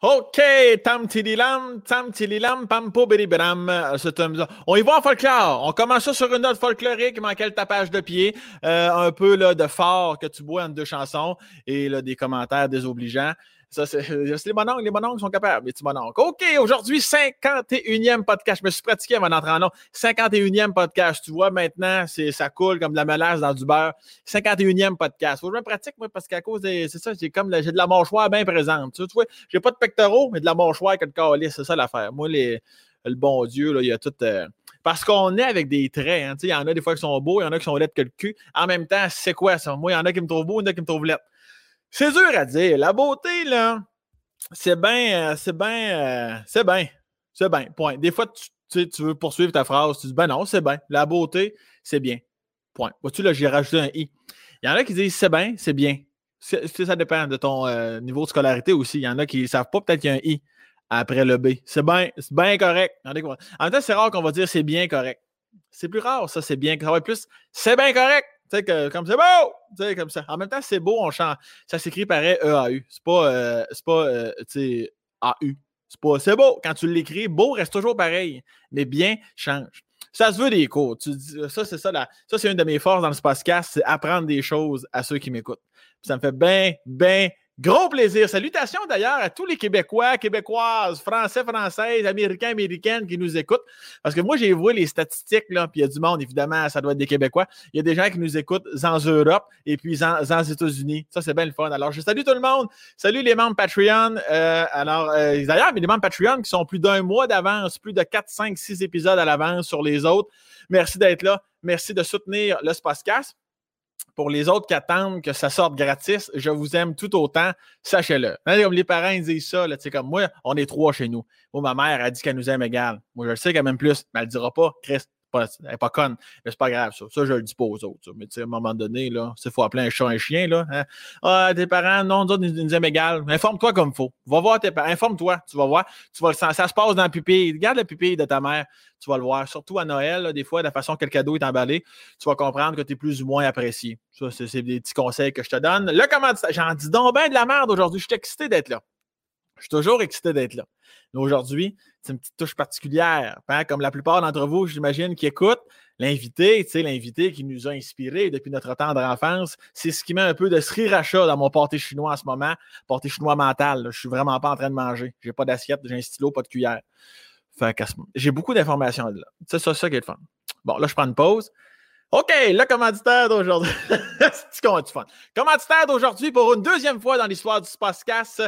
OK, tam tililam, tam tililam, pampo beribram. On y va en folklore. On commence ça sur une note folklorique, manquait le tapage de pied, euh, un peu là, de fort que tu bois entre deux chansons et là, des commentaires désobligeants. Ça, c'est les mononcles. Les sont capables, les petits mononcles. OK, aujourd'hui, 51e podcast. Je me suis pratiqué avant d'entrer en nom. 51e podcast. Tu vois, maintenant, ça coule comme de la mélasse dans du beurre. 51e podcast. Faut que je me pratique, moi, parce qu'à cause des. C'est ça, j'ai comme j'ai de la mâchoire bien présente. Tu vois, j'ai pas de pectoraux, mais de la mâchoire que de calice. C'est ça l'affaire. Moi, les, le bon Dieu, là, il y a tout. Euh, parce qu'on est avec des traits. Hein, il y en a des fois qui sont beaux, il y en a qui sont lettres que le cul. En même temps, c'est quoi ça? Moi, il y en a qui me trouvent beau, il y en a qui me trouvent lettres. C'est dur à dire. La beauté, là, c'est bien, euh, c'est bien, euh, c'est bien. C'est bien. Point. Des fois, tu, tu veux poursuivre ta phrase, tu dis, ben non, c'est bien. La beauté, c'est bien. Point. Vois-tu, là, j'ai rajouté un i. Il y en a qui disent, c'est bien, c'est bien. ça dépend de ton euh, niveau de scolarité aussi. Il y en a qui ne savent pas, peut-être qu'il y a un i après le B. C'est bien, c'est bien correct. En même temps, c'est rare qu'on va dire c'est bien correct. C'est plus rare, ça, c'est bien. Ça va être plus, c'est bien correct. Tu sais, que, comme c'est beau! Ça. En même temps, c'est beau, on chante. Ça s'écrit pareil E-A-U. C'est pas, euh, c'est pas euh, A-U. C'est pas, c'est beau. Quand tu l'écris, beau reste toujours pareil. Mais bien change. Ça se veut des cours. Tu ça, c'est ça, ça, c'est une de mes forces dans ce podcast, c'est apprendre des choses à ceux qui m'écoutent. ça me fait bien, bien, Gros plaisir. Salutations d'ailleurs à tous les Québécois, Québécoises, Français, Françaises, Américains, Américaines qui nous écoutent. Parce que moi, j'ai vu les statistiques, puis il y a du monde, évidemment, ça doit être des Québécois. Il y a des gens qui nous écoutent en Europe et puis en, États-Unis. Ça, c'est bien le fun. Alors, je salue tout le monde. Salut les membres Patreon. Euh, alors, euh, d'ailleurs, des membres Patreon qui sont plus d'un mois d'avance, plus de 4, 5, 6 épisodes à l'avance sur les autres. Merci d'être là. Merci de soutenir le Spacecast pour les autres qui attendent que ça sorte gratis, je vous aime tout autant, sachez-le. Hein, comme les parents disent ça, là, comme moi, on est trois chez nous. Moi, ma mère a dit qu'elle nous aime égal. Moi, je le sais qu'elle m'aime plus, mais elle ne dira pas. Chris, n'est pas conne, mais c'est pas grave, ça. Ça, je le dis pas aux autres. Mais tu sais, à un moment donné, là, il faut appeler un chat un chien, là. Hein. Ah, tes parents, non, nous autres, nous, aiment égal. Informe-toi comme il faut. Va voir tes parents. Informe-toi. Tu vas voir. Tu vas le Ça se passe dans la pupille. Regarde la pupille de ta mère. Tu vas le voir. Surtout à Noël, des fois, la façon que le cadeau est emballé, tu vas comprendre que tu es plus ou moins apprécié. Ça, c'est des petits conseils que je te donne. Le commanditaire, j'en dis donc bien de la merde aujourd'hui. Je suis excité d'être là. Je suis toujours excité d'être là. Aujourd'hui, c'est une petite touche particulière. Hein, comme la plupart d'entre vous, j'imagine, qui écoutent, l'invité, tu sais, l'invité qui nous a inspirés depuis notre tendre enfance, c'est ce qui met un peu de sriracha dans mon pâté chinois en ce moment, pâté chinois mental. Je Je suis vraiment pas en train de manger. J'ai pas d'assiette, j'ai un stylo, pas de cuillère. Fait j'ai beaucoup d'informations là. C'est ça, ça qui est le fun. Bon, là, je prends une pause. OK, le commanditaire d'aujourd'hui. c'est fun. Commanditaire d'aujourd'hui pour une deuxième fois dans l'histoire du Spacecast,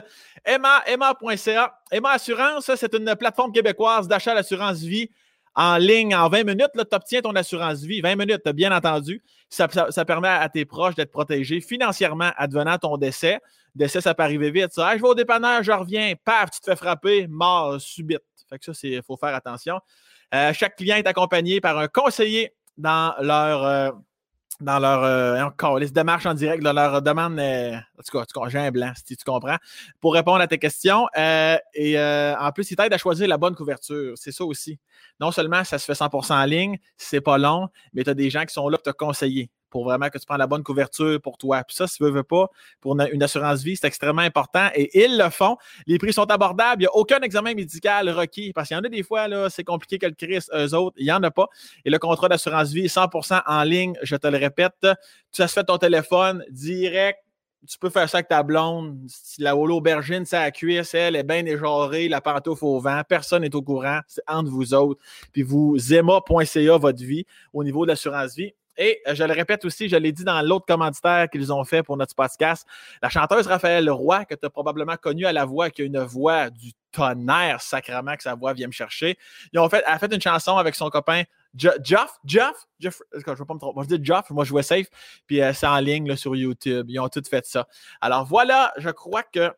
Emma, Emma.ca. Emma Assurance, c'est une plateforme québécoise d'achat d'assurance vie en ligne en 20 minutes. Tu obtiens ton assurance vie. 20 minutes, bien entendu. Ça, permet à tes proches d'être protégés financièrement advenant ton décès. Décès, ça peut arriver vite. Je vais au dépanneur, je reviens. Paf, tu te fais frapper, mort subite. Fait que ça, il faut faire attention. Euh, chaque client est accompagné par un conseiller dans leur. Euh, dans leur euh, liste de marche en direct, de leur demande, euh, en tout cas, j'ai un blanc, si tu comprends, pour répondre à tes questions. et en plus, ils t'aident à choisir la bonne couverture. C'est ça aussi. Non seulement ça se fait 100% en ligne, c'est pas long, mais tu as des gens qui sont là pour te conseiller pour vraiment que tu prends la bonne couverture pour toi. Puis ça, si tu veux, veux pas, pour une, assurance vie, c'est extrêmement important et ils le font. Les prix sont abordables. Il n'y a aucun examen médical requis parce qu'il y en a des fois, là, c'est compliqué que le CRIS, eux autres, il n'y en a pas. Et le contrat d'assurance vie est 100% en ligne, je te le répète. Tu as fait ton téléphone direct tu peux faire ça avec ta blonde. La holo aubergine, c'est à cuisse, elle est bien éjorée, la pantoufle au vent, personne n'est au courant, c'est entre vous autres. Puis vous, zema.ca, votre vie, au niveau de l'assurance vie. Et euh, je le répète aussi, je l'ai dit dans l'autre commanditaire qu'ils ont fait pour notre podcast, la chanteuse Raphaël Roy, que tu as probablement connue à la voix, qui a une voix du tonnerre sacrement que sa voix vient me chercher. Ils ont fait, elle a fait une chanson avec son copain Jeff, Jeff, Jeff, je ne vais pas me tromper. Moi, je dis Jeff, moi, je jouais safe, puis euh, c'est en ligne sur YouTube. Ils ont tout fait ça. Alors voilà, je crois que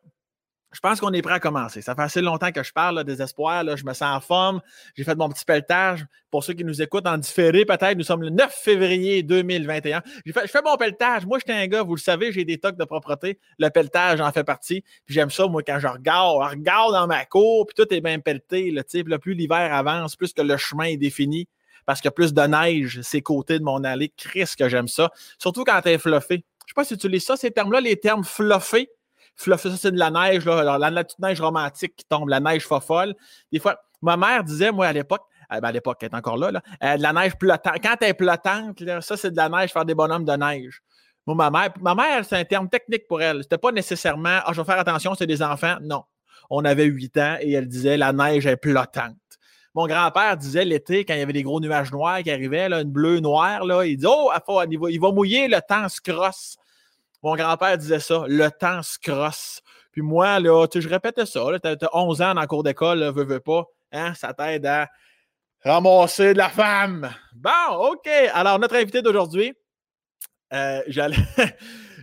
je pense qu'on est prêt à commencer. Ça fait assez longtemps que je parle des espoirs. Là. Je me sens en forme. J'ai fait mon petit pelletage. Pour ceux qui nous écoutent en différé, peut-être, nous sommes le 9 février 2021. je fais mon pelletage. Moi, j'étais un gars, vous le savez, j'ai des tocs de propreté. Le pelletage en fait partie. J'aime ça, moi, quand je regarde, je regarde dans ma cour, puis tout est bien pelleté. Là, là, plus l'hiver avance, plus que le chemin est défini. Parce qu'il plus de neige, ces côtés de mon allée. Chris, que j'aime ça. Surtout quand t'es fluffé. Je sais pas si tu lis ça, ces termes-là, les termes fluffés ça, c'est de la neige, là, la, petite neige romantique qui tombe, la neige folle. Des fois, ma mère disait, moi, à l'époque, euh, ben, à l'époque, elle est encore là, là de la neige flottante. Quand elle est flottante, ça, c'est de la neige, faire des bonhommes de neige. Moi, ma mère, c'est un terme technique pour elle. C'était pas nécessairement, ah, je vais faire attention, c'est des enfants. Non. On avait huit ans et elle disait, la neige est flottante. Mon grand-père disait l'été, quand il y avait des gros nuages noirs qui arrivaient, là, une bleue noire, là, il dit Oh, il il va mouiller, le temps se crosse. Mon grand-père disait ça, le temps se crosse. Puis moi, là, je répétais ça. Tu as, 11 ans dans la cour d'école, veux, veux pas. Hein, ça t'aide à ramasser de la femme. Bon, OK. Alors, notre invité d'aujourd'hui, euh, j'allais.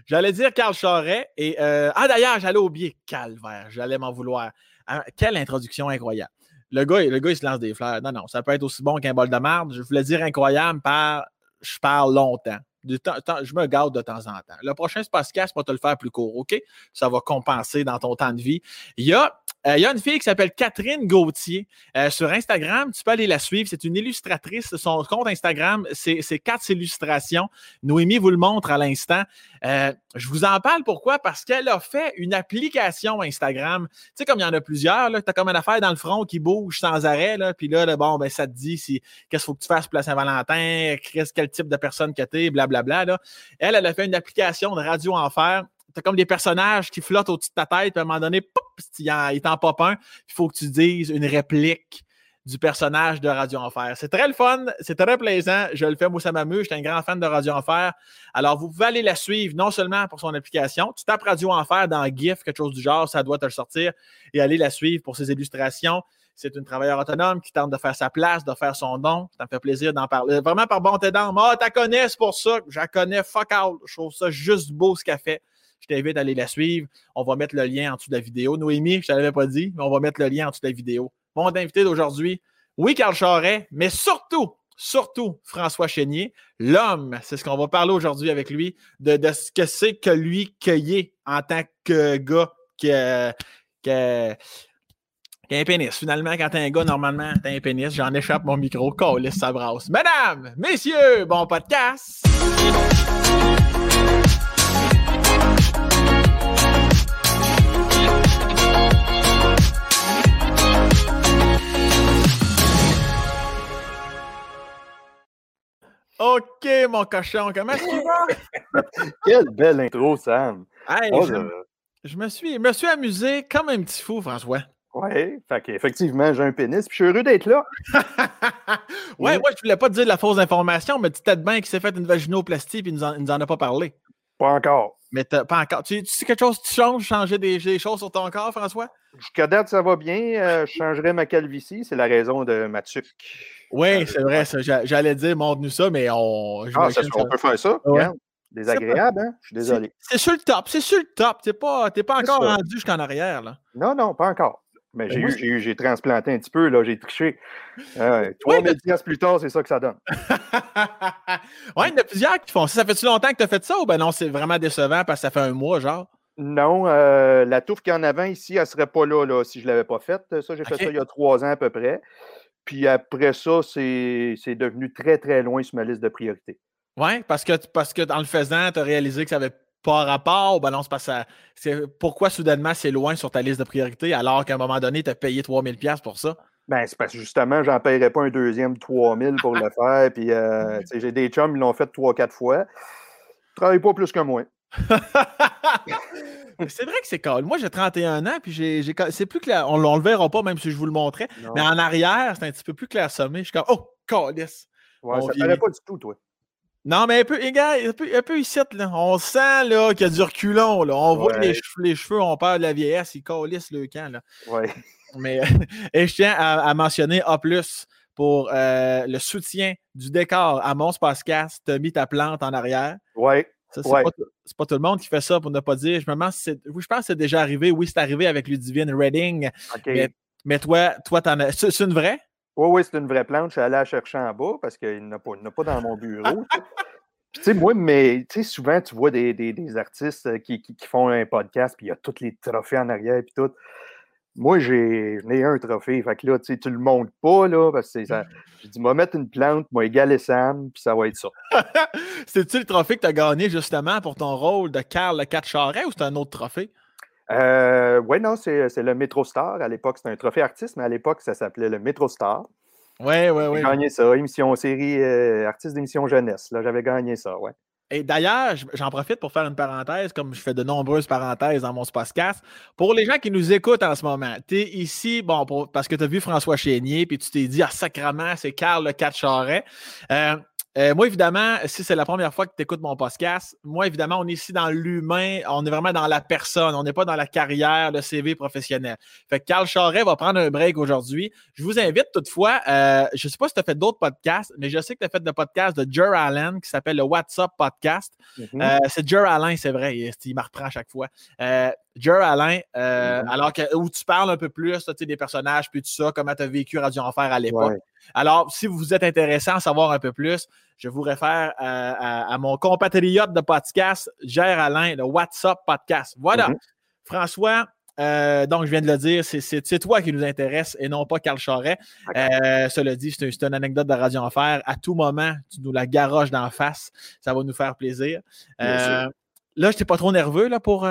dire Carl Charret. Et, euh, ah, d'ailleurs, j'allais oublier Calvaire. J'allais m'en vouloir. Ah, quelle introduction incroyable. Le gars, le gars, il se lance des fleurs. Non, non, ça peut être aussi bon qu'un bol de marde. Je voulais dire incroyable par je parle longtemps. Je me garde de temps en temps. Le prochain Spacecast, va te le faire plus court, OK? Ça va compenser dans ton temps de vie. Il y a euh, il y a une fille qui s'appelle Catherine Gauthier euh, sur Instagram. Tu peux aller la suivre. C'est une illustratrice. Son compte Instagram, c'est quatre illustrations. Noémie vous le montre à l'instant. Euh, je vous en parle pourquoi? Parce qu'elle a fait une application Instagram. Tu sais, comme il y en a plusieurs, tu as comme une affaire dans le front qui bouge sans arrêt. Puis là, bon, ben, ça te dit si, qu'est-ce qu'il faut que tu fasses pour la Saint-Valentin, quel type de personne que tu es, blablabla. Elle, elle a fait une application de radio enfer t'as comme des personnages qui flottent au-dessus de ta tête, puis à un moment donné, pop, il t'en pop un, il faut que tu dises une réplique du personnage de Radio Enfer. C'est très le fun, c'est très plaisant. Je le fais, moi, ça m'amuse. J'étais un grand fan de Radio Enfer. Alors, vous pouvez aller la suivre, non seulement pour son application, tu tapes Radio Enfer dans GIF, quelque chose du genre, ça doit te le sortir, et aller la suivre pour ses illustrations. C'est une travailleuse autonome qui tente de faire sa place, de faire son don. Ça me fait plaisir d'en parler. Vraiment par bonté d'âme. Ah, t'as connais, c'est pour ça. Je la connais, fuck out. Je trouve ça juste beau ce qu'elle fait. Je t'invite à aller la suivre. On va mettre le lien en dessous de la vidéo. Noémie, je ne l'avais pas dit, mais on va mettre le lien en dessous de la vidéo. Mon invité d'aujourd'hui, oui, Carl Charret, mais surtout, surtout François Chénier, l'homme. C'est ce qu'on va parler aujourd'hui avec lui, de, ce que c'est que lui cueillir en tant que gars qui, a un pénis. Finalement, quand t'es un gars, normalement, t'as un pénis. J'en échappe mon micro. Colis, ça brasse. Mesdames, messieurs, bon podcast! OK, mon cochon, comment est-ce qu'il va? Quelle belle intro, Sam. Oh, je, me suis, me suis amusé comme un petit fou, François. Oui, effectivement, j'ai un pénis, puis je suis heureux d'être là. ouais, moi, je voulais pas te dire de la fausse information, mais tu t'es bien qu'il s'est fait une vaginoplastie, puis il nous en, nous en a pas parlé. Pas encore. Mais pas encore. Tu, sais quelque chose, tu changes, changer des, choses sur ton corps, François? Jusqu'à date, ça va bien. Euh, je changerai ma calvitie. C'est la raison de ma tuque. Oui, c'est vrai. J'allais dire, montre-nous ça, mais on. Ah, on peut faire ça. Désagréable, hein? Je suis désolé. C'est sur le top. C'est sur le top. Tu n'es pas, pas encore rendu jusqu'en arrière. Là. Non, non, pas encore. Mais ben, j'ai, j'ai, transplanté un petit peu, là, j'ai triché. Euh, 3000 plus tard, c'est ça que ça donne. oui, il y en a plusieurs qui font ça. Ça fait-tu longtemps que tu as fait ça ou ben non, c'est vraiment décevant parce que ça fait un mois, genre? Non, euh, la touffe qu'il y en avant ici, elle ne serait pas là, là si je ne l'avais pas faite. Ça, j'ai fait ça il y a trois ans à peu près. Puis après ça, c'est, devenu très, très loin sur ma liste de priorités. Oui, parce que, parce que en le faisant, tu as réalisé que ça avait pas rapport, ben ça. C'est, pourquoi soudainement c'est loin sur ta liste de priorités alors qu'à un moment donné, tu as payé 3000$ pour ça? Ben, c'est parce que justement, j'en paierais pas un deuxième 3000 pour le faire. Puis, euh, j'ai des chums, ils l'ont fait 3-4 fois. Je travaille pas plus que moi. C'est vrai que c'est cool. Moi, j'ai 31 ans, puis j'ai, c'est plus clair. On, ne le verra pas, même si je vous le montrais. Mais en arrière, c'est un petit peu plus clairsemé. Je suis comme, oh, calice. Ouais, ça ne pas du tout, toi. Non, mais un peu, un peu, un peu ici, là. On sent là, qu'il y a du reculon. Là. On voit les cheveux, les cheveux, on perd de la vieillesse, ils calissent le camp. Là. Ouais. Mais et je tiens à, mentionner A pour euh, le soutien du décor à Mons Pascal. Tu as mis ta plante en arrière. C'est, pas, pas, tout le monde qui fait ça pour ne pas dire. Je me demande si c'est. Oui, je pense que c'est déjà arrivé. Oui, c'est arrivé avec Ludivine Redding. Mais, toi, toi, t'en as. C'est, une vraie? Oui, oui, c'est une vraie plante. Je suis allé la chercher en bas parce qu'il n'y en, a pas dans mon bureau. tu sais, moi, mais tu sais, souvent, tu vois des, des, artistes euh, qui, qui, font un podcast, puis il y a tous les trophées en arrière, puis tout. Moi, j'ai un trophée. Fait que là, tu le montes pas, là, parce que ça. J'ai dit, moi, mettre une plante, moi, égaler Sam, puis ça va être ça. C'est-tu le trophée que tu as gagné, justement, pour ton rôle de Carl le 4 Charret, ou c'est un autre trophée? Euh, oui, non, c'est le Metro Star. À l'époque, c'était un trophée artiste, mais à l'époque, ça s'appelait le Metro Star. Oui, oui, oui. J'ai gagné ça, émission série euh, artiste d'émission jeunesse. Là, j'avais gagné ça, ouais. Et d'ailleurs, j'en profite pour faire une parenthèse, comme je fais de nombreuses parenthèses dans mon podcast. Pour les gens qui nous écoutent en ce moment, tu es ici, bon, parce que tu as vu François Chénier, puis tu t'es dit, ah, sacrement, c'est Carl le 4 Charret. Euh, euh, moi, évidemment, si c'est la première fois que tu écoutes mon podcast, moi, évidemment, on est ici dans l'humain, on est vraiment dans la personne, on n'est pas dans la carrière, le CV professionnel. Fait que Carl Charret va prendre un break aujourd'hui. Je vous invite toutefois, euh, je ne sais pas si tu as fait d'autres podcasts, mais je sais que tu as fait le podcast de Jer Allen qui s'appelle le WhatsApp Podcast. Mm-hmm. Euh, c'est Jer Allen, c'est vrai, il, il me reprend à chaque fois. Jer Alain, mm-hmm. alors que, où tu parles un peu plus des personnages, puis tout ça, comment tu as vécu Radio Enfer à l'époque. Alors, si vous êtes intéressé à en savoir un peu plus, je vous réfère à, mon compatriote de podcast, Gère Alain, le WhatsApp Podcast. Voilà. Mm-hmm. François, euh, donc, je viens de le dire, c'est toi qui nous intéresse et non pas Carl Charret. Euh, cela dit, c'est une anecdote de Radio Enfer. À tout moment, tu nous la garoches d'en face. Ça va nous faire plaisir. Euh, là, je n'étais pas trop nerveux là, pour,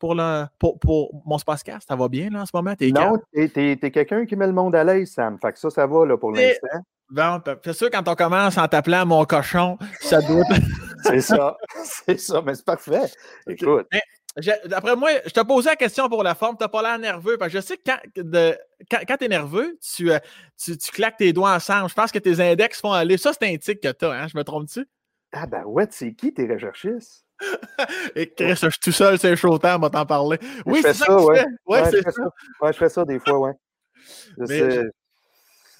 pour, le, pour, pour mon podcast? Ça va bien là, en ce moment? Es non, t'es es, quelqu'un qui met le monde à l'aise, Sam. Fait que ça, ça va là, pour l'instant. Bon, c'est sûr, quand on commence en t'appelant mon cochon, ça doit. c'est ça. C'est ça, mais c'est parfait. Écoute. D'après moi, je te posais la question pour la forme, tu n'as pas l'air nerveux. Parce que je sais que quand, quand, tu es nerveux, tu, euh, tu, tu, claques tes doigts ensemble. Je pense que tes index font aller. Ça, c'est un tic que tu as, hein? je me trompe-tu? Ah ben ouais, c'est qui tes recherchistes? Et Chris, je suis tout seul, c'est chaud temps, on va t'en parler. Oui, c'est ça, ça ouais. Ouais, c'est ça. Ouais, je fais ça des fois, ouais. Je sais,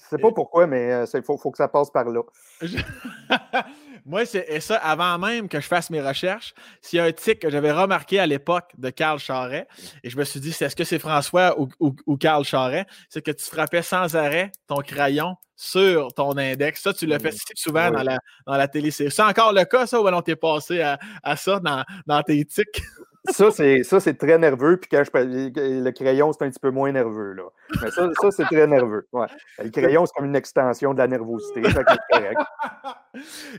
sais pas pourquoi, mais il euh, faut, faut, que ça passe par là. Moi, c'est ça, avant même que je fasse mes recherches, s'il y a un tic que j'avais remarqué à l'époque de Carl Charret, et je me suis dit, est-ce que c'est François ou, ou, Carl Charret, c'est que tu frappais sans arrêt ton crayon sur ton index. Ça, tu le fais si souvent dans, la, dans la télé. C'est encore le cas, ça, ou on t'es passé à, à, ça dans, dans tes tics? Ça, c'est, ça, c'est très nerveux. Puis quand je le crayon, c'est un petit peu moins nerveux. Là. Mais ça, ça c'est très nerveux. Ouais. Le crayon, c'est comme une extension de la nervosité.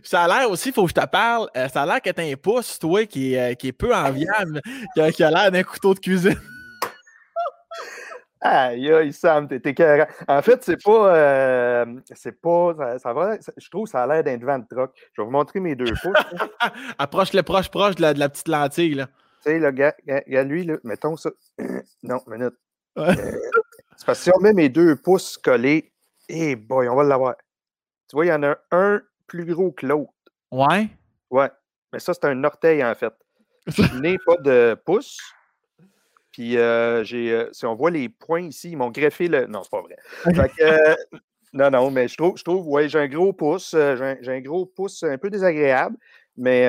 ça a l'air aussi, il faut que je te parle, euh, ça a l'air que tu un pouce, toi, qui est, euh, qui est peu enviable, qui a, qui a l'air d'un couteau de cuisine. Aïe, aïe, Sam, t'es. En fait, c'est pas. Euh, c'est pas. Ça, va, je trouve que ça a l'air d'un devant de troc. Je vais vous montrer mes deux pouces. Approche-le proche, proche de la, de la petite lentille. Là. Tu sais, le gars, lui, là, mettons ça. non, minute. Euh, c'est parce que si on met mes deux pouces collés, eh boy, on va l'avoir. Tu vois, il y en a un plus gros que l'autre. Ouais. Ouais. Mais ça, c'est un orteil, en fait. Je n'ai pas de pouce. Puis, euh, j'ai, euh, si on voit les points ici, ils m'ont greffé le. Non, c'est pas vrai. Non, non, mais je trouve, je trouve ouais, j'ai un gros pouce. j'ai, un, gros pouce un peu désagréable, mais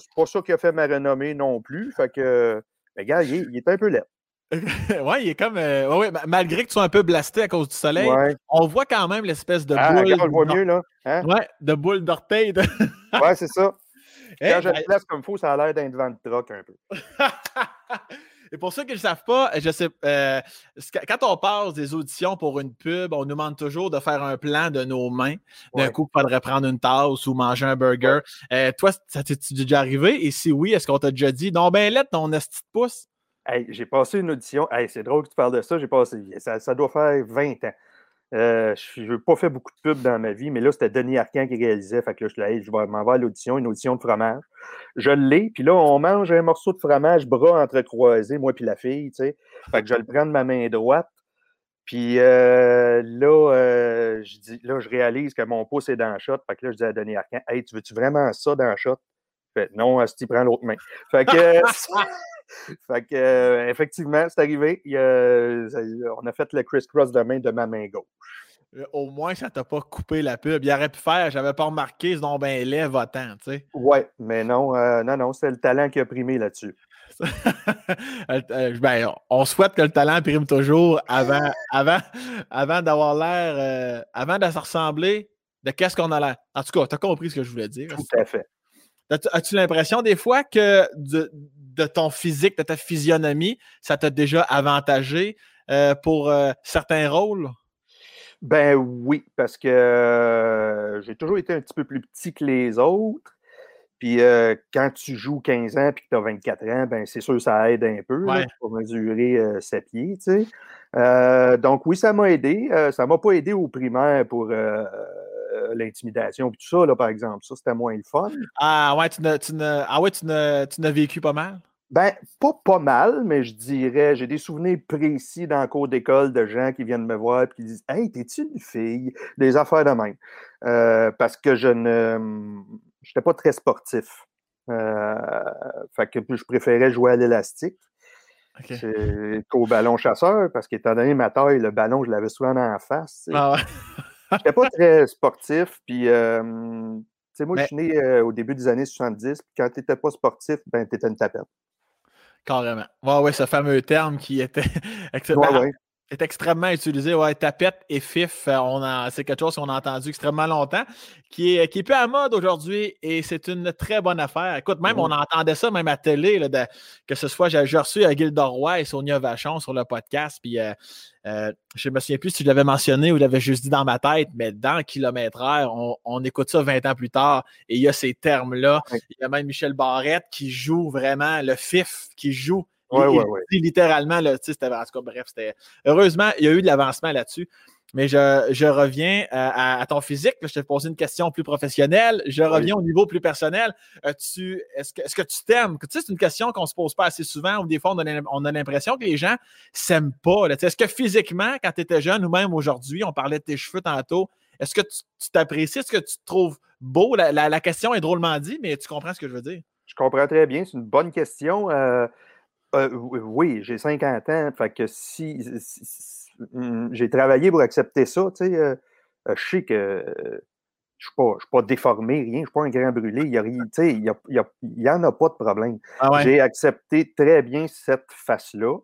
c'est pas ça qui a fait ma renommée non plus. Fait que, mais gars, il, est un peu laid. ouais, il est comme. ouais, malgré que tu sois un peu blasté à cause du soleil, on voit quand même l'espèce de ah, boule. on le voit mieux, là. Hein? Ouais, de boule d'orteil. ouais, c'est ça. Quand je le place comme il faut, ça a l'air d'un devant de troc un peu. Et pour ceux qui ne le savent pas, je sais, euh, quand on passe des auditions pour une pub, on nous demande toujours de faire un plan de nos mains. D'un coup, il faudrait prendre une tasse ou manger un burger. Euh, toi, ça t'est déjà arrivé? Et si oui, est-ce qu'on t'a déjà dit non, ben là, ton esti de pouce? j'ai passé une audition. c'est drôle que tu parles de ça. J'ai passé. Ça, ça, doit faire 20 ans. Euh, je n'ai pas fait beaucoup de pubs dans ma vie, mais là, c'était Denis Arcan qui réalisait. Fait que là, je, là, je m'en vais à l'audition, une audition de fromage. Je l'ai, puis là, on mange un morceau de fromage, bras entrecroisés, moi puis la fille, tu sais. Fait que je le prends de ma main droite. Puis euh, là, euh, je dis, là, je réalise que mon pouce est dans le shot. Fait que là, je dis à Denis Arcan, Hey, tu veux-tu vraiment ça dans le shot? Fait non, Asti prend l'autre main. Fait que. fait que, euh, effectivement, c'est arrivé. on a fait le criss-cross de main de ma main gauche. Euh, au moins, ça t'a pas coupé la pub. Il aurait pu faire, j'avais pas remarqué, nom ben lait votant, tu sais. Ouais, mais non, euh, non, non, c'est le talent qui a primé là-dessus. ben, on souhaite que le talent prime toujours avant, avant, avant d'avoir l'air, avant de se ressembler de qu'est-ce qu'on a l'air. En tout cas, tu as compris ce que je voulais dire. Tout à fait. As-tu l'impression des fois que de, de ton physique, de ta physionomie, ça t'a déjà avantagé euh, pour euh, certains rôles? Ben oui, parce que euh, j'ai toujours été un petit peu plus petit que les autres. Puis euh, quand tu joues 15 ans et que tu as 24 ans, ben c'est sûr que ça aide un peu pour mesurer euh, ses pieds. Tu sais. donc oui, ça m'a aidé. ça ne m'a pas aidé au primaire pour l'intimidation et tout ça, là, par exemple. Ça, c'était moins le fun. Ah ouais, tu n'as ah, ouais, vécu pas mal? Ben, pas pas mal, mais je dirais, j'ai des souvenirs précis dans le cours d'école de gens qui viennent me voir et qui disent Hey, t'es-tu une fille? Des affaires de même. parce que je ne je n'étais pas très sportif. Euh, fait que je préférais jouer à l'élastique qu'au ballon chasseur, parce qu'étant donné ma taille, le ballon, je l'avais souvent en face. Ah je n'étais pas très sportif. Puis, euh, moi, je suis né euh, au début des années 70. Puis quand tu n'étais pas sportif, ben, tu étais une tapette. Carrément. Ouais, ouais, ce fameux terme qui était. ouais, ouais est extrêmement utilisé. Ouais, tapette et fif, euh, c'est quelque chose qu'on a entendu extrêmement longtemps, qui est, qui est peu à mode aujourd'hui et c'est une très bonne affaire. Écoute, même on entendait ça même à télé, que ce soit, j'ai reçu à euh, Roy et Sonia Vachon sur le podcast, puis euh, je ne me souviens plus si je l'avais mentionné ou je l'avais juste dit dans ma tête, mais dans Kilomètre Air, on, écoute ça 20 ans plus tard et il y a ces termes-là. Il y a même Michel Barrette qui joue vraiment le fif, qui joue Ouais, ouais, ouais. Littéralement, là, c'était, en tout cas, bref, c'était. Heureusement, il y a eu de l'avancement là-dessus. Mais je, je reviens euh, à, ton physique. Je t'ai posé une question plus professionnelle. Je reviens au niveau plus personnel. tu, est-ce, que, est-ce que tu t'aimes? Tu sais, c'est une question qu'on ne se pose pas assez souvent ou des fois, on a, l'impression que les gens ne s'aiment pas. Est-ce que physiquement, quand tu étais jeune ou même aujourd'hui, on parlait de tes cheveux tantôt, est-ce que tu, t'apprécies? Est-ce que tu te trouves beau? La, la, question est drôlement dit, mais tu comprends ce que je veux dire? Je comprends très bien. C'est une bonne question. Euh, euh, oui, j'ai 50 ans. Fait que si, j'ai travaillé pour accepter ça, tu sais, euh, euh, je sais que je ne suis, pas déformé, rien, je ne suis pas un grand brûlé, il n'y en a pas de problème. Ah j'ai accepté très bien cette face-là.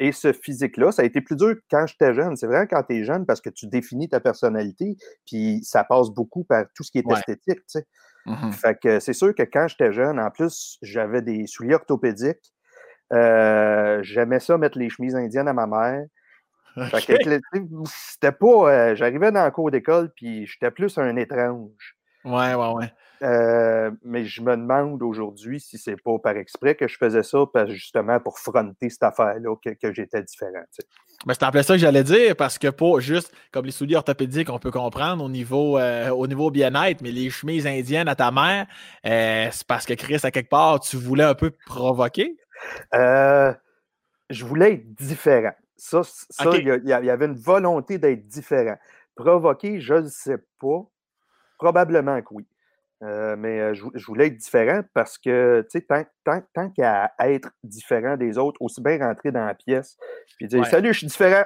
et ce physique-là, ça a été plus dur quand j'étais jeune. C'est vrai quand tu es jeune parce que tu définis ta personnalité, puis ça passe beaucoup par tout ce qui est esthétique. Tu sais. Mmh fait que c'est sûr que quand j'étais jeune, en plus, j'avais des souliers orthopédiques. Euh, j'aimais ça mettre les chemises indiennes à ma mère. c'était pas. Euh, j'arrivais dans le cours d'école, puis j'étais plus un étrange. Ouais, ouais, ouais. Euh, mais je me demande aujourd'hui si c'est pas par exprès que je faisais ça, parce, justement pour fronter cette affaire-là, que, j'étais différent. Mais c'est en plein ça que j'allais dire, parce que pas juste comme les souliers orthopédiques, on peut comprendre au niveau, euh, au niveau bien-être, mais les chemises indiennes à ta mère, euh, c'est parce que Chris, à quelque part, tu voulais un peu provoquer? je voulais être différent. Ça, il y, avait une volonté d'être différent. Provoquer, je ne sais pas. Probablement que oui. Euh, mais euh, je, voulais être différent parce que, tu sais, tant, tant, tant qu'à être différent des autres, aussi bien rentrer dans la pièce puis dire Salut, je suis différent.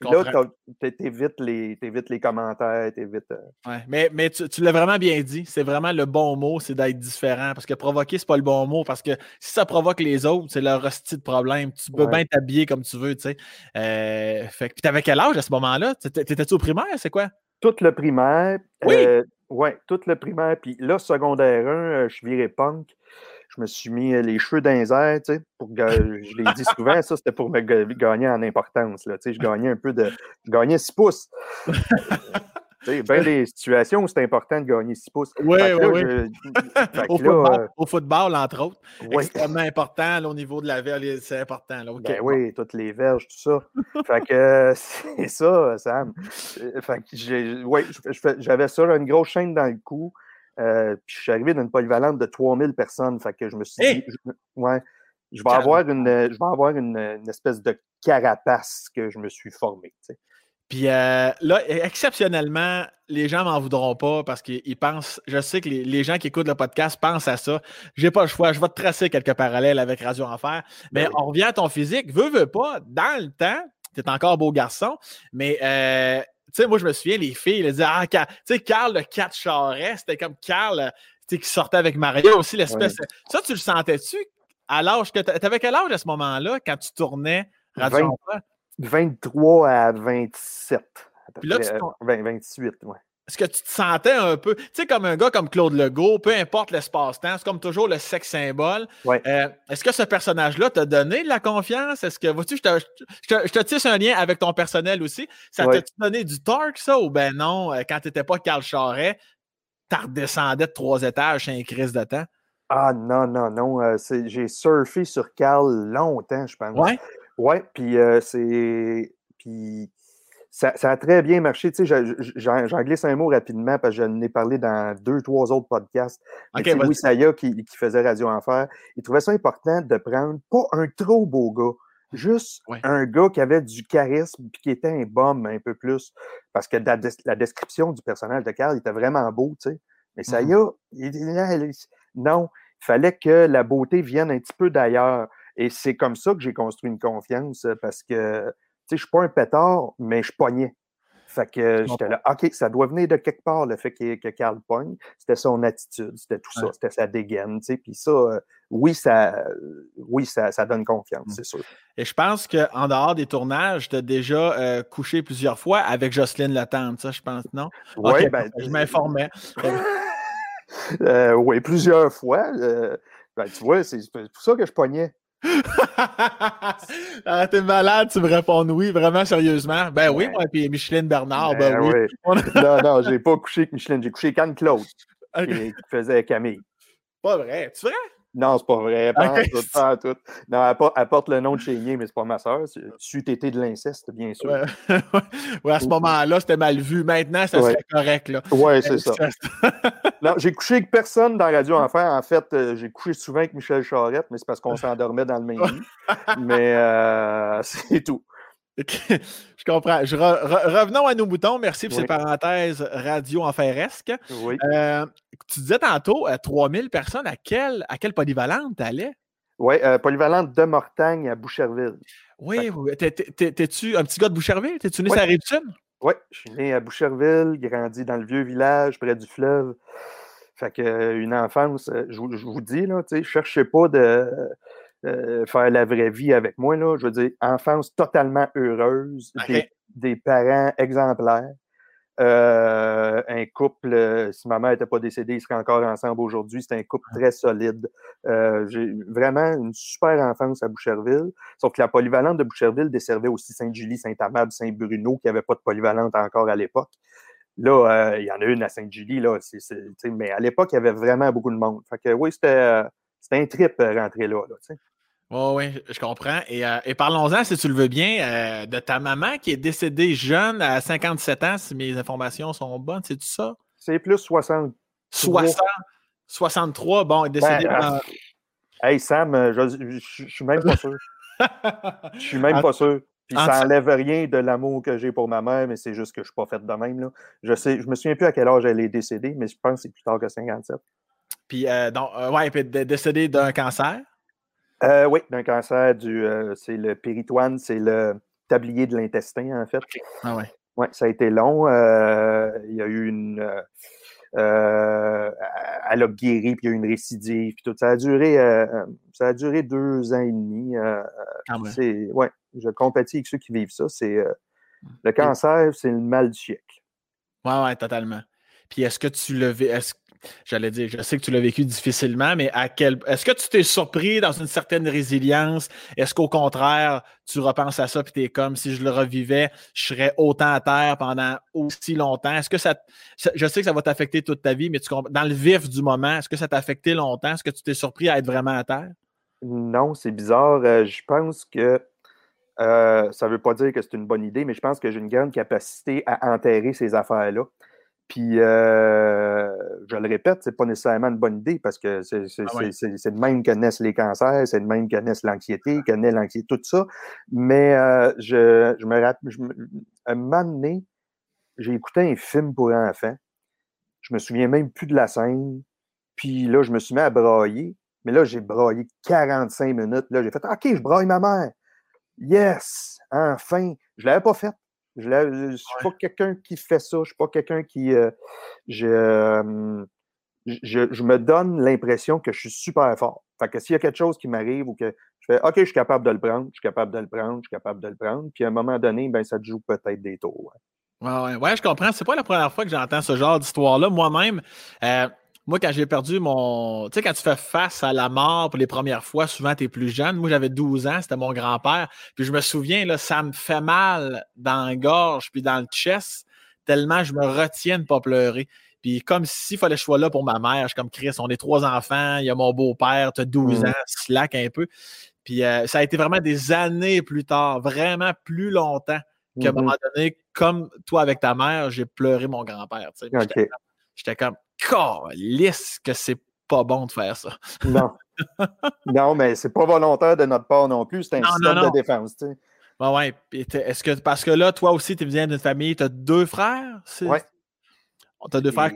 là, t'évites les, les commentaires, t'évites. Euh ouais, mais mais tu, tu l'as vraiment bien dit. C'est vraiment le bon mot, c'est d'être différent. Parce que provoquer, c'est pas le bon mot. Parce que si ça provoque les autres, c'est leur hostie de problème. Tu peux bien t'habiller comme tu veux, tu sais. fait que, t'avais quel âge à ce moment-là? T'étais-tu au primaire? C'est quoi? Tout le primaire. Oui. Oui, tout le primaire. Puis là, secondaire 1, euh, je viré punk. Je me suis mis euh, les cheveux dans tu sais, pour je l'ai dit souvent, ça, c'était pour me gagner en importance, là, tu sais, je gagnais un peu de... Je gagnais 6 pouces. Il y a bien des situations où c'est important de gagner 6 pouces. Oui, oui, oui. Au, football, euh, au, football, entre autres. Oui. Extrêmement important au niveau de la verge, c'est important. Là, ben oui, toutes les verges, tout ça. fait que c'est ça, Sam. Euh, fait que j'avais ça, une grosse chaîne dans le cou. Euh, puis je suis arrivé dans une polyvalente de 3000 personnes. Fait que je me suis dit, ouais, je vais avoir, une, je vais avoir une, une, espèce de carapace que je me suis formé. Tu sais. Puis euh, là, e, exceptionnellement, les gens m'en voudront pas parce qu'ils pensent, je sais que les, gens qui écoutent le podcast pensent à ça. J'ai pas le choix, je vais te tracer quelques parallèles avec Radio Enfer. Mais ben on revient à ton physique, veux, veux pas, dans le temps, tu es encore beau garçon, mais euh, tu sais, moi, je me souviens, les filles, elles disaient, ah, tu sais, Carl le 4 Charest, c'était comme Carl, tu sais, qui sortait avec Mario aussi, l'espèce. Ça, tu le sentais-tu à l'âge que tu avais quel âge à ce moment-là quand tu tournais Radio Enfer? 23 à 27. Puis là, tu 28, ouais. Est-ce que tu te sentais un peu, tu sais, comme un gars comme Claude Legault, peu importe l'espace-temps, c'est comme toujours le sexe symbole. Ouais. Euh, est-ce que ce personnage-là t'a donné de la confiance? Est-ce que, vois-tu, je te, je, te, tisse un lien avec ton personnel aussi. Ça t'a donné du torque, ça, ou ben non, euh, quand tu n'étais pas Carl Charret, tu redescendais de trois étages, c'est un crise de temps? Ah non, non, non. Euh, j'ai surfé sur Carl longtemps, je pense. Ouais? Ouais, puis euh, c'est. Puis ça, a très bien marché. Tu sais, j'en glisse un mot rapidement parce que je n'ai parlé dans deux, trois autres podcasts. Okay, Louis Saya qui, qui, faisait Radio Enfer, il trouvait ça important de prendre pas un trop beau gars, juste un gars qui avait du charisme et qui était un bum un peu plus. Parce que la, la description du personnage de Carl était vraiment beau, tu sais. Mais Saya, mm-hmm. il, non, il fallait que la beauté vienne un petit peu d'ailleurs. Et c'est comme ça que j'ai construit une confiance parce que, tu sais, je suis pas un pétard, mais je pognais. Fait que j'étais là, OK, ça doit venir de quelque part, le fait que, que Carl pogne. C'était son attitude, c'était tout ça, c'était sa dégaine, tu sais. Puis ça, euh, oui, ça, oui ça, ça donne confiance, mmh. c'est sûr. Et je pense qu'en dehors des tournages, tu as déjà euh, couché plusieurs fois avec Jocelyne Latente, ça, je pense, non? Oui, ben, je m'informais. Euh, oui, plusieurs fois. ben, tu vois, c'est pour ça que je pognais. ah, t'es malade, tu me réponds oui, vraiment sérieusement. Ben oui, moi, puis Micheline Bernard, ben, ben oui. non, non, j'ai pas couché avec Micheline, j'ai couché avec Anne-Claude, qui, faisait Camille. Pas vrai, tu vrai? Non, c'est pas vrai. Tout. Non, elle, porte, le nom de Chénier, mais c'est pas ma soeur. Tu été de l'inceste, bien sûr. Ouais. à ce moment-là, c'était mal vu. Maintenant, ça serait correct. Oui, c'est ça. Non, j'ai couché avec personne dans Radio Enfer. En fait, euh, j'ai couché souvent avec Michel Charette, mais c'est parce qu'on s'endormait dans le même lit. mais euh, c'est tout. je comprends. revenons à nos boutons. Merci pour ces parenthèses radio enferesques. Oui. Euh, tu disais tantôt, 3000 personnes, à quelle, à quelle polyvalente tu allais? Oui, polyvalente de Mortagne à Boucherville. Oui, t'es-tu un petit gars de Boucherville? T'es-tu né la rive Oui, je suis né à Boucherville, grandi dans le vieux village, près du fleuve. Fait que une enfance, je, vous dis, là, sais, cherchez pas de euh, faire la vraie vie avec moi. Là. Je veux dire, enfance totalement heureuse, des, parents exemplaires. Euh, un couple, euh, si ma mère n'était pas décédée, ils seraient encore ensemble aujourd'hui. C'est un couple très solide. J'ai vraiment une super enfance à Boucherville. Sauf que la polyvalente de Boucherville desservait aussi Sainte-Julie, Saint-Amable, Saint-Bruno, qui n'avait pas de polyvalente encore à l'époque. Là, il y en a une à Sainte-Julie, là, mais à l'époque, il y avait vraiment beaucoup de monde. Fait que oui, c'était un trip rentrer là. là oui, je comprends. Euh, et, parlons-en, si tu le veux bien, euh, de ta maman qui est décédée jeune à 57 ans, si mes informations sont bonnes, c'est tout ça? C'est plus 60. 60, 63, bon, décédée ben, Hey Sam, euh, je, suis même pas sûr. Je suis même pas sûr. Puis ça n'enlève rien de l'amour que j'ai pour ma mère, mais c'est juste que je ne suis pas faite de même. Là. Je sais, je me souviens plus à quel âge elle est décédée, mais je pense que c'est plus tard que 57. Puis, donc, ouais, puis décédée d'un cancer? Euh, oui, d'un cancer du. Euh, c'est le péritoine, c'est le tablier de l'intestin, en fait. Ah ouais. Oui, ça a été long. Euh, il y a eu une. elle a guéri, puis il y a eu une récidive, puis tout. Ça a duré, ça a duré deux ans et demi. Ah c'est, ouais, je compatis avec ceux qui vivent ça. C'est le cancer, c'est le mal du siècle. Oui, oui, totalement. Puis est-ce que tu le est-ce j'allais dire, je sais que tu l'as vécu difficilement, mais à quel est-ce que tu t'es surpris dans une certaine résilience? Est-ce qu'au contraire, tu repenses à ça et tu es comme si je le revivais, je serais autant à terre pendant aussi longtemps? Est-ce que ça, je sais que ça va t'affecter toute ta vie, mais dans le vif du moment, est-ce que ça t'a affecté longtemps? Est-ce que tu t'es surpris à être vraiment à terre? Non, c'est bizarre. Euh, je pense que euh, ça ne veut pas dire que c'est une bonne idée, mais je pense que j'ai une grande capacité à enterrer ces affaires-là. Puis, euh, je le répète, c'est pas nécessairement une bonne idée parce que c'est ah de même que naissent les cancers, c'est de même que naissent l'anxiété, que naît l'anxiété, tout ça. Mais euh, je, je, me rappelle, un moment donné, j'ai écouté un film pour enfants. Je me souviens même plus de la scène. Puis là, je me suis mis à brailler. Mais là, j'ai braillé 45 minutes. Là, j'ai fait OK, je braille ma mère. Yes! Enfin! Je ne l'avais pas fait. Je ne suis pas quelqu'un qui fait ça. Je ne suis pas quelqu'un qui. Euh, je, je, me donne l'impression que je suis super fort. Fait que s'il y a quelque chose qui m'arrive ou que je fais OK, je suis capable de le prendre, je suis capable de le prendre, je suis capable de le prendre, puis à un moment donné, ben, ça te joue peut-être des tours. Ouais. Ouais, ouais, je comprends. C'est pas la première fois que j'entends ce genre d'histoire-là. Moi-même, euh, moi, quand j'ai perdu mon. Tu sais, quand tu fais face à la mort pour les premières fois, souvent, tu es plus jeune. Moi, j'avais 12 ans, c'était mon grand-père. Puis je me souviens, là, ça me fait mal dans la gorge puis dans le chest, tellement je me retiens de ne pas pleurer. Puis comme s'il fallait que je sois là pour ma mère, je suis comme Chris, on est trois enfants, il y a mon beau-père, tu as 12 Mm. ans, slack un peu. Puis euh, ça a été vraiment des années plus tard, vraiment plus longtemps qu'à un Mhm. moment donné, comme toi avec ta mère, j'ai pleuré mon grand-père. tu sais. Puis J'étais comme- j'étais comme, lisse que c'est pas bon de faire ça. Non. non, mais c'est pas volontaire de notre part non plus. C'est un Non, système non, non. de défense. tu sais. Ouais, ouais. Est-ce que, parce que là, toi aussi, tu viens d'une famille, tu as deux frères? Ouais. Tu as deux frères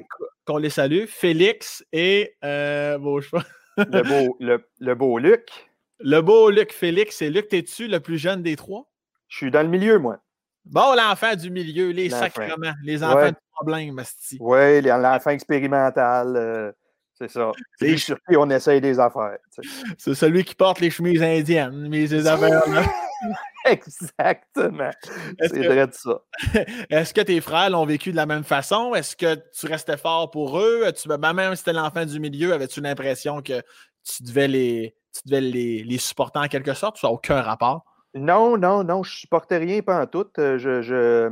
qu'on les salue, Félix et euh, bon, je sais pas. Le beau, le, le beau Luc. le beau Luc Félix. Et Luc, t'es-tu le plus jeune des trois? Je suis dans le milieu, moi. Bon, l'enfant du milieu, les sacrements, les enfants Ouais. de problème. Oui, l'enfant expérimental. euh, c'est ça. Les sur qui on essaye des affaires. tu. C'est celui qui porte les chemises indiennes, mais ces affaires-là. Exactement. C'est vrai de ça. Est-ce que tes frères l'ont vécu de la même façon? Est-ce que tu restais fort pour eux? Tu, ben, même si c'était l'enfant du milieu, avais-tu l'impression que tu devais les, tu devais les, les supporter en quelque sorte? Ça n'a aucun rapport? Non, non, non, je supportais rien pas en tout. Euh, Je, je,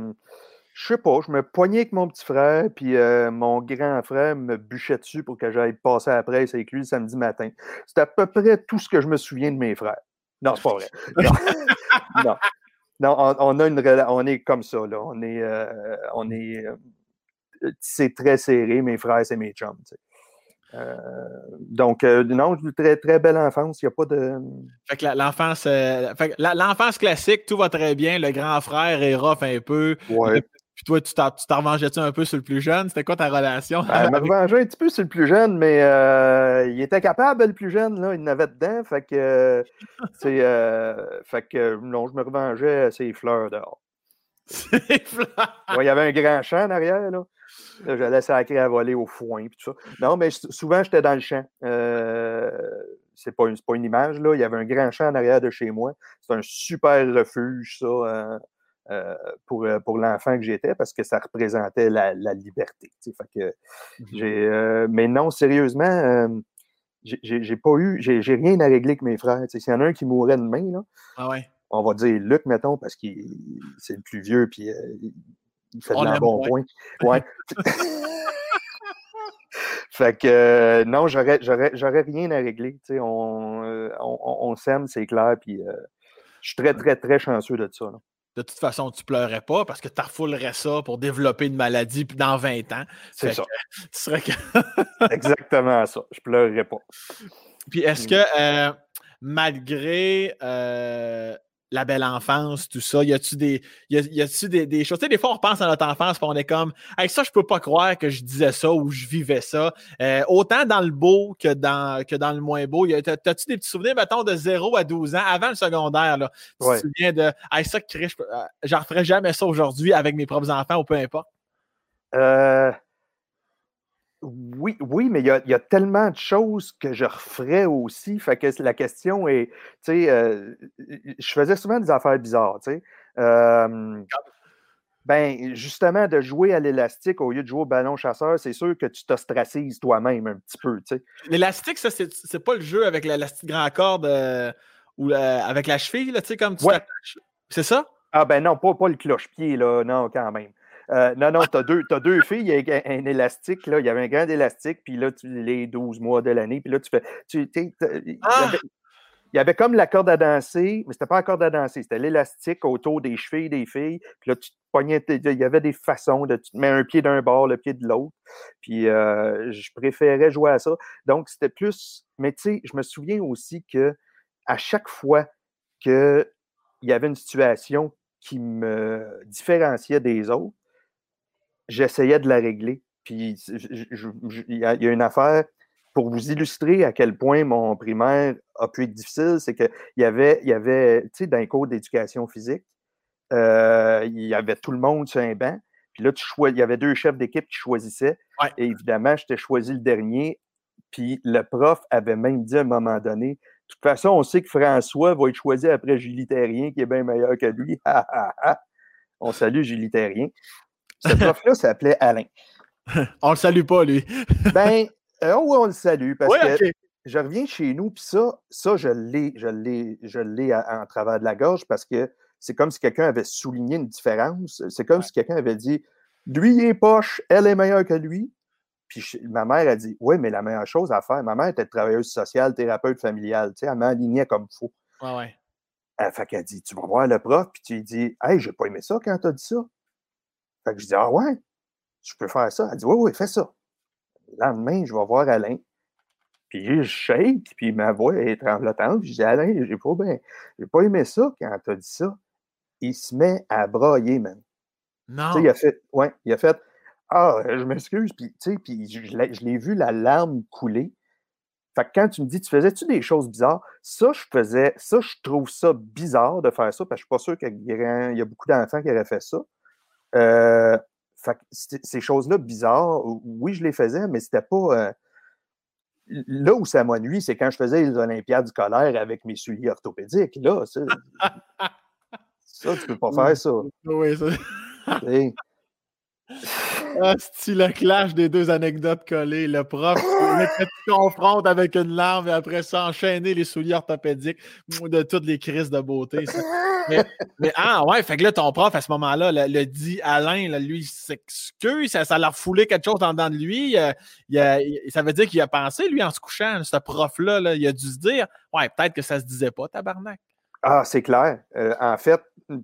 je sais pas, je me poignais avec mon petit frère, puis euh, mon grand frère me bûchait dessus pour que j'aille passer à la presse avec lui le samedi matin. C'est à peu près tout ce que je me souviens de mes frères. Non, c'est pas vrai. Non, non. Non, on, on a une on est comme ça, là. On est, euh, on est, euh, c'est très serré, mes frères, c'est mes chums. tu sais. Euh, donc, euh, non, très, très belle enfance. Il n'y a pas de. Fait que l'enfance, euh, l'enfance classique, tout va très bien. Le grand frère est rough un peu. Ouais. Puis toi, tu t'en tu revengeais-tu un peu sur le plus jeune? C'était quoi ta relation? Ben, Elle me revengeait un petit peu sur le plus jeune, mais euh, il était capable, le plus jeune, là, il en avait dedans. Fait que, c'est, euh, fait que non, je me revengeais ses fleurs dehors. C'est. Ouais, il y avait un grand champ en arrière, là. Là, J'allais sacrer à voler au foin, puis tout ça. Non, mais souvent, j'étais dans le champ. Euh, c'est pas, une- c'est pas une image, là. Il y avait un grand champ en arrière de chez moi. C'est un super refuge, ça, euh, euh, pour, euh, pour l'enfant que j'étais, parce que ça représentait la, la liberté. Fait que j'ai, euh, mais non, sérieusement, j'ai- j'ai j'ai pas eu, j'ai j'ai rien à régler avec mes frères. S'il y en a un qui mourrait demain, là, Ah ouais. on va dire Luc, mettons, parce qu'il c'est le plus vieux, puis euh, il- fait On de l'aime l'embonpoint. Ouais. fait que euh, non, j'aurais, j'aurais, j'aurais rien à régler. On, euh, on, on- on s'aime, c'est clair, puis euh, je suis très, très, très chanceux de ça. là. De toute façon, tu pleurais pas parce que tu refoulerais ça pour développer une maladie dans 20 ans. C'est ça. Tu serais que- Exactement ça. Je pleurerai pas. Puis est-ce que euh, malgré euh, la belle enfance, tout ça, y a-tu des, y a, y des, des choses? Tu sais, des fois, on repense à notre enfance, puis on est comme, hey, ça, je peux pas croire que je disais ça ou je vivais ça. Euh, autant dans le beau que dans, que dans le moins beau. T'as-tu des petits souvenirs, mettons, de 0 à 12 ans, avant le secondaire, là? Tu Ouais. te souviens de, hey, ça, Chris, je peux- euh, j'en referais jamais ça aujourd'hui avec mes propres enfants ou peu importe. Euh, oui, oui, mais il y a, il y a tellement de choses que je referais aussi. Fait que la question est, tu sais, euh, je faisais souvent des affaires bizarres, tu sais. Euh, ben, justement, de jouer à l'élastique au lieu de jouer au ballon chasseur, c'est sûr que tu t'ostracises toi-même un petit peu, tu sais. L'élastique, ça, c'est pas le jeu avec l'élastique grand corde euh, ou avec la cheville, là, tu sais, comme tu Ouais. C'est ça? Ah ben non, pas, pas le cloche-pied, là, non, quand même. Euh, non, non, deux, t'as deux filles avec un, un élastique, là, il y avait un grand élastique, puis là, tu les 12 mois de l'année, puis là, tu fais... Tu, tu il, y Ah! avait, il y avait comme la corde à danser, mais c'était pas la corde à danser, c'était l'élastique autour des chevilles des filles, puis là, tu te pognais, il y avait des façons de... Tu te mets un pied d'un bord, le pied de l'autre, puis euh, je préférais jouer à ça. Donc, c'était plus... Mais tu sais, je me souviens aussi que à chaque fois qu'il y avait une situation qui me différenciait des autres, j'essayais de la régler. Puis il y, a une affaire pour vous illustrer à quel point mon primaire a pu être difficile, c'est qu'il y avait, il y avait, tu sais, dans les cours d'éducation physique, euh, il y avait tout le monde sur un banc. Puis là, tu il y avait deux chefs d'équipe qui choisissaient. Ouais. Et évidemment, j'étais choisi le dernier. Puis le prof avait même dit à un moment donné, de toute façon, on sait que François va être choisi après Julie Terrien, qui est bien meilleur que lui. On salue Julie Terrien. Ce prof-là s'appelait Alain. On le salue pas, lui. Ben, euh, oh oui, on le salue parce Oui, que je reviens chez nous, puis ça, ça, je l'ai, je l'ai, je l'ai en travers de la gorge parce que c'est comme si quelqu'un avait souligné une différence. C'est comme Ouais. si quelqu'un avait dit lui, il est poche, elle est meilleure que lui. Puis ma mère a dit Oui, mais la meilleure chose à faire, ma mère était travailleuse sociale, thérapeute familiale, tu sais, elle m'alignait comme il faut. Ouais, ouais. Elle fait qu'elle dit Tu vas voir le prof, puis tu lui dis Hey, j'ai pas aimé ça quand tu as dit ça. Fait que je dis Ah ouais, je peux faire ça. Elle dit Oui, oui, fais ça. Le lendemain, je vais voir Alain. Puis je shake, puis ma voix est tremblotante. je dis Alain, j'ai pas, ben, j'ai pas aimé ça quand tu as dit ça. Il se met à brailler, man. Non. Tu sais, il a fait, ouais, il a fait Ah, je m'excuse, puis, tu sais, puis je, je l'ai vu la larme couler. Fait que quand tu me dis, tu faisais-tu des choses bizarres? Ça, je faisais, ça, je trouve ça bizarre de faire ça, parce que je suis pas sûr qu'il y, a beaucoup d'enfants qui auraient fait ça. Euh, fait que ces choses-là bizarres, oui, je les faisais, mais c'était pas. Euh, là où ça m'ennuie, c'est quand je faisais les Olympiades scolaires avec mes souliers orthopédiques. Là, ça, ça tu peux pas faire ça. Oui, ça. Ah, le clash des deux anecdotes collées. Le prof qui confronte avec une larme et après ça, enchaîner les souliers orthopédiques de toutes les crises de beauté. Mais, ah ouais, fait que là, ton prof, à ce moment-là, le, dit Alain, lui, il s'excuse, ça, ça l'a refoulé quelque chose en dedans de lui. ça veut dire qu'il a pensé, lui, en se couchant, ce prof-là, il a dû se dire Ouais, peut-être que ça se disait pas, tabarnak. Ah, c'est clair. Euh, en fait,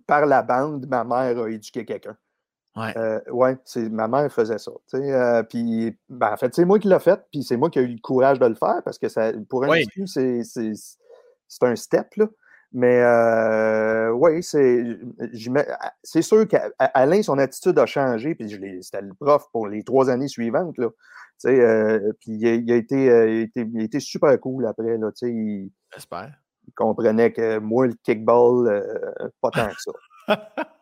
par la bande, ma mère a éduqué quelqu'un. Ouais. Euh, ouais, ma mère faisait ça. Euh, puis, ben, en fait, c'est moi qui l'ai fait, puis c'est moi qui ai eu le courage de le faire parce que ça, pour un c'est un step. Là. Mais euh, oui, c'est sûr qu'Alain, son attitude a changé, puis c'était le prof pour les trois années suivantes. Là. Puis il a, été, euh, il, a été, super cool après. J'espère. Il comprenait que moi, le kickball, pas tant que ça.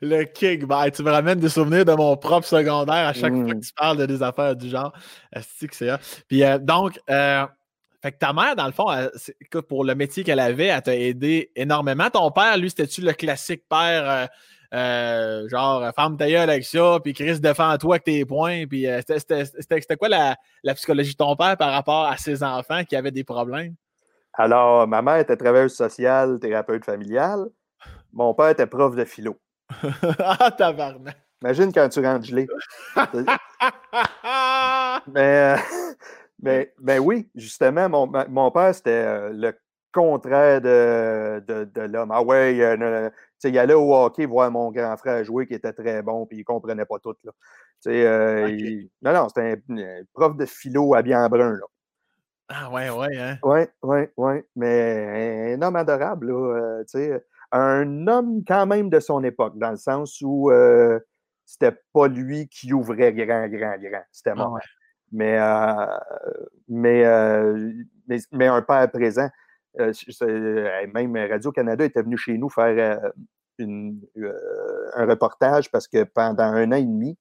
le kickball. Tu me ramènes des souvenirs de mon propre secondaire à chaque fois que mmh. tu parles de des affaires du genre. C'est que c'est Puis donc, fait que ta mère, dans le fond, pour le métier qu'elle avait, elle t'a aidé énormément. Ton père, lui, c'était-tu le classique père, euh, euh, genre, femme ta gueule avec ça, puis Chris défend-toi avec tes points, puis euh, c'était quoi la, psychologie de ton père par rapport à ses enfants qui avaient des problèmes? Alors, ma mère était travailleuse sociale, thérapeute familiale. Mon père était prof de philo. ah, tabarnak! Imagine quand tu rentres gelé. Mais... Mais, ben oui, justement, mon, mon père, c'était euh, le contraire de, de, l'homme. Ah ouais, euh, il allait au hockey voir mon grand frère jouer qui était très bon, puis il ne comprenait pas tout. Là. Euh, non, non, c'était un, prof de philo habillé en brun. Là. Ah ouais, ouais, hein? Oui, oui, oui. Mais un homme adorable, là, un homme quand même de son époque, dans le sens où c'était pas lui qui ouvrait grand, grand, grand. C'était ah moi. Mais, euh, mais, euh, mais, mais, un père présent. Euh, même Radio-Canada était venu chez nous faire une, un reportage parce que pendant un an et demi,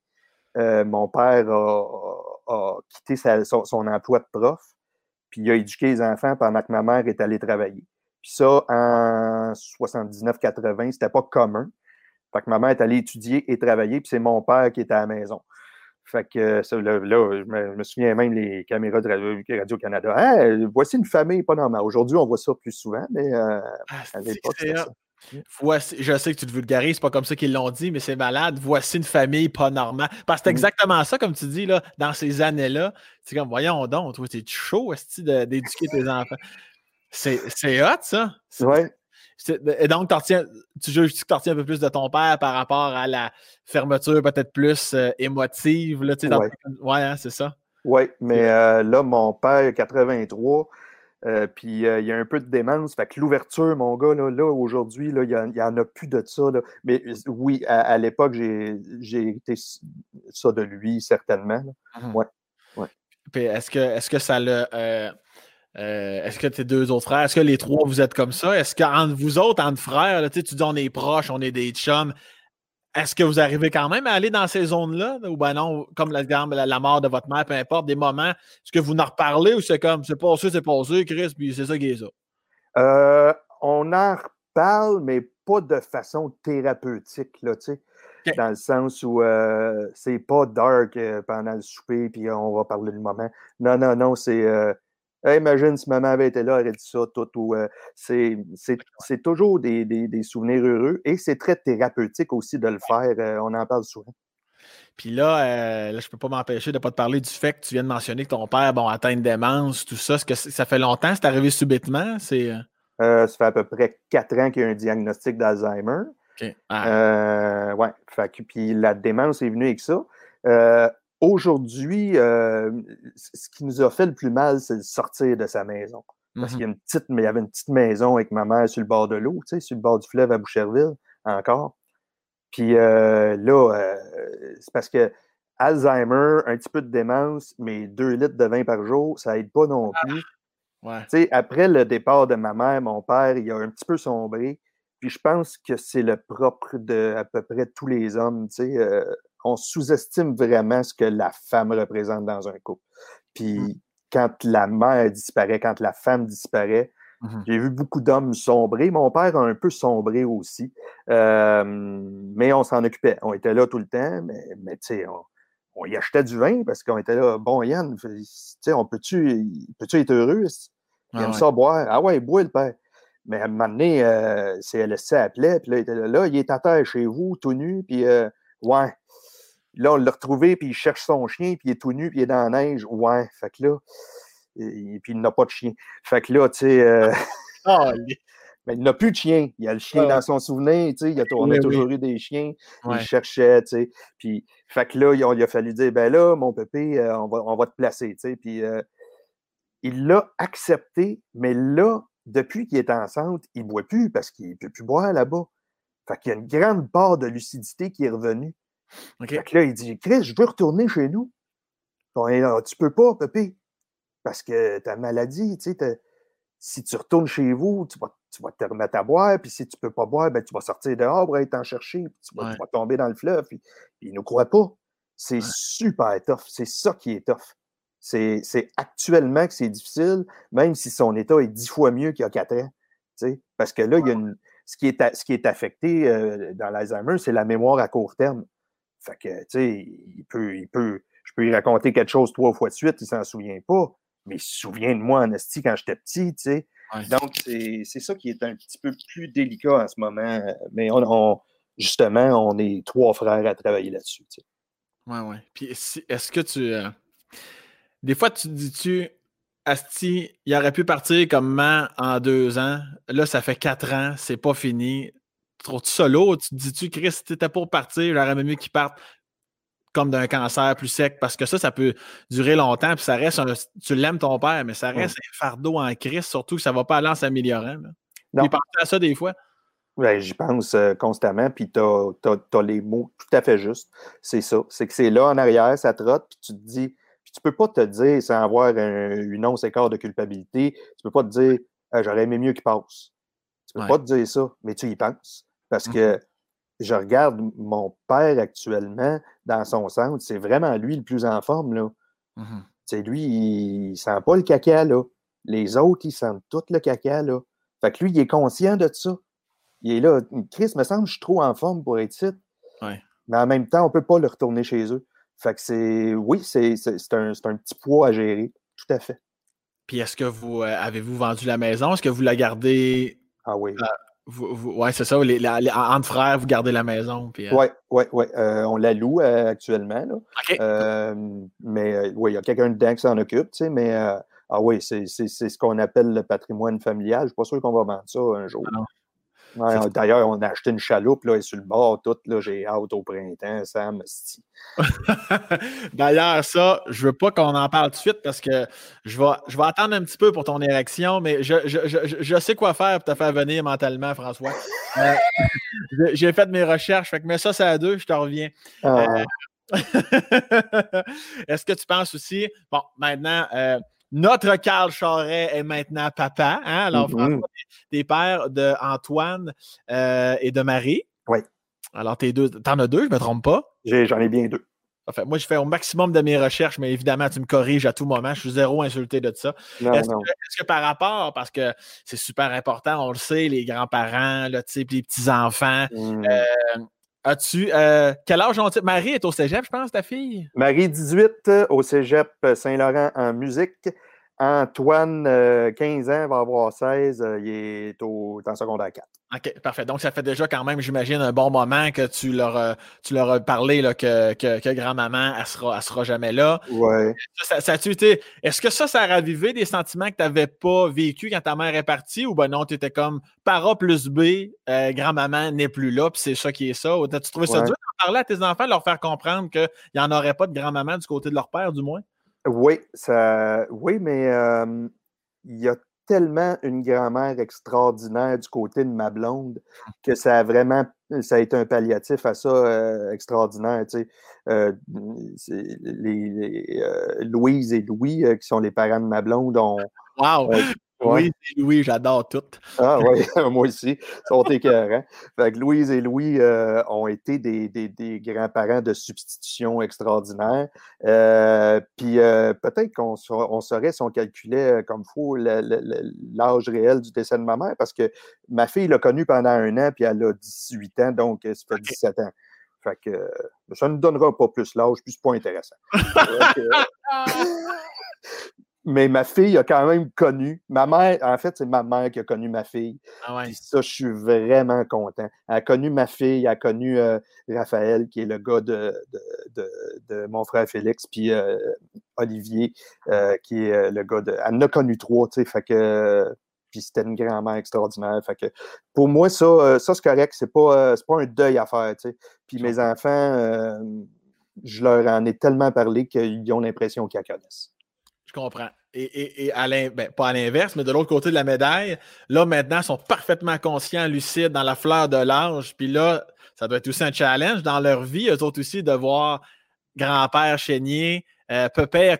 mon père a, quitté son, emploi de prof, puis il a éduqué les enfants pendant que ma mère est allée travailler. Puis ça, en 79-80, c'était pas commun. Fait que ma mère est allée étudier et travailler, puis c'est mon père qui était à la maison. Fait que là, je, me, souviens même les caméras de Radio-Canada. voici une famille pas normale. Aujourd'hui, on voit ça plus souvent, mais euh, ah, Voici, je sais que tu te vulgarises, c'est pas comme ça qu'ils l'ont dit, mais c'est malade. Voici une famille pas normale. Parce que c'est mmh. exactement ça, comme tu dis, là, dans ces années-là. C'est comme, voyons donc, toi, t'es chaud, d'éduquer tes enfants. C'est hot, ça. Ouais. Et donc, tu juges que tu retiens un peu plus de ton père par rapport à la fermeture peut-être plus euh, émotive? Là, ouais, hein, c'est ça. Oui, mais euh, là, mon père, 83, euh, puis il y a un peu de démence. Fait que l'ouverture, mon gars, là, là aujourd'hui, il n'y en a plus de ça. Mais oui, à, l'époque, j'ai été ça de lui, certainement. Mmh ouais. Est-ce que, est que ça l'a euh, est-ce que tes deux autres frères, est-ce que les trois, vous êtes comme ça? Est-ce qu'entre vous autres, entre frères, tu dis on est proches, on est des chums, est-ce que vous arrivez quand même à aller dans ces zones-là? Ou ben non, comme la, la, mort de votre mère, peu importe, des moments, est-ce que vous en reparlez ou c'est comme c'est passé, c'est passé, Chris, puis c'est ça qui est ça? Euh, on en reparle, mais pas de façon thérapeutique, là, tu sais. Dans le sens où euh, c'est pas dark pendant le souper, puis on va parler du moment. Non, non, non, c'est imagine si maman avait été là, elle aurait dit ça, tout. Euh, c'est toujours des, des, souvenirs heureux et c'est très thérapeutique aussi de le faire. Euh, on en parle souvent. Puis là, euh, là, je peux pas m'empêcher de pas te parler du fait que tu viens de mentionner que ton père, bon, atteint une démence, tout ça. Est-ce que ça fait longtemps? C'est arrivé subitement? C'est... Ça fait à peu près quatre ans qu'il y a un diagnostic d'Alzheimer. OK. Ah. ouais. Fait que, puis la démence est venue avec ça. Aujourd'hui, ce qui nous a fait le plus mal, c'est de sortir de sa maison. Parce qu'il y, a une petite, il y avait une petite maison avec ma mère sur le bord de l'eau, tu sais, sur le bord du fleuve à Boucherville, encore. Puis euh, là, euh, c'est parce que Alzheimer, un petit peu de démence, mais deux litres de vin par jour, ça aide pas non Ah! plus. Ouais. Tu sais, après le départ de ma mère, mon père, il a un petit peu sombré. Puis je pense que c'est le propre de à peu près tous les hommes. Tu sais, euh, on sous-estime vraiment ce que la femme représente dans un couple. Puis Mmh. quand la mère disparaît, quand la femme disparaît, Mhm. j'ai vu beaucoup d'hommes sombrer. Mon père a un peu sombré aussi. Euh, mais on s'en occupait. On était là tout le temps, mais, mais tu sais, on, on y achetait du vin parce qu'on était là. Bon, Yann, tu sais, on peut-tu peut être heureux? Il Ah aime ouais. ça boire. Ah ouais, bois le père. Mais à un moment donné, euh, CLSC appelait, puis là, il était là, là, il est à terre chez vous, tout nu, puis euh, ouais. Là, on l'a retrouvé, puis il cherche son chien, puis il est tout nu, puis il est dans la neige. Ouais, fait que là, et, puis il n'a pas de chien. Fait que là, tu sais, euh, Ah, mais il n'a plus de chien. Il a le chien Ouais. dans son souvenir, tu sais, il a, on a Oui, toujours eu des chiens. Ouais. Il cherchait, tu sais. Puis, fait que là, il, a- il a fallu dire, ben là, mon pépé, euh, on, va, on va te placer, tu sais. Puis, euh, il l'a accepté, mais là, depuis qu'il est enceinte, il ne boit plus parce qu'il ne peut plus boire là-bas. Fait qu'il y a une grande part de lucidité qui est revenue. OK? Fait que là, il dit, Chris, je veux retourner chez nous. Bon, et là, tu peux pas, pépé, parce que ta maladie, tu sais, t'as- si tu retournes chez vous, tu vas, tu vas te remettre à boire, puis si tu peux pas boire, ben, tu vas sortir dehors pour aller t'en chercher, puis tu vas, tu Ouais. vas tomber dans le fleuve, puis, puis il ne croit pas. C'est Ouais. super tough. C'est ça qui est tough. C'est actuellement que c'est difficile, même si son état est dix fois mieux qu'il y a quatre ans. Parce que là, il y a une, ce, qui est a- ce qui est affecté euh, dans l'Alzheimer, c'est la mémoire à court terme. Fait que, tu sais, il peut, il peut, je peux lui raconter quelque chose trois fois de suite, il s'en souvient pas, mais il se souvient de moi en esti quand j'étais petit, tu sais. Ouais. Donc, c'est ça qui est un petit peu plus délicat en ce moment. Mais on, on- justement, on est trois frères à travailler là-dessus. tu sais. Ouais, ouais. Puis si- est-ce que tu. euh, Des fois, tu dis-tu, Asti, il aurait pu partir comme man en deux ans. Là, ça fait quatre ans, c'est pas fini. Tu ça lourd? Tu te dis-tu, Chris, t'étais pour partir, j'aurais aimé mieux qu'il parte comme d'un cancer plus sec, parce que ça, ça peut durer longtemps, puis ça reste un. Tu l'aimes ton père, mais ça reste un fardeau en crise, surtout que ça va pas aller en s'améliorant. là. Non. Il pense à ça des fois. Ouais, J'y pense euh, constamment, puis tu as, les mots tout à fait justes. C'est ça. C'est que c'est là en arrière, ça trotte, puis tu te dis, puis tu peux pas te dire sans avoir un- une once et quart de culpabilité, tu peux pas te dire Ah, j'aurais aimé mieux qu'il passe. Tu peux Ouais. pas te dire ça, mais tu y penses. Parce Mhm. que je regarde mon père actuellement dans son centre, c'est vraiment lui le plus en forme, là. Tu sais, lui, il sent pas le caca, là. Les autres, ils sentent tout le caca, là. Fait que lui, il est conscient de ça. Il est là. Chris, me semble que je suis trop en forme pour être ici. Ouais. Mais en même temps, on peut pas le retourner chez eux. Fait que c'est. Oui, c'est c'est- c'est un, c'est un petit poids à gérer. Tout à fait. Puis est-ce que vous euh, avez-vous vendu la maison? Est-ce que vous la gardez Ah oui. Vous, vous- ouais, c'est ça. Les, la- les- entre frères, vous gardez la maison. Oui, oui, oui. on la loue euh, actuellement, là. OK. Euh, mais euh, oui, il y a quelqu'un dedans qui s'en occupe, tu sais, mais ah oui, c'est ce qu'on appelle le patrimoine familial. Je ne suis pas sûr qu'on va vendre ça un jour. Ah. Ouais, D'ailleurs, on a acheté une chaloupe, là, et sur le bord, toute, là, j'ai hâte au printemps, Sam. D'ailleurs, ça, je veux pas qu'on en parle tout de suite parce que je vais, je vais attendre un petit peu pour ton érection, mais je, je- je- je- sais quoi faire pour te faire venir mentalement, François. Euh, j'ai- fait mes recherches, fait que mets ça, c'est à deux, je te reviens. Ah, Est-ce que tu penses aussi, bon, maintenant, euh, notre Carl Charret est maintenant papa, hein? Alors, Mhm. François, t'es t'es père de Antoine euh, et de Marie. Oui. Alors, t'es deux, t'en as deux, je me trompe pas? J'en ai bien deux. Parfait. Moi, je fais au maximum de mes recherches, mais évidemment, tu me corriges à tout moment. Je suis zéro insulté de ça. Est-ce que, par rapport, parce que c'est super important, on le sait, les grands-parents, sais, puis les petits-enfants, Hmm. As-tu. euh, quel âge ont-ils? Marie est au cégep, je pense, ta fille? Marie 18 euh, au cégep Saint-Laurent en musique. Antoine, 15 ans, va avoir 16, il est au, en secondaire 4. OK, parfait. Donc, ça fait déjà quand même, j'imagine, un bon moment que tu leur, euh, tu leur as parlé là, que, que, grand-maman, elle sera, sera jamais là. Ouais. Ça, ça, Est-ce que ça, ça a ravivé des sentiments que tu n'avais pas vécu quand ta mère est partie ou ben non, tu étais comme para plus B, euh, grand-maman n'est plus là, puis c'est ça qui est ça? As-tu trouvé ça dur de parler à tes enfants, de leur faire comprendre qu'il n'y en aurait pas de grand-maman du côté de leur père, du moins? Oui, ça, oui mais euh, il y a tellement une grand-mère extraordinaire du côté de ma blonde que ça a vraiment ça a été un palliatif à ça euh, extraordinaire. Tu sais. Euh, les, euh, Louise et Louis, qui sont les parents de ma blonde, ont, wow. Oui, Louis, j'adore tout. Ah oui, moi aussi. Ils sont écœurants. Fait que Louise et Louis euh, ont été des, des, grands-parents de substitution extraordinaires. Euh, puis euh, peut-être qu'on on saurait si on calculait comme faut l'âge réel du décès de ma mère, parce que ma fille l'a connu pendant un an, puis elle a 18 ans, donc ça fait 17 ans. Fait que ça ne donnera pas plus l'âge, puis c'est pas intéressant. mais ma fille a quand même connu. Ma mère, en fait, c'est ma mère qui a connu ma fille. Ah ça, je suis vraiment content. Elle a connu ma fille, elle a connu euh, Raphaël, qui est le gars de, de, mon frère Félix, puis euh, Olivier, euh, qui est le gars de. Elle en a connu trois, tu sais, fait que. Puis c'était une grand-mère extraordinaire. Fait que pour moi, ça, ça c'est correct. C'est pas, pas un deuil à faire, tu sais. Puis mes enfants, je leur en ai tellement parlé qu'ils ont l'impression qu'ils la connaissent. Je comprends. Et, et, ben, pas à l'inverse, mais de l'autre côté de la médaille, là, maintenant, ils sont parfaitement conscients, lucides, dans la fleur de l'âge. Puis là, ça doit être aussi un challenge dans leur vie, eux autres aussi, de voir grand-père Chénier euh,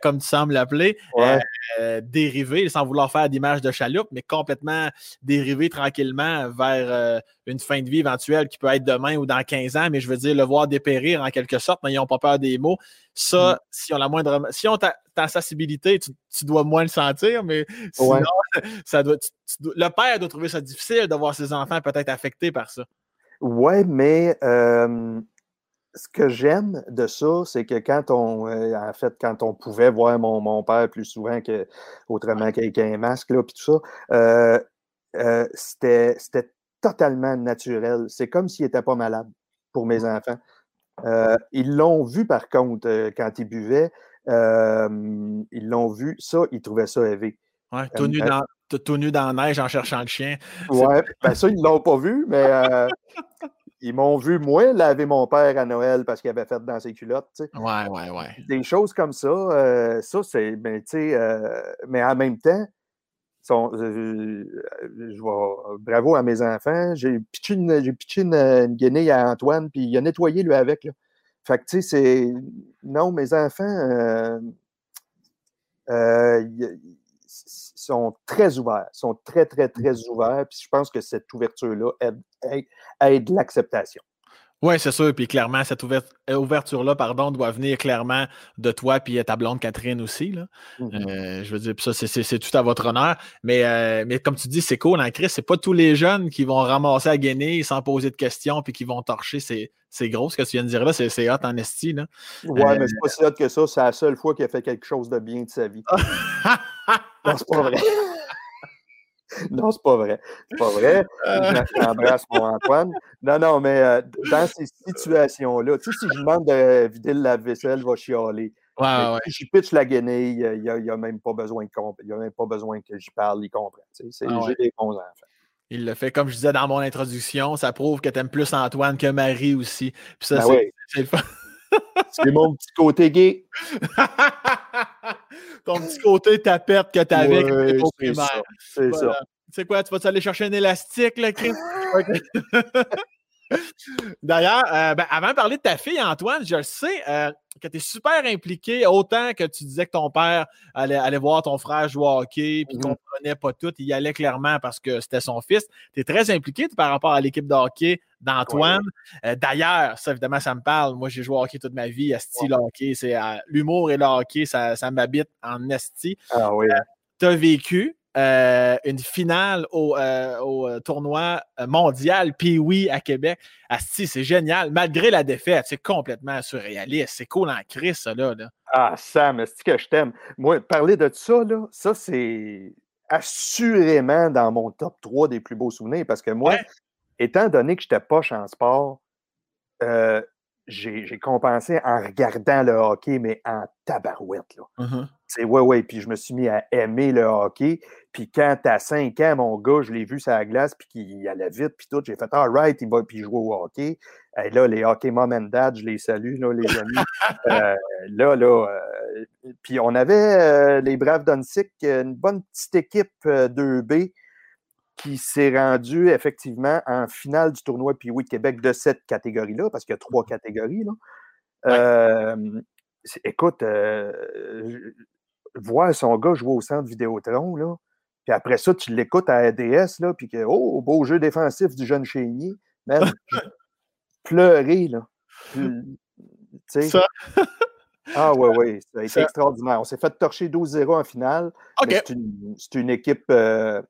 comme tu sembles l'appeler, euh, euh, dérivé, sans vouloir faire d'image de chaloupe, mais complètement dérivé tranquillement vers une fin de vie éventuelle qui peut être demain ou dans 15 ans, mais je veux dire, le voir dépérir en quelque sorte, mais ils n'ont pas peur des mots. Ça, mm. si on la moindre. Si on ta, sensibilité, tu, dois moins le sentir, mais sinon, ça doit, le père doit trouver ça difficile de voir ses enfants peut-être affectés par ça. Oui, mais ce que j'aime de ça, c'est que quand on, euh, en fait, quand on pouvait voir mon, père plus souvent que autrement qu'avec un masque, là, puis tout ça, euh, euh, c'était, totalement naturel. C'est comme s'il n'était pas malade pour mes enfants. ils l'ont vu, par contre, quand ils buvaient, ils l'ont vu, ça, ils trouvaient ça élevé. Ouais, tout nu, dans, tout nu dans la neige en cherchant le chien. Ouais, ben ça, ils ne l'ont pas vu, mais ils m'ont vu, moi, laver mon père à Noël parce qu'il avait fait dans ses culottes. Ouais, ouais, ouais. Des choses comme ça, euh, ça, c'est. Ben, sais, euh, mais en même temps, euh, je vois, bravo à mes enfants. J'ai pitché, une, pitché une, guenille à Antoine, puis il a nettoyé lui avec. Là. Fait que, tu sais, c'est. Non, mes enfants sont très ouverts, sont très, très, très mmh. ouverts. Puis je pense que cette ouverture-là aide, l'acceptation. Oui, c'est sûr. Puis clairement, cette euh, ouverture-là, pardon, doit venir clairement de toi puis ta blonde Catherine aussi. Là. Mmh euh, je veux dire, ça, c'est tout à votre honneur. Mais, euh, mais comme tu dis, c'est cool, en hein, Chris. C'est pas tous les jeunes qui vont ramasser à gagner sans poser de questions puis qui vont torcher. C'est gros ce que tu viens de dire là. C'est hot en esti. Là. Ouais, mais c'est pas si hot que ça. C'est la seule fois qu'il a fait quelque chose de bien de sa vie. C'est pas vrai. non, c'est pas vrai. C'est pas vrai. Euh. J'embrasse mon Antoine. Non, non, mais euh, dans ces situations-là, tu sais, si je demande de vider le lave-vaisselle, il va chialer. Ouais, ouais. Si je pitch la guenille, il n'y a, même pas besoin a même pas besoin que j'y parle, il comprend. Tu sais, c'est ah, j'ai des bons enfants. Il le fait, comme je disais dans mon introduction, ça prouve que tu aimes plus Antoine que Marie aussi. Puis ça, ben c'est le c'est mon petit côté gay. Ton petit côté tapette que tu avais ouais, C'est ça. C'est ça. Tu sais quoi, tu vas aller chercher un élastique, là, Chris? D'ailleurs, euh, ben, avant de parler de ta fille, Antoine, je le sais euh, que tu es super impliqué, autant que tu disais que ton père allait, voir ton frère jouer au hockey, puis qu'on ne comprenait pas tout, il y allait clairement parce que c'était son fils. Tu es très impliqué par rapport à l'équipe de hockey d'Antoine. Euh, d'ailleurs, ça, évidemment, ça me parle. Moi, j'ai joué au hockey toute ma vie, esti, le hockey. C'est, l'humour et le hockey, ça, ça m'habite en esti. Ah oui. tu as vécu une finale au, tournoi mondial, puis oui, à Québec. Asti, c'est génial. Malgré la défaite, c'est complètement surréaliste. C'est cool en crise, ça, là. Ah, Sam, c'est que je t'aime? Moi, parler de ça, là, ça, c'est assurément dans mon top 3 des plus beaux souvenirs parce que moi, étant donné que je n'étais pas en sport, euh, j'ai compensé en regardant le hockey, mais en tabarouette. Là. Mmh c'est ouais, ouais. Puis je me suis mis à aimer le hockey. Puis quand t'as 5 ans, mon gars, je l'ai vu sur la glace, puis qu'il allait vite, puis tout, j'ai fait All right, il va puis jouer au hockey. Et là, les hockey mom and dad, je les salue, là, les amis. Euh, là, là, euh, puis on avait les Braves d'Unsick, une bonne petite équipe 2B qui s'est rendu effectivement en finale du tournoi puis oui Québec de cette catégorie-là, parce qu'il y a trois catégories. Là. écoute, euh, voir son gars jouer au centre Vidéotron, là, puis après ça, tu l'écoutes à ADS, là, puis que, oh, beau jeu défensif du jeune Chénier, même, pleurer, là. Ça. Ah oui, oui, ça a été extraordinaire. On s'est fait torcher 12-0 en finale. C'est une, équipe euh,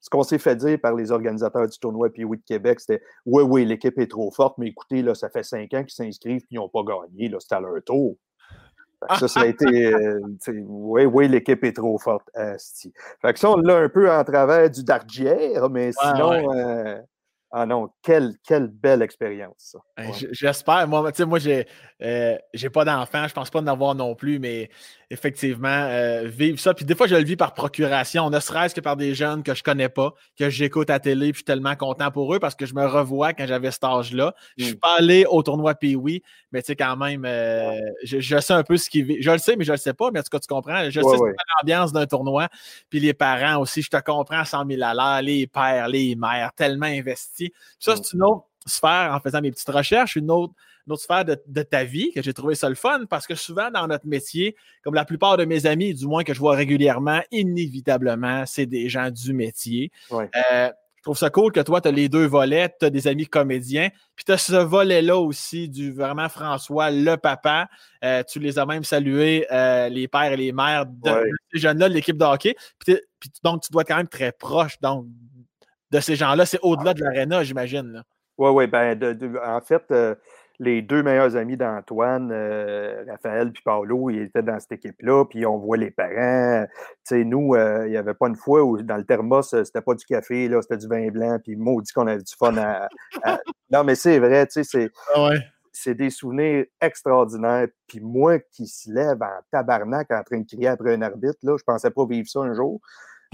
ce qu'on s'est fait dire par les organisateurs du tournoi puis oui de Québec, c'était oui, oui, l'équipe est trop forte, mais écoutez, là, ça fait cinq ans qu'ils s'inscrivent et ils n'ont pas gagné. Là, c'est à leur tour. Ça, ça a été. Euh, oui, oui, l'équipe est trop forte. Fait que ça, on l'a un peu en travers du Dardière, mais sinon, euh, ah non, quelle, quelle belle expérience, ben, J'espère. Moi, moi j'ai euh, j'ai pas d'enfant, je pense pas en avoir non plus, mais effectivement, euh, vivre ça. Puis des fois, je le vis par procuration, ne serait-ce que par des jeunes que je connais pas, que j'écoute à télé, puis je suis tellement content pour eux parce que je me revois quand j'avais cet âge-là. Je suis mm. pas allé au tournoi Pee-Wee, mais tu sais, quand même, euh, je, sais un peu ce qui vit. Je le sais, mais je le sais pas, mais en tout cas, tu comprends. Je sais l'ambiance d'un tournoi, puis les parents aussi, je te comprends 100 000 à l'heure, les pères, les mères, tellement investis. Ça, mm. c'est une autre sphère en faisant mes petites recherches, une autre autre sphère de, ta vie, que j'ai trouvé ça le fun, parce que souvent dans notre métier, comme la plupart de mes amis, du moins que je vois régulièrement, inévitablement, c'est des gens du métier. Euh, je trouve ça cool que toi, tu as les deux volets, tu as des amis comédiens, puis tu as ce volet-là aussi du vraiment François, le papa. Euh, tu les as même salués, euh, les pères et les mères de, ces jeunes-là, de l'équipe de hockey. Puis, donc, tu dois être quand même très proche donc, de ces gens-là. C'est au-delà de l'aréna, j'imagine. Oui, oui. Ben, en fait, les deux meilleurs amis d'Antoine, euh, Raphaël puis Paolo, ils étaient dans cette équipe-là, puis on voit les parents. Tu sais, nous, euh, il n'y avait pas une fois où dans le thermos, euh, c'était pas du café, là, c'était du vin blanc, puis maudit qu'on avait du fun à. Non, mais c'est vrai, tu sais, c'est. Ah c'est des souvenirs extraordinaires. Puis moi qui se lève en tabarnak en train de crier après un arbitre, là, je pensais pas vivre ça un jour.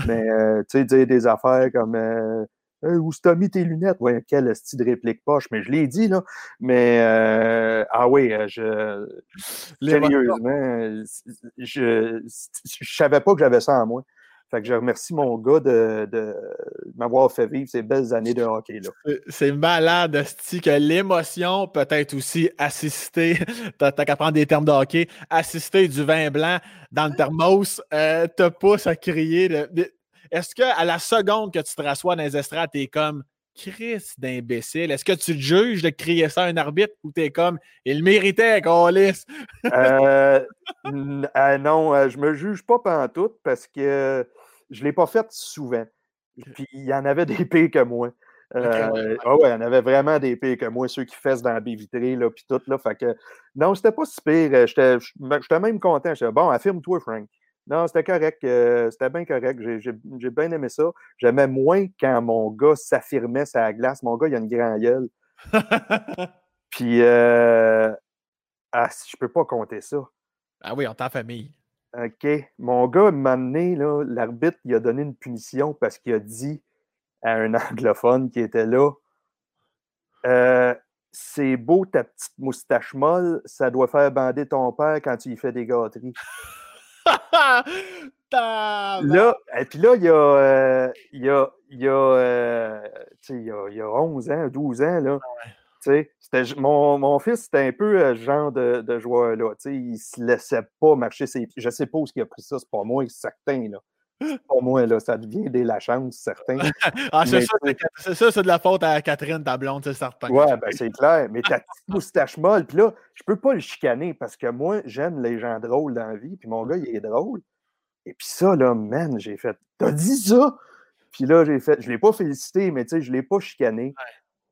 Mais, tu sais, dire des affaires comme où t'as mis tes lunettes? Ouais, quel style de réplique poche, mais je l'ai dit, là. Mais, euh, ah oui, euh, je. Sérieusement, je, je savais pas que j'avais ça en moi. Fait que je remercie mon gars de, m'avoir fait vivre ces belles années de hockey. là. C'est malade, que l'émotion, peut-être aussi assister, t'as qu'à prendre des termes de hockey, assister du vin blanc dans le thermos, euh, te pousse à crier. Est-ce qu'à la seconde que tu te rassois dans les estrades, tu es comme Chris d'imbécile? Est-ce que tu te juges de crier ça à un arbitre ou tu es comme il méritait qu'on lisse? euh, euh, non, euh, je me juge pas tout parce que je ne l'ai pas fait souvent. Puis il y en avait des pires que moi. Euh, ah ouais, il y en avait vraiment des pires que moi, ceux qui fessent dans la baie vitrée, là, puis tout, là. Fait que, non, c'était pas si pire. J'étais même content. J'étais, bon, affirme-toi, Frank. Non, c'était correct. Euh, c'était bien correct. J'ai bien aimé ça. J'aimais moins quand mon gars s'affirmait sa glace. Mon gars, il a une grande gueule. Puis, euh, ah, je peux pas compter ça. Ah oui, en ta famille. OK. Mon gars m'a amené, l'arbitre, il a donné une punition parce qu'il a dit à un anglophone qui était là euh, C'est beau ta petite moustache molle, ça doit faire bander ton père quand tu y fais des gâteries. là, et puis là, il y a, euh, il y a, il y a, euh, il y a, il y a 11 ans, 12 ans, là. Mon, mon, fils, c'était un peu euh, ce genre de, de joueur-là. Il ne se laissait pas marcher ses pieds. Je ne sais pas où il a pris ça, c'est pas moi, certain. Là. Pour moi, là, ça devient des la chance, certain. ah, c'est ça, c'est de la faute à Catherine, ta blonde, c'est certain. Ouais, ben c'est clair. Mais ta petite moustache molle, puis là, je peux pas le chicaner parce que moi, j'aime les gens drôles dans la vie, puis mon gars, il est drôle. Et puis ça, là, man, j'ai fait, t'as dit ça? Puis là, j'ai fait, je l'ai pas félicité, mais tu sais, je ne l'ai pas chicané.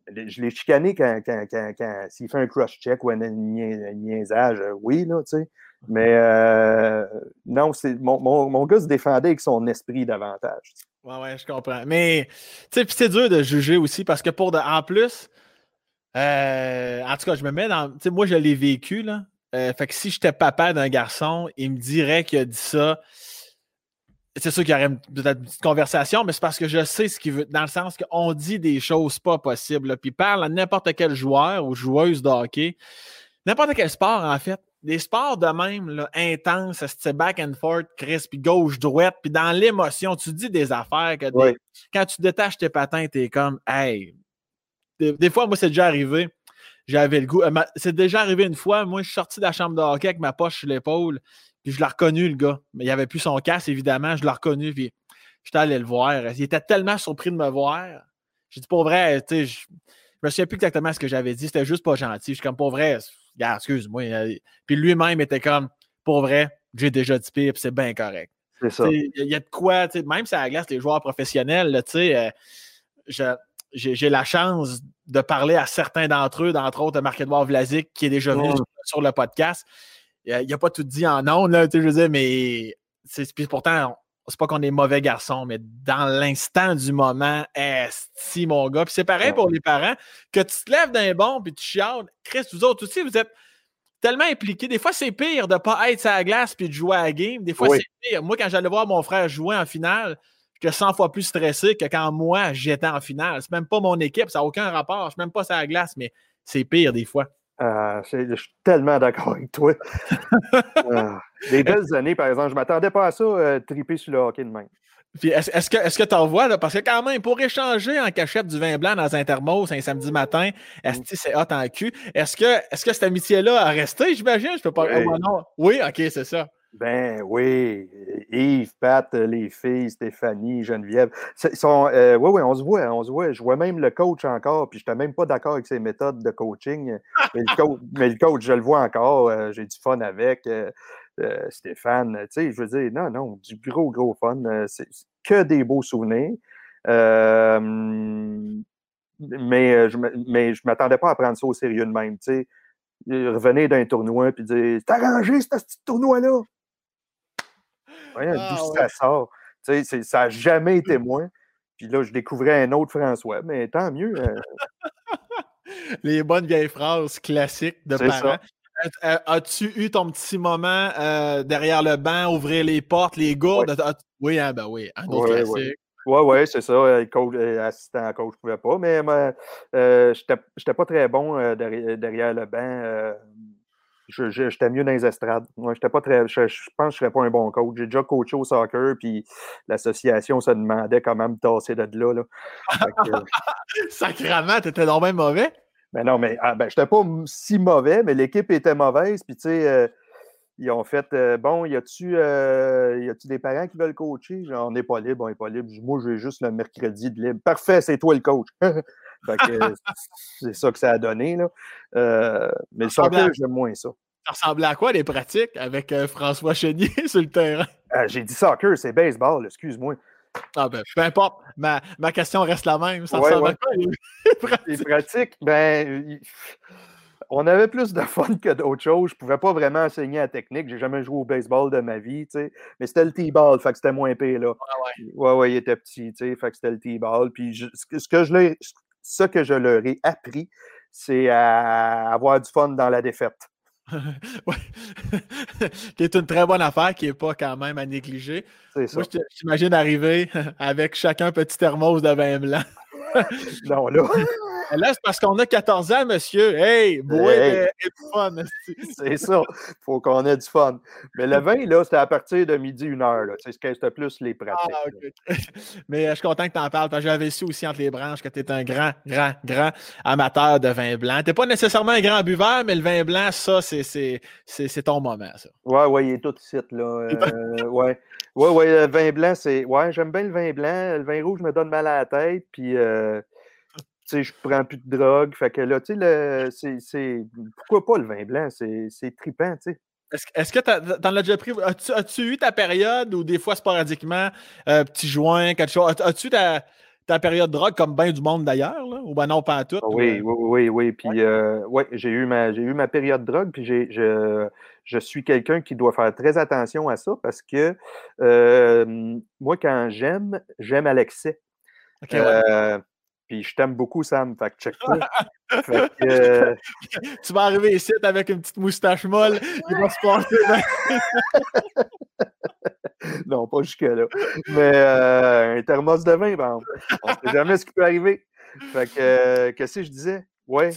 Je l'ai chicané quand, quand, quand, quand s'il fait un cross-check ou un niaisage, oui, là, tu sais. Mais euh, non, c'est mon, mon, mon, gars se défendait avec son esprit davantage. Ouais, ouais, je comprends. Mais, c'est dur de juger aussi parce que pour de, en plus, euh, en tout cas, je me mets dans. Moi, je l'ai vécu, là. Euh, fait que si j'étais papa d'un garçon, il me dirait qu'il a dit ça. C'est sûr qu'il y aurait peut-être une petite conversation, mais c'est parce que je sais ce qu'il veut, dans le sens qu'on dit des choses pas possibles. Puis parle à n'importe quel joueur ou joueuse de hockey, n'importe quel sport, en fait. Des sports de même, là, intenses, c'est back and forth, Chris, puis gauche-droite, puis dans l'émotion, tu dis des affaires que quand tu détaches tes patins, t'es comme, hey. Des, fois, moi, c'est déjà arrivé. J'avais le goût. Euh, c'est déjà arrivé une fois. Moi, je suis sorti de la chambre de hockey avec ma poche sur l'épaule, puis je l'ai reconnu, le gars. Mais il n'y avait plus son casque, évidemment. Je l'ai reconnu, puis j'étais allé le voir. Il était tellement surpris de me voir. J'ai dit, pour vrai, tu sais, je, je me souviens plus exactement ce que j'avais dit. C'était juste pas gentil. Je suis comme, pour vrai, excuse-moi. Puis lui-même était comme, pour vrai, j'ai déjà dit pire, c'est bien correct. C'est ça. Il y a de quoi, même si à la glace, les joueurs professionnels, tu sais, euh, j'ai la chance de parler à certains d'entre eux, d'entre autres Marc-Edouard Vlasic, qui est déjà venu sur, le podcast. Il n'a pas tout dit en nom, là, tu sais, je veux dire, mais pourtant, c'est pas qu'on est mauvais garçon, mais dans l'instant du moment, si mon gars. Puis c'est pareil pour les parents, que tu te lèves d'un bon puis tu chiales. Chris, vous autres aussi, vous êtes tellement impliqués. Des fois, c'est pire de ne pas être sur la glace puis de jouer à la game. Des fois, c'est pire. Moi, quand j'allais voir mon frère jouer en finale, j'étais 100 fois plus stressé que quand moi, j'étais en finale. C'est même pas mon équipe, ça n'a aucun rapport. Je suis même pas sur la glace, mais c'est pire des fois. Euh, je suis tellement d'accord avec toi. euh, des belles années, par exemple. Je ne m'attendais pas à ça, euh, triper sur le hockey de même. est-ce, que tu en vois, parce que quand même, pour échanger en cachette du vin blanc dans un thermos un samedi matin, est-ce que c'est hot en cul? Est-ce que, est-ce que cette amitié-là a resté, j'imagine? Je peux pas. Oui, oh, oui ok, c'est ça. Ben oui, Yves, Pat, les filles, Stéphanie, Geneviève. Sont, euh, oui, oui, on se voit, on se voit. Je vois même le coach encore, puis je n'étais même pas d'accord avec ses méthodes de coaching. Mais le, coach, je le vois encore, euh, j'ai du fun avec. Euh, Stéphane, tu sais, je veux dire, non, non, du gros, gros fun. C'est que des beaux souvenirs. mais je ne m'attendais pas à prendre ça au sérieux de même, tu sais. Revenir d'un tournoi puis dire C'est arrangé ce petit tournoi-là. Ah, d'où ça sort. ça n'a jamais été mmh. moi. Puis là, je découvrais un autre François, mais tant mieux. Euh. Les bonnes vieilles phrases classiques de parents. As-tu eu ton petit moment euh, derrière le banc, ouvrir les portes, les gourdes? Oui, hein, ben oui, un autre classique. Oui, oui, c'est ça. Euh, coach, assistant coach, je ne pouvais pas, mais je n'étais pas très bon derrière, le banc j'étais mieux dans les estrades. Moi, j'étais pas très. Je, pense que je ne serais pas un bon coach. J'ai déjà coaché au soccer, puis l'association se demandait comment me tasser de là. là. Sacrement, t'étais même mauvais? Ben non, mais ah, ben, je n'étais pas si mauvais, mais l'équipe était mauvaise. Puis, tu sais, euh, ils ont fait euh, Bon, y a-tu euh, des parents qui veulent coacher? Genre, on n'est pas libre, on n'est pas libre. Moi, j'ai juste le mercredi de libre. Parfait, c'est toi le coach. c'est ça que ça a donné. Là. Euh, mais le soccer, j'aime moins ça. Ça ressemblait à quoi les pratiques avec euh, François Chenier sur le terrain? Euh, j'ai dit soccer, c'est baseball, excuse-moi. Ah ben, peu importe. Ma, ma, question reste la même. Ça ressemble à quoi les pratiques? Les pratiques, ben, on avait plus de fun que d'autres choses. Je ne pouvais pas vraiment enseigner la technique. J'ai jamais joué au baseball de ma vie, tu sais. Mais c'était le T-ball, fait que c'était moins pire, là. Ouais, ouais. ouais, ouais il était petit, tu sais, fait que c'était le T-ball. Puis ce que je ce que je leur ai appris, c'est à avoir du fun dans la défaite. oui. qui est une très bonne affaire qui n'est pas quand même à négliger. C'est ça. Moi, je t'imagine arriver avec chacun un petit thermos de vin blanc. non, là. Là, c'est parce qu'on a 14 ans, monsieur. Hey, bois hey. du fun. c'est ça. Il faut qu'on ait du fun. Mais le vin, là, c'était à partir de midi, une heure. C'est ce que c'était plus les pratiques. Ah, Mais euh, je suis content que tu en parles parce que j'avais su aussi entre les branches que tu es un grand, grand, grand amateur de vin blanc. Tu n'es pas nécessairement un grand buveur, mais le vin blanc, ça, c'est ton moment, ça. Ouais, ouais, il est tout site, là. Euh, ouais. Ouais, ouais, le vin blanc, c'est. Ouais, j'aime bien le vin blanc. Le vin rouge me donne mal à la tête. Puis. Euh sais, je prends plus de drogue. Fait que là, tu sais, c'est, pourquoi pas le vin blanc? C'est, trippant, tu sais. Est-ce que tu as déjà pris? As-tu eu ta période ou des fois sporadiquement, euh, petit joint, quelque chose? As-tu ta, ta période de drogue comme bien du monde d'ailleurs, ou ben non, pas à tout? Oui, oui, oui, oui. Puis, ouais, j'ai eu, ma, eu ma période de drogue, puis j'ai, je, suis quelqu'un qui doit faire très attention à ça parce que moi, quand j'aime, j'aime à l'excès. Euh, puis je t'aime beaucoup, Sam. Fait que check fait que, Tu vas arriver ici avec une petite moustache molle. Il va se passer. non, pas jusque-là. Mais euh, un thermos de vin, on ne sait jamais ce qui peut arriver. Fait que, euh, qu'est-ce que je disais? Ouais.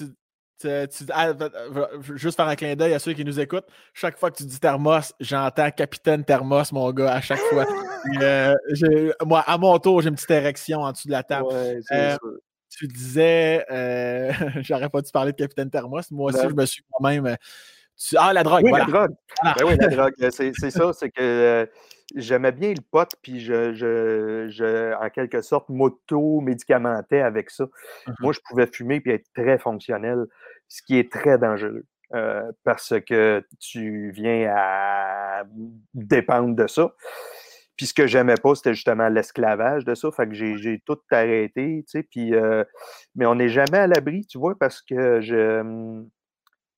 Ah, juste faire un clin d'œil à ceux qui nous écoutent. Chaque fois que tu dis thermos, j'entends capitaine thermos, mon gars, à chaque fois. Euh, moi, à mon tour, j'ai une petite érection en dessous de la table. Euh, tu disais, euh, j'aurais pas dû parler de capitaine thermos. Moi aussi, je me suis moi-même. Ah, la drogue. Oui, la drogue. Ben oui, la drogue. C'est ça, c'est que j'aimais bien le pot, puis je, je, en quelque sorte, m'auto-médicamentais avec ça. Mmh Moi, je pouvais fumer puis être très fonctionnel, ce qui est très dangereux. Euh, parce que tu viens à dépendre de ça. Puis ce que j'aimais pas, c'était justement l'esclavage de ça. Fait que j'ai tout arrêté, tu sais. Puis, euh, mais on n'est jamais à l'abri, tu vois, parce que je,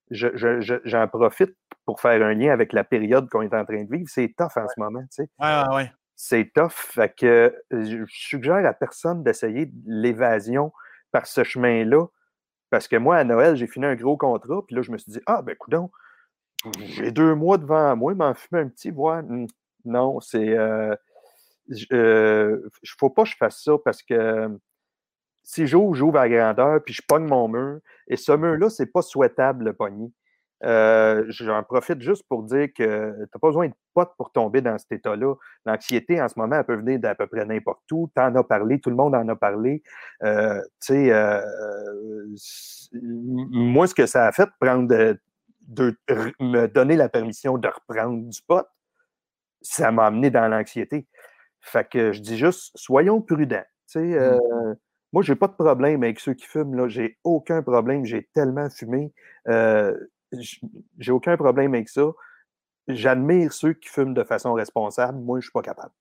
j'en profite pour faire un lien avec la période qu'on est en train de vivre. C'est tough en ce moment, tu sais. Ouais, ouais. C'est tough. Fait que je suggère à personne d'essayer l'évasion par ce chemin-là. Parce que moi, à Noël, j'ai fini un gros contrat, puis là, je me suis dit, ah, ben, coudon, j'ai deux mois devant moi, m'en fumer un petit, voir. Non, c'est. Euh, euh, faut pas que je fasse ça parce que si j'ouvre, j'ouvre à grandeur, puis je pogne mon mur. Et ce mur-là, c'est pas souhaitable, le pogner. Euh, j'en profite juste pour dire que tu n'as pas besoin de potes pour tomber dans cet état-là. L'anxiété, en ce moment, elle peut venir d'à peu près n'importe où. Tu en as parlé, tout le monde en a parlé. Euh, tu sais, euh, moi, ce que ça a fait, prendre de, me donner la permission de reprendre du pot, ça m'a amené dans l'anxiété. Fait que je dis juste, soyons prudents. Tu sais, mmh. Moi, j'ai pas de problème avec ceux qui fument. J'ai aucun problème. J'ai tellement fumé. Euh, j'ai aucun problème avec ça. J'admire ceux qui fument de façon responsable. Moi, je suis pas capable.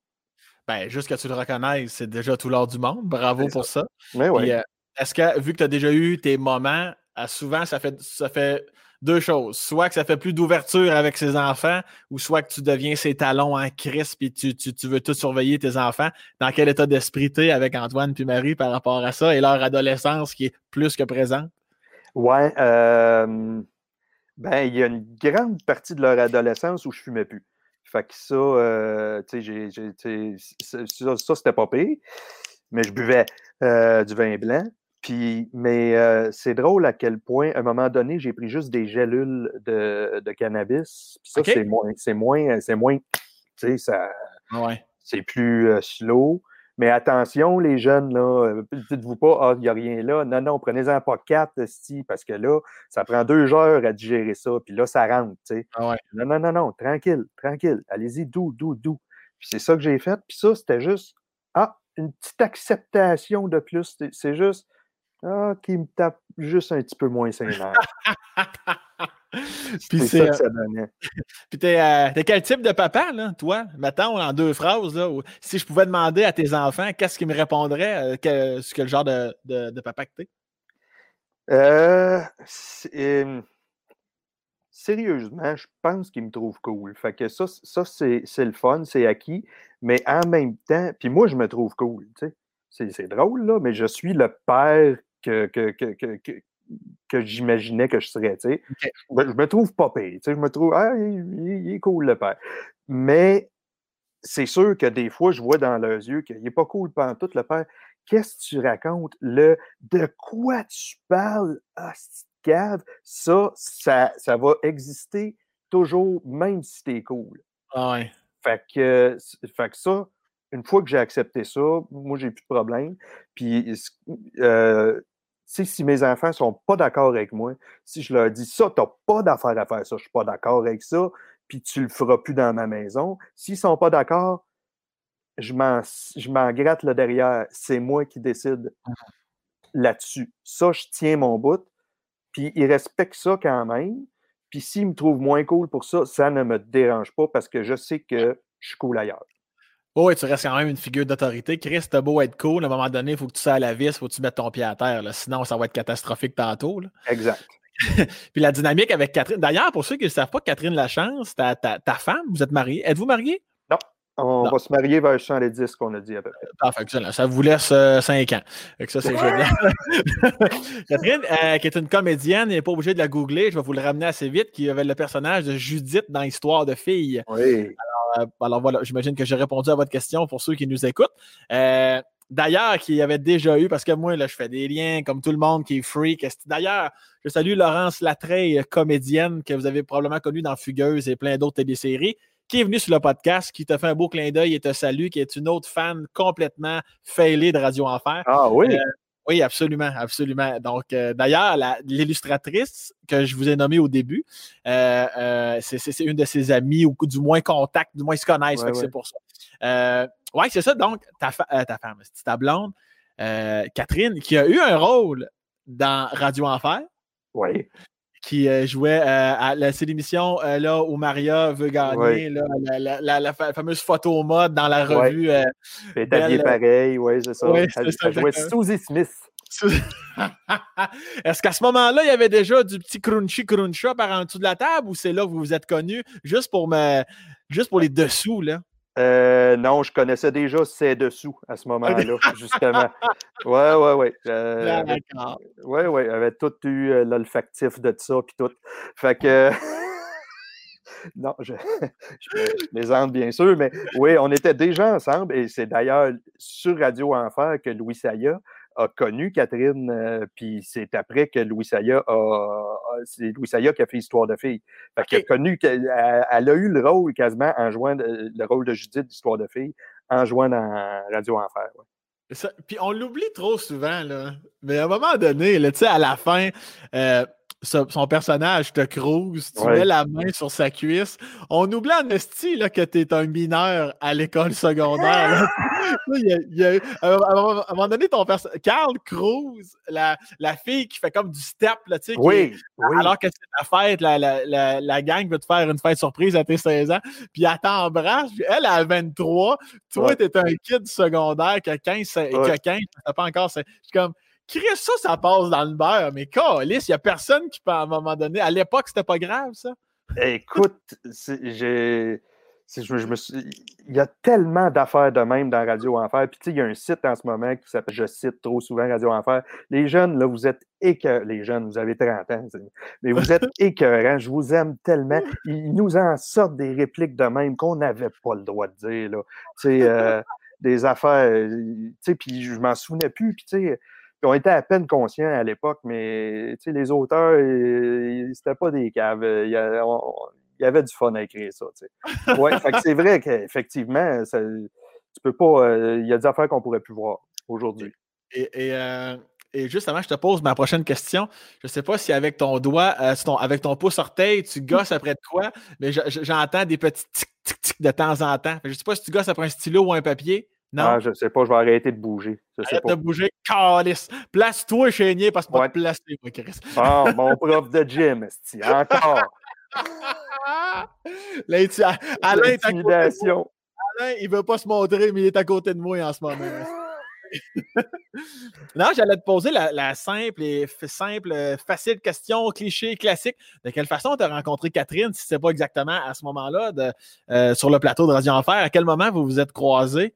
Ben, juste que tu le reconnaisses, c'est déjà tout l'or du monde. Bravo pour ça. Mais oui. Euh, est-ce que, vu que tu as déjà eu tes moments, euh, souvent, ça fait, ça fait deux choses. Soit que ça fait plus d'ouverture avec ses enfants, ou soit que tu deviens ses talons en crisp et tu, tu, veux tout surveiller tes enfants. Dans quel état d'esprit tu es avec Antoine puis Marie par rapport à ça et leur adolescence qui est plus que présente? Ouais. Euh, ben, il y a une grande partie de leur adolescence où je fumais plus. Fait que ça, euh, tu sais, ça, ça c'était pas pire. Mais je buvais euh, du vin blanc. Puis, mais euh, c'est drôle à quel point, à un moment donné, j'ai pris juste des gélules de, de cannabis. Puis ça, c'est moins, c'est moins, c'est moins, tu sais, ça, c'est plus euh, slow. Mais attention, les jeunes, là, euh, dites-vous pas, ah, il n'y a rien là. Non, non, prenez-en pas quatre, si, parce que là, ça prend deux heures à digérer ça, puis là, ça rentre, tu sais. Ah non, non, non, non, tranquille, tranquille. Allez-y, doux, doux, doux. Puis c'est ça que j'ai fait. Puis ça, c'était juste, ah, une petite acceptation de plus. C'est juste, ah, qui me tape juste un petit peu moins sévère. Puis c'est ça que ça donnait. Puis t'es, euh, quel type de papa, là, toi? Mettons en deux phrases, là, si je pouvais demander à tes enfants, qu'est-ce qu'ils me répondraient? Euh, quel, quel genre de, de, papa que t'es? Euh, sérieusement, je pense qu'ils me trouvent cool. Fait que ça, ça c'est, le fun, c'est acquis. Mais en même temps, puis moi, je me trouve cool, tu sais. C'est, drôle, là, mais je suis le père que, que, j'imaginais que je serais. Tu sais. je, me trouve pas payé. je me trouve, ah, il, est cool le père. Mais c'est sûr que des fois, je vois dans leurs yeux qu'il n'est pas cool pendant tout le père. Qu'est-ce que tu racontes? Le de quoi tu parles? Ah, cave, ça, ça, ça va exister toujours, même si t'es cool. Ah ouais. Fait que, fait que ça, une fois que j'ai accepté ça, moi, j'ai plus de problème. Puis, euh, si mes enfants sont pas d'accord avec moi, si je leur dis ça, tu n'as pas d'affaire à faire ça, je suis pas d'accord avec ça, puis tu le feras plus dans ma maison. S'ils sont pas d'accord, je m'en gratte là derrière. C'est moi qui décide mmh là-dessus. Ça, je tiens mon bout. Puis ils respectent ça quand même. Puis s'il me trouve moins cool pour ça, ça ne me dérange pas parce que je sais que je suis cool ailleurs. Oui, tu restes quand même une figure d'autorité. Chris, t'as beau être cool, à un moment donné, il faut que tu sois à la vis, il faut que tu mettes ton pied à terre. Sinon, ça va être catastrophique tantôt. Exact. Puis la dynamique avec Catherine. D'ailleurs, pour ceux qui ne savent pas, Catherine Lachance, ta, ta, ta femme, vous êtes mariés. Êtes-vous Non. On va se marier vers 110 qu'on a dit à peu près. Parfait, excellent. Ça vous laisse 5 euh, ans. ça, c'est génial. Catherine, euh, qui est une comédienne, n'est pas obligée de la googler, je vais vous le ramener assez vite, qui avait le personnage de Judith dans Histoire de fille. Oui. Alors, euh, alors voilà, j'imagine que j'ai répondu à votre question pour ceux qui nous écoutent. D'ailleurs, qui avait déjà eu, parce que moi, là, je fais des liens comme tout le monde qui est freak. D'ailleurs, je salue Laurence Latreille, comédienne que vous avez probablement connue dans Fugueuse et plein d'autres téléséries, qui est venue sur le podcast, qui t'a fait un beau clin d'œil et te salue, qui est une autre fan complètement failée de Radio Enfer. Ah oui? Euh, oui, absolument, absolument. Donc, euh, d'ailleurs, l'illustratrice que je vous ai nommée au début, euh, c'est une de ses amies, ou du moins contact, du moins ils se connaissent, c'est pour ça. Oui, c'est ça. Donc, ta, ta femme, ta blonde, Catherine, qui a eu un rôle dans Radio Enfer. Oui. Qui euh, jouait à c'est l'émission là où Maria veut gagner la, fameuse photo mode dans la revue. Oui. habillé pareil, oui, c'est ça. Oui, elle, ça, jouait Susie Smith. Est-ce qu'à ce, moment-là, il y avait déjà du petit crunchy cruncha par en dessous de la table ou c'est là que vous vous êtes connus juste pour me juste pour les dessous, là? Euh, non, je connaissais déjà ses dessous à ce moment-là, justement. Oui, oui, oui. Euh, oui, oui, avait tout eu euh, l'olfactif de ça, puis tout. Fait que. non, je, je, bien sûr, mais oui, on était déjà ensemble et c'est d'ailleurs sur Radio Enfer que Louis Saya a connu Catherine, euh, puis c'est après que Louis Saya a. C'est Louis Saya qui a fait Histoire de filles. Fait a connu. Elle, elle, a eu le rôle quasiment en jouant le rôle de Judith d'Histoire de filles en jouant dans Radio Enfer. puis on l'oublie trop souvent, là. Mais à un moment donné, tu sais, à la fin, euh, son personnage te crouse, tu mets la main sur sa cuisse. On oublie en esti là, que tu es un mineur à l'école secondaire. à, un moment donné, ton personnage. Carl Cruz, la, la, fille qui fait comme du step, là, tu sais, oui, alors que c'est ta fête, la, la, la, gang veut te faire une fête surprise à tes 16 ans, puis elle t'embrasse, elle a 23, toi, tu es un kid secondaire qui a 15, qui a 15 pas encore. Je suis comme. Chris, ça, ça passe dans le beurre, mais calice, il n'y a personne qui peut, à un moment donné. À l'époque, c'était pas grave, ça. Écoute, j'ai. Je, me il y a tellement d'affaires de même dans Radio Enfer. Puis, tu sais, il y a un site en ce moment qui s'appelle, je cite trop souvent Radio Enfer. Les jeunes, là, vous êtes écœurants. Les jeunes, vous avez 30 ans, mais vous êtes écœurants. Je vous aime tellement. Ils nous en sortent des répliques de même qu'on n'avait pas le droit de dire, là. Tu sais, euh, des affaires. Tu sais, puis je m'en souvenais plus. Puis, tu sais, on était à peine conscients à l'époque, mais les auteurs, c'était pas des caves. Il y, avait du fun à écrire ça. Ouais, c'est vrai qu'effectivement, tu peux pas. Euh, il y a des affaires qu'on pourrait plus voir aujourd'hui. Et, euh, et, justement, je te pose ma prochaine question. Je ne sais pas si avec ton doigt, euh, avec ton pouce orteil, tu gosses après de quoi, mais j'entends des petits tic-tic-tic de temps en temps. Je ne sais pas si tu gosses après un stylo ou un papier. Non? Ah, je sais pas, je vais arrêter de bouger. Je Arrête de bouger, calice. Place-toi, chénier, parce que moi, te placer, moi, Chris. Ah, mon prof de gym, encore. L'intimidation. Alain, il veut pas se montrer, mais il est à côté de moi en ce moment. non, j'allais te poser la, simple et simple, facile question, cliché, classique. De quelle façon tu as rencontré Catherine, si ce n'est pas exactement à ce moment-là, euh, sur le plateau de Radio Enfer? À quel moment vous vous êtes croisés?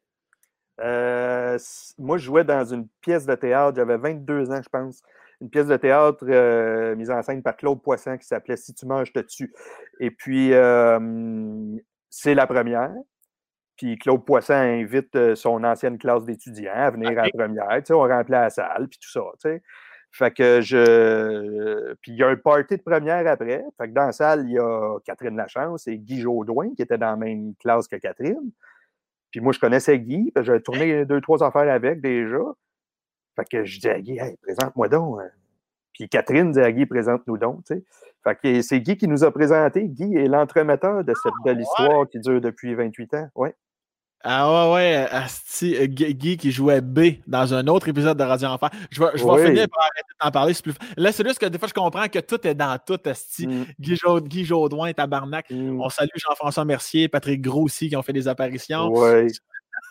Euh, moi, je jouais dans une pièce de théâtre, j'avais 22 ans, je pense. Une pièce de théâtre euh, mise en scène par Claude Poisson qui s'appelait Si tu manges, je te tue. Et puis, euh, c'est la première. Puis Claude Poisson invite son ancienne classe d'étudiants à venir à la première. on remplit la salle, puis tout ça. Fait que je. Puis il y a un party de première après. Fait que dans la salle, il y a Catherine Lachance et Guy Jodoin qui étaient dans la même classe que Catherine. Puis moi, je connaissais Guy, j'avais tourné deux, trois affaires avec déjà. Fait que je dis à Guy, hey, présente-moi donc. Hein. Puis Catherine dit à Guy, présente-nous donc. sais. Fait que c'est Guy qui nous a présenté. Guy est l'entremetteur de cette belle ah, histoire qui dure depuis 28 ans. Ouais. Ah ouais, ouais, Asti, euh, Guy qui jouait B dans un autre épisode de Radio Enfer. Je vais, je vais finir par arrêter d'en parler. Plus... Là, c'est juste que des fois, je comprends que tout est dans tout, Asti. Mm. Guy, Guy Jodoin, Tabarnak. Mm. On salue Jean-François Mercier, Patrick Gros aussi qui ont fait des apparitions. Ouais.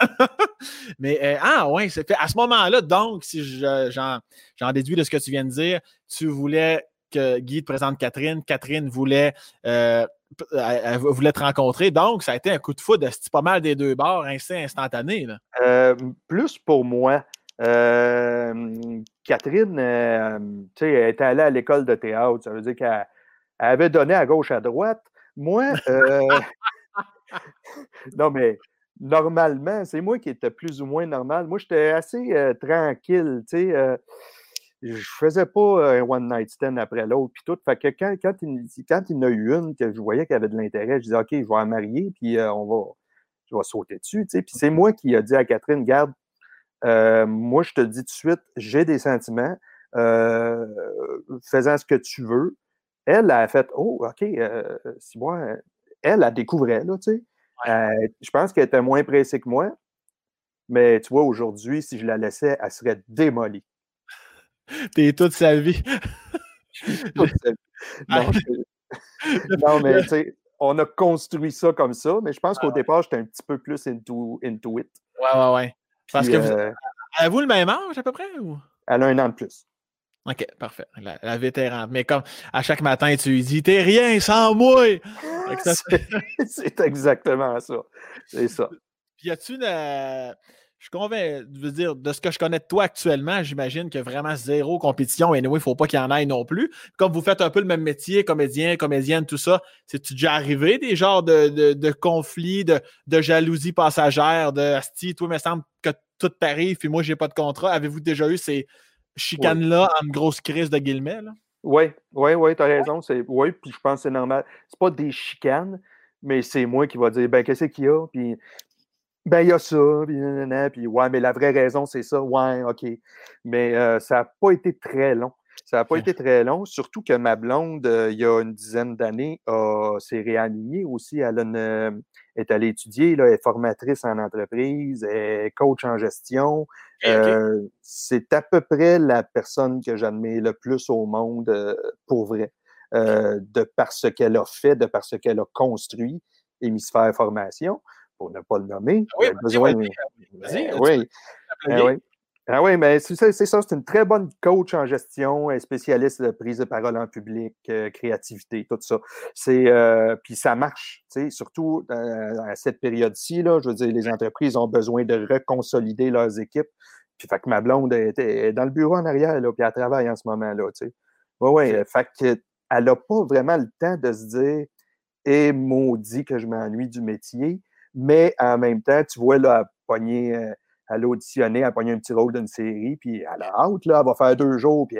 Mais, euh, ah ouais, c'est fait. À ce moment-là, donc, si j'en déduis de ce que tu viens de dire, tu voulais que Guy te présente Catherine. Catherine voulait, euh, voulait te rencontrer. Donc, ça a été un coup de foudre. C'est pas mal des deux bords, ainsi instantané. Euh, plus pour moi. Euh, Catherine, sais, elle était allée à l'école de théâtre. Ça veut dire qu'elle avait donné à gauche, à droite. Moi, non, mais normalement, c'est moi qui étais plus ou moins normal. Moi, j'étais assez tranquille, tu sais je faisais pas un one night stand après l'autre, puis tout. Fait que quand, quand, il, quand il y en a eu une que je voyais qu'il avait de l'intérêt, je disais, OK, je vais la marier, puis euh, on va, je vais sauter dessus. Tu sais. Puis c'est moi qui ai dit à Catherine, garde, euh, moi, je te dis tout de suite, j'ai des sentiments, euh, faisant ce que tu veux. Elle a fait, oh, OK, si moi, elle, a découvrait, là, tu sais. je pense qu'elle était moins pressée que moi, mais tu vois, aujourd'hui, si je la laissais, elle serait démolie. T'es toute sa vie. Non, mais tu sais, on a construit ça comme ça, mais je pense qu'au départ, j'étais un petit peu plus into, into it. Ouais, ouais, ouais. Parce que vous, euh, avez-vous le même âge à peu près? Ou? Elle a un an de plus. OK, parfait. La, vétéran. Mais comme à chaque matin, tu lui dis T'es rien sans moi! C'est exactement ça. C'est ça. Puis y a-tu une. Euh, je suis convaincu, veux dire, de ce que je connais de toi actuellement, j'imagine que vraiment zéro compétition. Et anyway, il ne faut pas qu'il y en ait non plus. Comme vous faites un peu le même métier, comédien, comédienne, tout ça, c'est-tu déjà arrivé des genres de, conflits, de, jalousie passagère, de Asti, toi, il me semble que tout t'arrive, puis moi, je n'ai pas de contrat. Avez-vous déjà eu ces chicanes-là en grosse crise de guillemets? Oui, oui, oui, tu as raison. Oui, puis je pense que c'est normal. C'est pas des chicanes, mais c'est moi qui va dire ben qu'est-ce qu'il y a? Puis ben, il y a ça, puis, ouais, mais la vraie raison, c'est ça, ouais, OK. Mais euh, ça n'a pas été très long. Ça n'a pas été très long, surtout que ma blonde, euh, il y a une dizaine d'années, s'est réalignée aussi. Elle euh, est allée étudier, là, elle est formatrice en entreprise, elle est coach en gestion. c'est à peu près la personne que j'admets le plus au monde pour vrai. de par ce qu'elle a fait, de par ce qu'elle a construit, Hémisphère Formation pour ne pas le nommer. Ah oui, besoin oui. oui. Ah oui, mais c'est ça, c'est une très bonne coach en gestion, spécialiste de prise de parole en public, euh, créativité, tout ça. C'est euh, puis ça marche, surtout euh, à cette période-ci, là, je veux dire, les entreprises ont besoin de reconsolider leurs équipes. Puis fait que ma blonde est, dans le bureau en arrière, là, puis elle travaille en ce moment-là, tu sais. Oui, oui. Fait que elle n'a pas vraiment le temps de se dire Et eh, maudit que je m'ennuie du métier mais en même temps, tu vois, là, pogner, euh, à l'auditionner, à pogner un petit rôle d'une série, puis à la hâte, là, elle va faire deux jours, puis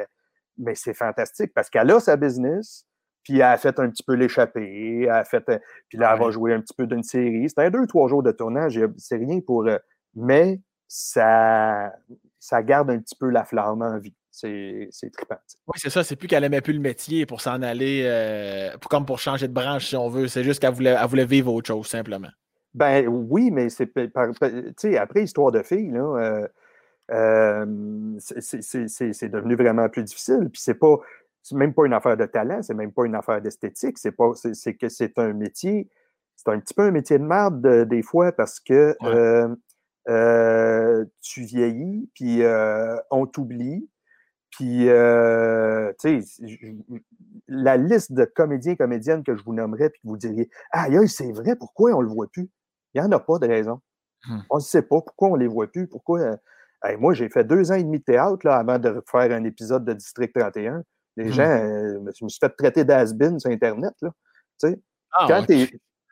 mais c'est fantastique parce qu'elle a sa business, puis elle a fait un petit peu l'échappée, elle a fait, euh, puis là, elle va jouer un petit peu d'une série. Un deux, trois jours de tournage, c'est rien pour, euh, mais ça, ça garde un petit peu la flamme en vie. C'est trippant. Oui, c'est ça. C'est plus qu'elle aimait plus le métier pour s'en aller, comme pour changer de branche, si on veut. C'est juste qu'elle voulait, elle voulait vivre autre chose, simplement. Ben oui, mais c'est après Histoire de filles, là, euh, c'est devenu vraiment plus difficile. Puis c'est pas même pas une affaire de talent, c'est même pas une affaire d'esthétique, c'est pas c'est que c'est un métier, c'est un petit peu un métier de merde des fois parce que euh, euh, tu vieillis, puis on t'oublie. Puis, tu sais, la liste de comédiens et comédiennes que je vous nommerais, puis que vous diriez, ah, c'est vrai, pourquoi on le voit plus? Il n'y en a pas de raison. Hum. On ne sait pas pourquoi on ne les voit plus. Pourquoi. Euh, moi, j'ai fait deux ans et demi de théâtre là, avant de faire un épisode de District 31. Les hum. gens, euh, je me suis fait traiter d'has sur Internet. Là. Tu sais, ah, quand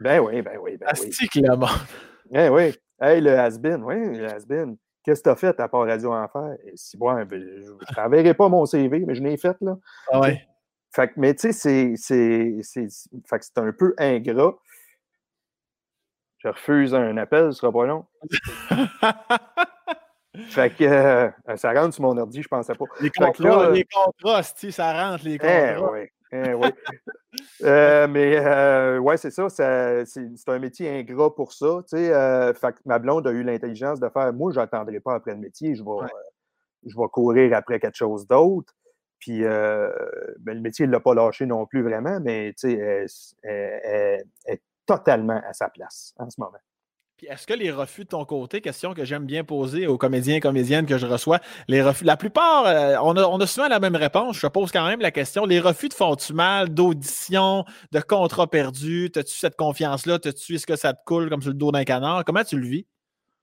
Ben oui, ben oui, ben oui. là Ben oui. Hey, le has-been, oui, le has-been. Qu'est-ce que tu as fait à part Radio Enfer? Et si bon, ben, je ne t'enverrai pas mon CV, mais je l'ai fait, là. Ah ouais. Fait que, mais tu sais, c'est un peu ingrat. Je refuse un appel, ce sera pas long. fait que euh, ça rentre sur mon ordi, je pensais pas. Les contrats, ça rentre, les eh contrats. Eh, oui, eh, oui. euh, mais euh, ouais, c'est ça. c'est un métier ingrat pour ça. Euh, ma blonde a eu l'intelligence de faire moi, je n'attendrai pas après le métier, je vais, je vais courir après quelque chose d'autre. Puis ben, le métier ne l'a pas lâché non plus vraiment, mais elle, elle, est totalement à sa place en ce moment. Puis est-ce que les refus de ton côté, question que j'aime bien poser aux comédiens et comédiennes que je reçois, les refus, la plupart, euh, on, a, souvent la même réponse. Je pose quand même la question. Les refus te font-tu mal d'audition, de contrat perdu? As-tu cette confiance-là? As-tu, est-ce que ça te coule comme sur le dos d'un canard? Comment tu le vis?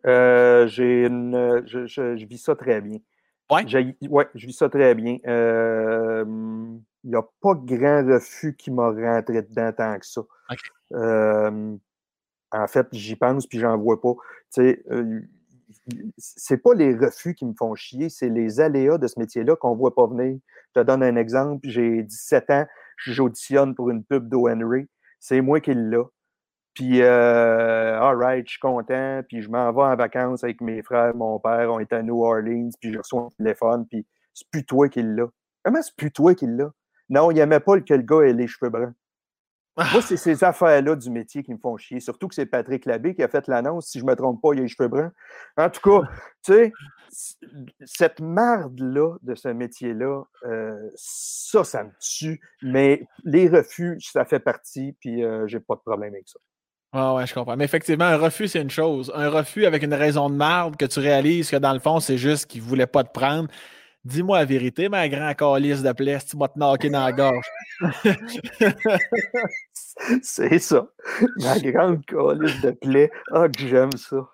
Euh, j'ai une, je, vis ça très bien. Oui? Ouais, je vis ça très bien. Euh, il n'y a pas grand refus qui m'a rentré dedans tant que ça. En fait, j'y pense puis j'en vois pas. Tu c'est pas les refus qui me font chier, c'est les aléas de ce métier-là qu'on voit pas venir. Je te donne un exemple. J'ai 17 ans, j'auditionne pour une pub d'O.Henry. C'est moi qui l'ai. Puis, euh, all right, je suis content. Puis, je m'en vais en vacances avec mes frères, mon père. On est à New Orleans. Puis, je reçois un téléphone. Puis, c'est plus toi qui l'as. Comment c'est plus toi qui l'as? Non, il n'aimait pas que le gars ait les cheveux bruns. Moi, c'est ces affaires-là du métier qui me font chier. Surtout que c'est Patrick Labbé qui a fait l'annonce. Si je ne me trompe pas, il a les cheveux bruns. En tout cas, tu sais, cette marde-là de ce métier-là, euh, ça, ça me tue. Mais les refus, ça fait partie, puis euh, j'ai pas de problème avec ça. Ah ouais, je comprends. Mais effectivement, un refus, c'est une chose. Un refus avec une raison de marde que tu réalises que dans le fond, c'est juste qu'il ne voulait pas te prendre. Dis-moi la vérité, ma grand calice de plaie, tu vas te knocker dans la gorge. c'est ça. Ma grande calice de plaie. Ah, que j'aime ça.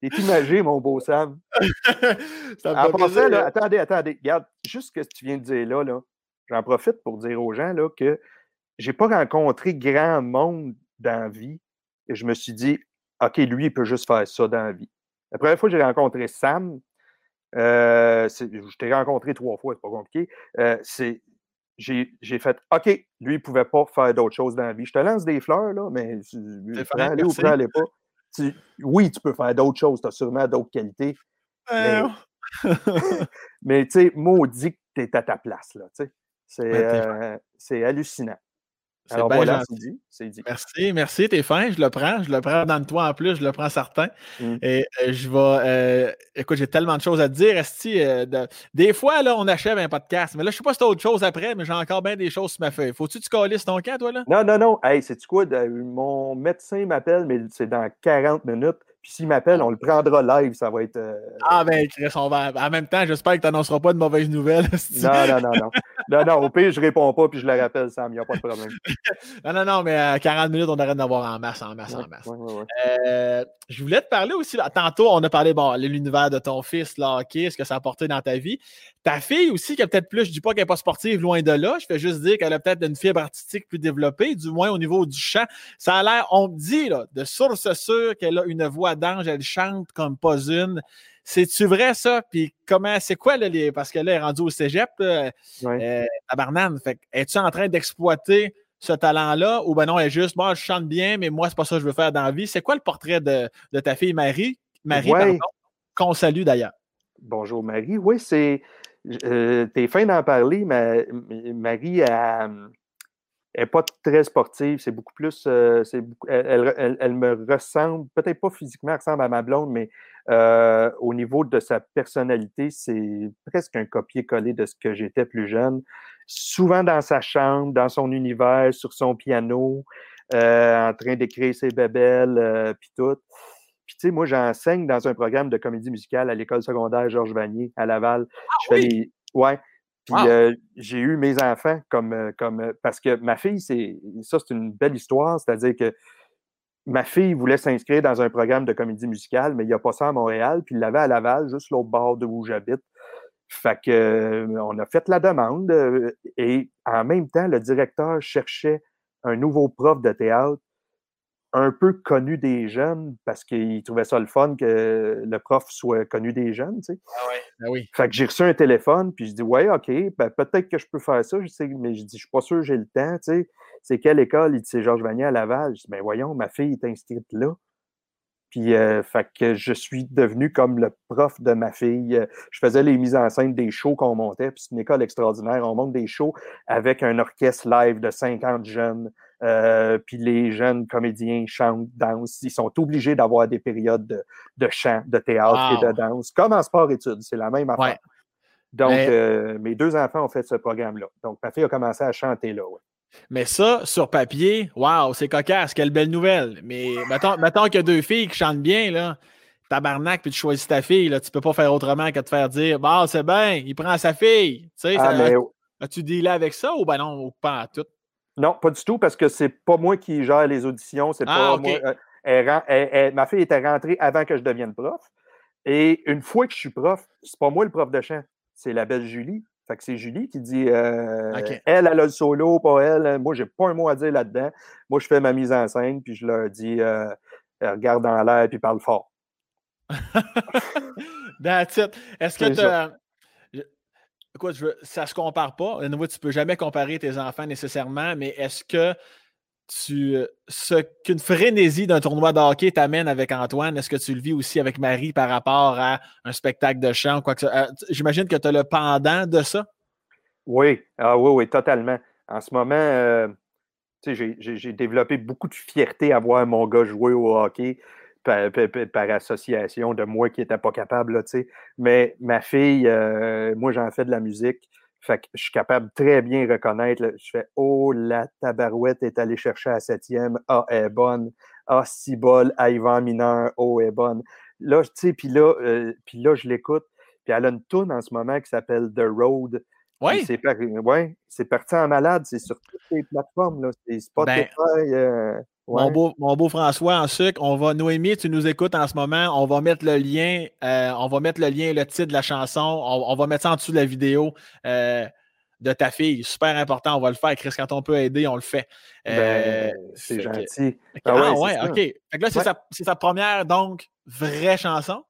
T'es imagé, mon beau Sam. en là, attendez, attendez. Regarde, juste ce que tu viens de dire là, là j'en profite pour dire aux gens là, que j'ai pas rencontré grand monde dans la vie et je me suis dit, OK, lui, il peut juste faire ça dans la vie. La première fois que j'ai rencontré Sam, euh, je t'ai rencontré trois fois, c'est pas compliqué. Euh, j'ai fait OK, lui, il ne pouvait pas faire d'autres choses dans la vie. Je te lance des fleurs, là, mais prends-les ou prends-les pas. oui, tu peux faire d'autres choses, tu as sûrement d'autres qualités. Mais, tu sais, maudit que tu es à ta place, là. C'est euh, hallucinant. Alors voilà, c'est dit, dit, Merci, merci, t'es fin, je le prends, je le prends dans le toit en plus, je le prends certain. Mmh. Et euh, je vais, euh, écoute, j'ai tellement de choses à te dire, Esti. Euh, des fois, là, on achève un podcast, mais là, je sais pas si t'as autre chose après, mais j'ai encore bien des choses sur ma feuille. Faut-tu que tu calisses ton camp, toi, là? Non, non, non. Hey, c'est-tu quoi? Mon médecin m'appelle, mais c'est dans 40 minutes. Puis s'il m'appelle, on le prendra live, ça va être. Euh, ah ben, Chris, on va. En même temps, j'espère que tu n'annonceras pas de mauvaises nouvelles. non, non, non, non. Non, non, au pire, je réponds pas puis je le rappelle, Sam, il n'y a pas de problème. non, non, non, mais à 40 minutes, on arrête d'avoir en masse, en masse, en masse. Euh, je voulais te parler aussi, tantôt, on a parlé, bon, l'univers de ton fils, là, hockey, ce que ça a apporté dans ta vie. Ta fille aussi, qui a peut-être plus, je dis pas qu'elle n'est pas sportive, loin de là, je fais juste dire qu'elle a peut-être une fibre artistique plus développée, du moins au niveau du chant. Ça a l'air, on me dit, là, de source sûre qu'elle a une voix d'ange, elle chante comme pas une. C'est-tu vrai, ça? Puis comment, c'est quoi, là, les, parce que là, elle est rendue au cégep, euh, à Barnane. Fait es-tu en train d'exploiter ce talent-là? Ou ben non, elle est juste, moi, je chante bien, mais moi, c'est pas ça que je veux faire dans la vie. C'est quoi le portrait de, ta fille Marie? Marie, pardon, qu'on salue d'ailleurs. Bonjour Marie. Oui, c'est. Euh, T'es fin d'en parler, mais Marie n'est pas très sportive. C'est beaucoup plus. Euh, elle, me ressemble, peut-être pas physiquement, elle ressemble à ma blonde, mais euh, au niveau de sa personnalité, c'est presque un copier-coller de ce que j'étais plus jeune. Souvent dans sa chambre, dans son univers, sur son piano, en train d'écrire ses bébelles, puis tout. Puis, tu sais, moi, j'enseigne dans un programme de comédie musicale à l'école secondaire Georges Vanier à Laval. Ah, je fais oui? Ouais. Puis euh, j'ai eu mes enfants comme, comme. Parce que ma fille, c'est. Ça, c'est une belle histoire. C'est-à-dire que ma fille voulait s'inscrire dans un programme de comédie musicale, mais il n'y a pas ça à Montréal. Puis il l'avait à Laval, juste l'autre bord de où j'habite. Fait que, on a fait la demande. Et en même temps, le directeur cherchait un nouveau prof de théâtre un peu connu des jeunes parce qu'il trouvait ça le fun que le prof soit connu des jeunes, tu sais. Ah ouais, ben oui. Fait que j'ai reçu un téléphone, puis je dis Ouais, OK, ben, peut-être que je peux faire ça, je sais, mais je dis Je suis pas sûr que j'ai le temps, tu sais. C'est quelle école? Il dit C'est Georges Vanier à Laval. Je dis Ben voyons, ma fille est inscrite là. Puis, euh, fait que je suis devenu comme le prof de ma fille. Je faisais les mises en scène des shows qu'on montait. Puis, c'est une école extraordinaire. On monte des shows avec un orchestre live de 50 jeunes. Euh, puis les jeunes comédiens chantent, dansent. Ils sont obligés d'avoir des périodes de, chant, de théâtre et de danse, comme en sport-études. C'est la même affaire. Donc, euh, mes deux enfants ont fait ce programme-là. Donc, ma fille a commencé à chanter là. Mais ça, sur papier, waouh, c'est cocasse, quelle belle nouvelle. Mais mettons, mettons qu'il y a deux filles qui chantent bien, là, tabarnak, puis tu choisis ta fille, là, tu peux pas faire autrement que de faire dire Bah, c'est bien, il prend sa fille. Tu sais, ah, as-tu dealé avec ça ou ben non, pas à tout? Non, pas du tout, parce que c'est pas moi qui gère les auditions, c'est pas ah, moi. Euh, ma fille était rentrée avant que je devienne prof. Et une fois que je suis prof, c'est pas moi le prof de chant, c'est la belle Julie. Fait que c'est Julie qui dit euh, elle, elle a le solo, pas elle. Moi, j'ai pas un mot à dire là-dedans. Moi, je fais ma mise en scène, puis je leur dis euh, regarde dans l'air, puis parle fort. That's it. Est-ce que tu Écoute, ça se compare pas. Tu ne peux jamais comparer tes enfants nécessairement, mais est-ce que tu, ce qu'une frénésie d'un tournoi de hockey t'amène avec Antoine, est-ce que tu le vis aussi avec Marie par rapport à un spectacle de chant? Quoi que euh, J'imagine que tu as le pendant de ça? Oui, ah, oui, oui, totalement. En ce moment, euh, j'ai développé beaucoup de fierté à voir mon gars jouer au hockey par, association de moi qui n'étais pas capable. Là, Mais ma fille, euh, moi, j'en fais de la musique. Fait que je suis capable très bien reconnaître. je fais Oh, la tabarouette est allée chercher à septième. Ah, elle est bonne. Ah, si bol, Ivan mineur. Oh, elle est bonne. Là, tu sais, puis là, euh, là, je l'écoute. Puis elle a une tune en ce moment qui s'appelle The Road. Oui. C'est ouais, parti en malade. C'est sur toutes les plateformes. Là. C'est Spotify. Ben, euh, mon, beau, mon, beau, François, en sucre, on va, Noémie, tu nous écoutes en ce moment, on va mettre le lien, euh, on va mettre le lien et le titre de la chanson, on, va mettre ça en dessous de la vidéo euh, de ta fille. Super important, on va le faire. Chris, quand on peut aider, on le fait. Euh, ben, c'est gentil. Ah, ah ouais, ok. Fait que là, c'est sa, première, donc, vraie chanson.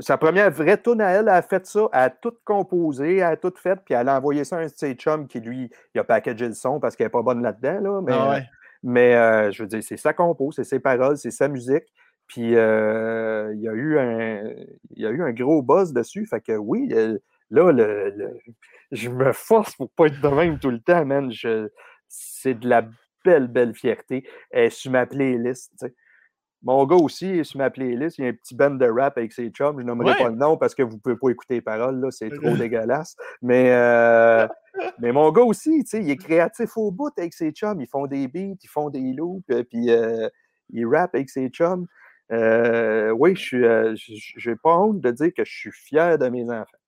Sa première vraie tune à elle, elle a fait ça, elle a tout composé, elle a tout fait, puis elle a envoyé ça à un de ses chums qui, lui, il a packagé le son parce qu'elle n'est pas bonne là-dedans, là, mais... Ah mais euh, je veux dire, c'est sa compo, c'est ses paroles, c'est sa musique. Puis euh, il, y a eu un, il y a eu un gros buzz dessus. Fait que oui, euh, là, le, je me force pour pas être de même tout le temps, man. c'est de la belle, belle fierté. Elle est sur ma playlist. Mon gars aussi sur ma playlist. Il y a un petit band de rap avec ses chums. Je nommerai pas le nom parce que vous ne pouvez pas écouter les paroles. Là, c'est trop dégueulasse. Mais, euh, mais mon gars aussi, il est créatif au bout avec ses chums. Ils font des beats, ils font des loops, euh, puis euh, ils rappent avec ses chums. oui, je n'ai pas honte de dire que je suis fier de mes enfants.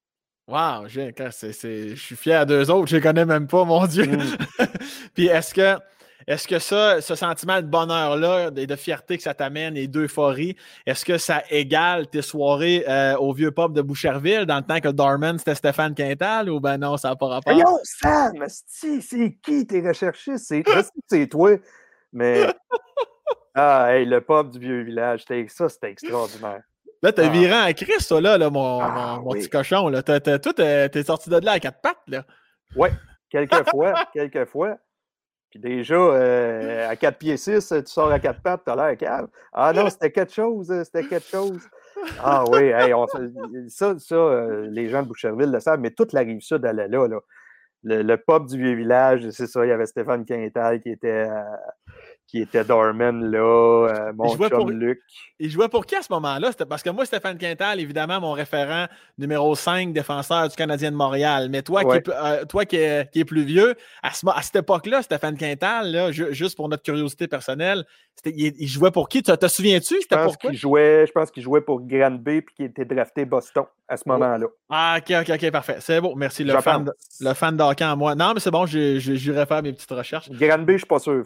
Wow, je suis fier d'eux autres. Je les connais même pas, mon Dieu. Mm. puis est-ce que est-ce que ça, ce sentiment de bonheur-là et de fierté que ça t'amène et d'euphorie, est-ce que ça égale tes soirées euh, au vieux pub de Boucherville dans le temps que Dorman c'était Stéphane Quintal ou ben non, ça n'a pas rapport? Yo, Sam, c'est qui tes recherchistes? C'est toi. Mais. Ah, hey, le pub du vieux village, ça, c'était extraordinaire. Là, t'as ah. viré à Christ, toi, là, mon, ah, mon, petit cochon. Là. T'as, toi, t'es, sorti de là à quatre pattes, là. Oui, quelques fois, quelques fois. Puis déjà, euh, à 4 pieds 6, tu sors à 4 pattes, tu as l'air cave. Ah non, c'était quelque chose, euh, c'était quelque chose. Ah oui, ça, ça euh, les gens de Boucherville le savent, mais toute la rive sud, elle est là. là. Le, le pub du vieux village, c'est ça, il y avait Stéphane Quintal qui était qui était Dorman là, euh, mon chum pour... Luc. Il jouait pour qui à ce moment-là? C'était parce que moi, Stéphane Quintal, évidemment, mon référent numéro 5 défenseur du Canadien de Montréal. Mais toi, qui, est, euh, toi qui, est, qui, est, plus vieux, à, ce, à cette époque-là, Stéphane Quintal, là, juste pour notre curiosité personnelle, il, jouait pour qui? Tu te souviens-tu? Je pense qu'il jouait, je pense qu'il jouait pour Granby puis qu'il était drafté Boston à ce moment-là. Ah, ok, ok, ok, parfait. C'est bon, merci. Le fan, de, le fan d'hockey en moi. Non, mais c'est bon, j'irai faire mes petites recherches. Granby, je suis pas sûr.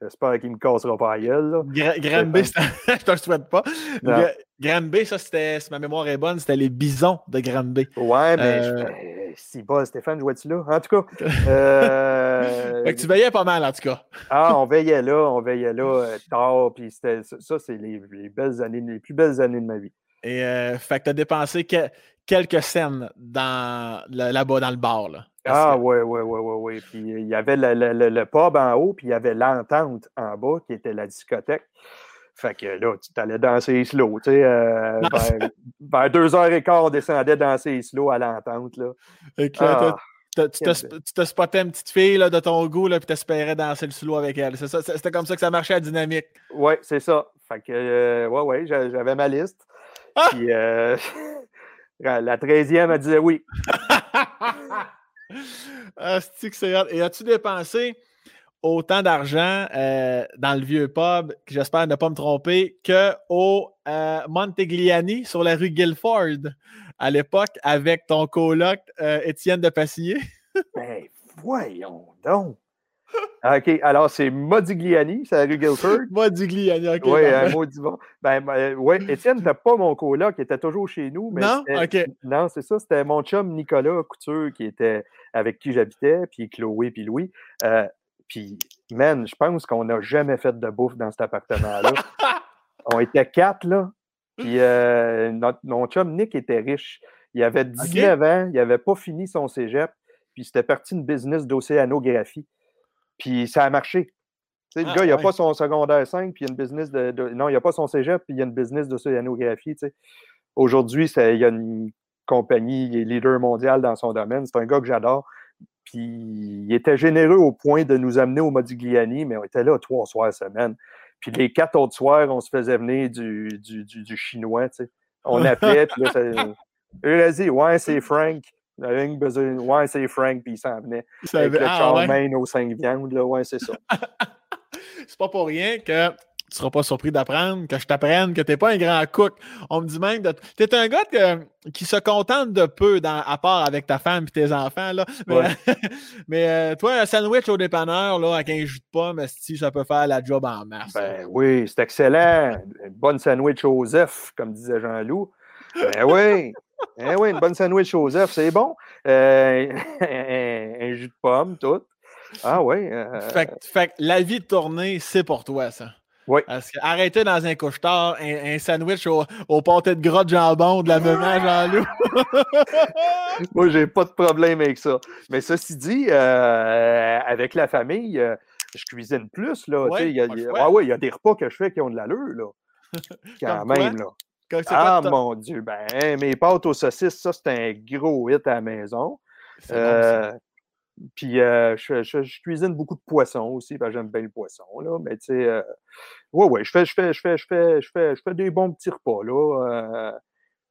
J'espère qu'il me cassera pas à gueule. Granby, je te le souhaite pas. Granby, ça, c'était, si ma mémoire est bonne, c'était les bisons de Granby. Ouais, mais euh... si pas, Stéphane jouait-tu là? En tout cas. Euh... fait que tu veillais pas mal, en tout cas. ah, on veillait là, on veillait là euh, tard, puis ça, c'est les, belles années, les plus belles années de ma vie. Et euh, fait que tu as dépensé quelques scènes dans, là-bas dans le bar. Là. Ah, oui, oui, oui, oui, oui. Puis il y avait le, le, pub en haut, puis il y avait l'entente en bas, qui était la discothèque. Fait que là, tu allais danser slow, tu sais. Euh, vers, deux heures et quart, on descendait danser slow à l'entente, là. Ah, tu te spottais une petite fille là, de ton goût, là, puis t'espérais danser le slow avec elle. C'était comme ça que ça marchait à dynamique. Oui, c'est ça. Fait que, euh, ouais, ouais, j'avais ma liste. Ah! Puis, euh, la 13e, elle disait oui. ah, c'est Et as-tu dépensé autant d'argent euh, dans le vieux pub, j'espère ne pas me tromper, qu'au euh, Montegliani sur la rue Guilford à l'époque avec ton coloc euh, Étienne de Passillé? ben, voyons donc! Ah, OK, alors c'est Modigliani, c'est la rue Guilford. Modigliani, OK. Oui, un maudit bon. Ben, ben oui, Étienne n'était pas mon coloc, il était toujours chez nous. Mais non? OK. Non, c'est ça, c'était mon chum Nicolas Couture qui était avec qui j'habitais, puis Chloé, puis Louis. Puis, man, je pense qu'on n'a jamais fait de bouffe dans cet appartement-là. On était quatre, là. Puis, euh, notre, chum Nick était riche. Il avait 19 ans, il n'avait pas fini son cégep, puis c'était parti une business d'océanographie. Puis, ça a marché. Le ah, gars, il n'a pas son secondaire 5, puis il y a une business de, Non, il n'a pas son cégep, puis il y a une business d'océanographie, tu sais. Aujourd'hui, il y a une compagnie, il est leader mondial dans son domaine. C'est un gars que j'adore. Puis il était généreux au point de nous amener au Modigliani, mais on était là trois soirs semaine. Puis les quatre autres soirs, on se faisait venir du, du, du, chinois. On appelait, puis là, ça, dit, ouais, c'est Frank. Ouais, c'est Frank, puis il s'en venait. Avec le ah, ouais? aux cinq viandes, là, ouais, c'est ça. c'est pas pour rien que tu seras pas surpris d'apprendre, que je t'apprenne que tu n'es pas un grand cook. On me dit même que tu es un gars qui se contente de peu, à part avec ta femme et tes enfants. Là. Mais, euh, toi, un sandwich au dépanneur là, avec un jus de pomme, si ça peut faire la job en masse. Ben oui, c'est excellent. Une bonne sandwich aux œufs, comme disait Jean-Loup. Ben oui. Ben oui, une bonne sandwich aux œufs, c'est bon. Euh, un, jus de pomme, tout. Ah oui. Euh, fait, que la vie de tournée, c'est pour toi, ça. Oui. Parce arrêter dans un couche-tard, un, sandwich au, au pâté de gras de jambon de la maman Jean-Loup. Moi, j'ai pas de problème avec ça. Mais ceci dit, euh, avec la famille, euh, je cuisine plus. Là, il y a, ah oui, il y a des repas que je fais qui ont de l'allure. Là. Quand même. Là. Ah mon Dieu, ben, mes pâtes aux saucisses, ça, c'est un gros hit à la maison. Puis euh, je, cuisine beaucoup de poissons aussi, j'aime bien le poisson. Là, mais tu sais, euh, ouais, ouais, je fais, je fais, je fais, je fais, je fais, je fais des bons petits repas. Là.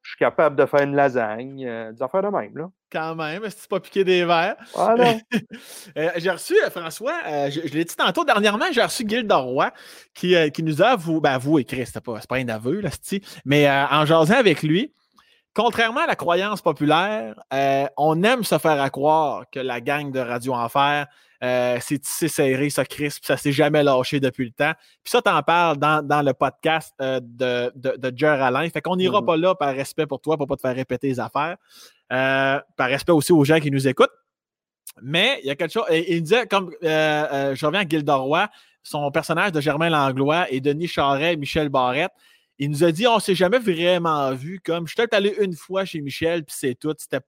Euh, je suis capable de faire une lasagne, des affaires de même. Là. Quand même, si tu pas piqué des verres? Ah j'ai reçu, François, je, l'ai dit tantôt, dernièrement, j'ai reçu Gilles Roy qui, qui nous a avoué, ben avoué, Chris, c'est pas, pas un aveu, là, mais en jasant avec lui, contrairement à la croyance populaire, euh, on aime se faire à croire que la gang de Radio Enfer, euh, c'est tissé serré, ça crispe, ça s'est jamais lâché depuis le temps. Puis ça, t'en parles dans, le podcast euh, de, de, de Jer Alain. Fait qu'on n'ira mm-hmm. pas là par respect pour toi, pour pas te faire répéter les affaires. par respect aussi aux gens qui nous écoutent. Mais il y a quelque chose. Il disait, comme je reviens à Gildoroy, son personnage de Germain Langlois et Denis Charret, Michel Barrette, il nous a dit on s'est jamais vraiment vu. Comme je suis peut-être allé une fois chez Michel, puis c'est tout. C'était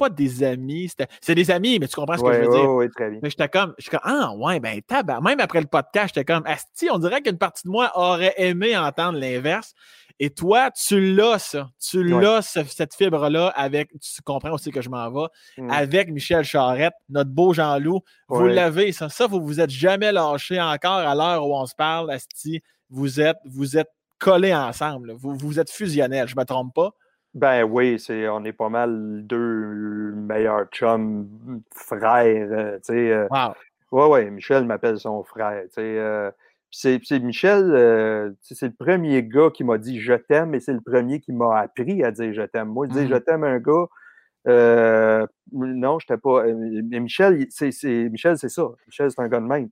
pas des amis. C'est des amis, mais tu comprends ce que je veux dire. Oui, très bien. Mais j'étais comme, comme, ah ouais, ben tabac. Même après le podcast, j'étais comme, Asti, on dirait qu'une partie de moi aurait aimé entendre l'inverse. Et toi, tu l'as, ça. Tu l'as, cette fibre-là, avec, tu comprends aussi que je m'en vais, mm. avec Michel Charette, notre beau Jean-Loup. Vous l'avez, ça. Ça, vous vous êtes jamais lâché encore à l'heure où on se parle, Asti. Vous êtes, vous êtes collés ensemble. Vous, vous êtes fusionnels, je ne me trompe pas? Ben oui, c'est, on est pas mal deux meilleurs chums, frères. Euh, tu sais, euh, wow. Ouais, ouais, Michel m'appelle son frère. Tu sais, euh, c'est, Michel, c'est le premier gars qui m'a dit je t'aime et c'est le premier qui m'a appris à dire je t'aime. Moi, je dis je mm-hmm. t'aime un gars. non, je n'étais pas. Mais Michel, c'est, Michel, c'est ça. Michel, c'est un gars de même.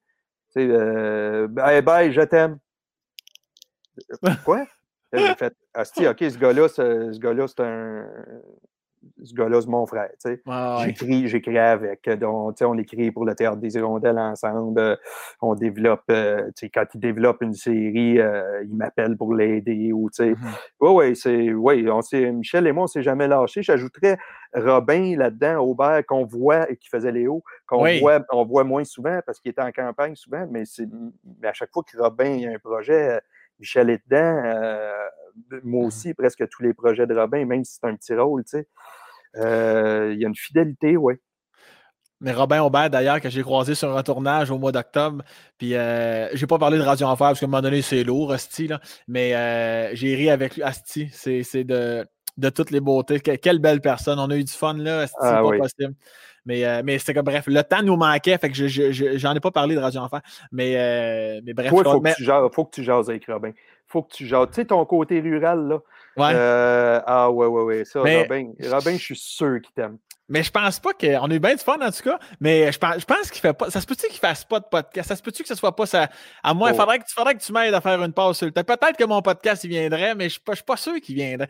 Tu sais, bye bye, je t'aime. Quoi? J'ai fait, Asti, OK, ce gars-là, ce, ce gars-là, c'est un. Ce gars-là, c'est mon frère. Tu sais. J'écris, j'écris avec. Donc, on écrit pour le théâtre des hirondelles ensemble. On développe, euh, tu sais, quand il développe une série, euh, il m'appelle pour l'aider. Ou, tu sais. Mm-hmm. Oui, oui, c'est. Oui, on Michel et moi, on ne s'est jamais lâché. J'ajouterais Robin là-dedans, Aubert, qu'on voit et qui faisait Léo, qu'on voit, on voit moins souvent parce qu'il était en campagne souvent, mais, c'est, mais à chaque fois que Robin a un projet, Michel est dedans. moi aussi, presque tous les projets de Robin, même si c'est un petit rôle, tu sais. Il y a une fidélité, oui. Mais Robin Aubert, d'ailleurs, que j'ai croisé sur un tournage au mois d'octobre, puis euh, j'ai pas parlé de Radio Enfer parce qu'à un moment donné, c'est lourd, Asti, là, mais euh, j'ai ri avec lui. Asti, c'est de, de toutes les beautés. quelle belle personne. On a eu du fun, là, Asti, ah pas possible. Mais, euh, mais c'est comme, bref, le temps nous manquait, fait que j'en ai pas parlé de Radio Enfer. Mais, euh, mais bref. il faut, que tu jases, faut que tu jases avec Robin. faut que tu jases. Tu sais, ton côté rural, là. Ouais. Euh, ah, ouais, ouais, ouais. Ça, Robin, Robin, je suis sûr qu'il t'aime. Mais je pense pas qu'on a eu bien du fun en tout cas. Mais je pense, je pense qu'il fait pas. Ça se peut-tu qu'il fasse pas de podcast? Ça se peut-tu que ce soit pas ça? À moi, il oh. faudrait que, faudrait que tu m'aides à faire une pause sur Peut-être que mon podcast il viendrait, mais je ne suis pas sûr qu'il viendrait.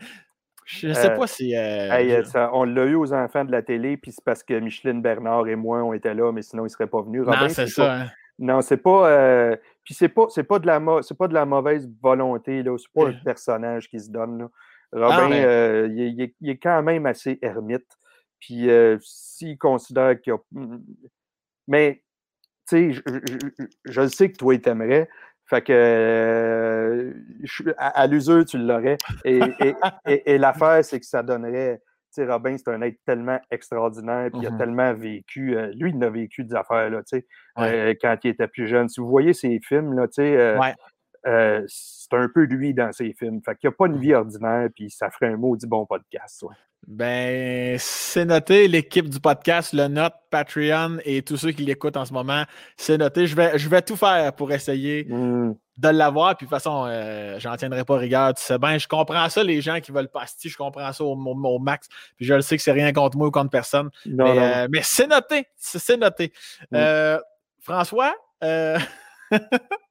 Je ne sais euh, pas si. Euh, on l'a eu aux enfants de la télé, puis c'est parce que Micheline Bernard et moi, on était là, mais sinon, ils ne seraient pas venus. non, c'est ça. Hein. Non, c'est pas. Euh, puis c'est pas, c'est pas de la c'est pas de la mauvaise volonté, là. C'est pas un personnage qui se donne. Robin, il, est, quand même assez ermite. Puis s'il considère qu'il y a. Mais, tu sais, je, sais que toi, il t'aimerait. Fait que à, l'usure, tu l'aurais. Et, et, l'affaire, c'est que ça donnerait. Tu sais, Robin, c'est un être tellement extraordinaire, puis il a mmh tellement vécu. lui, il a vécu des affaires, là, tu sais, quand il était plus jeune. Si vous voyez ses films, là, tu sais, c'est un peu lui dans ses films. Fait qu'il n'y a pas une vie mmh ordinaire, puis ça ferait un maudit bon podcast, ouais. Ben, c'est noté. L'équipe du podcast le note, Patreon et tous ceux qui l'écoutent en ce moment, c'est noté. Je vais, je vais tout faire pour essayer hmm. de l'avoir. Puis de toute façon, euh, j'en tiendrai pas rigueur. Tu sais bien, je comprends ça, les gens qui veulent passer, je comprends ça au, max. Puis je le sais que c'est rien contre moi ou contre personne. Euh, mais, c'est noté. C'est noté. Hmm. Euh, François,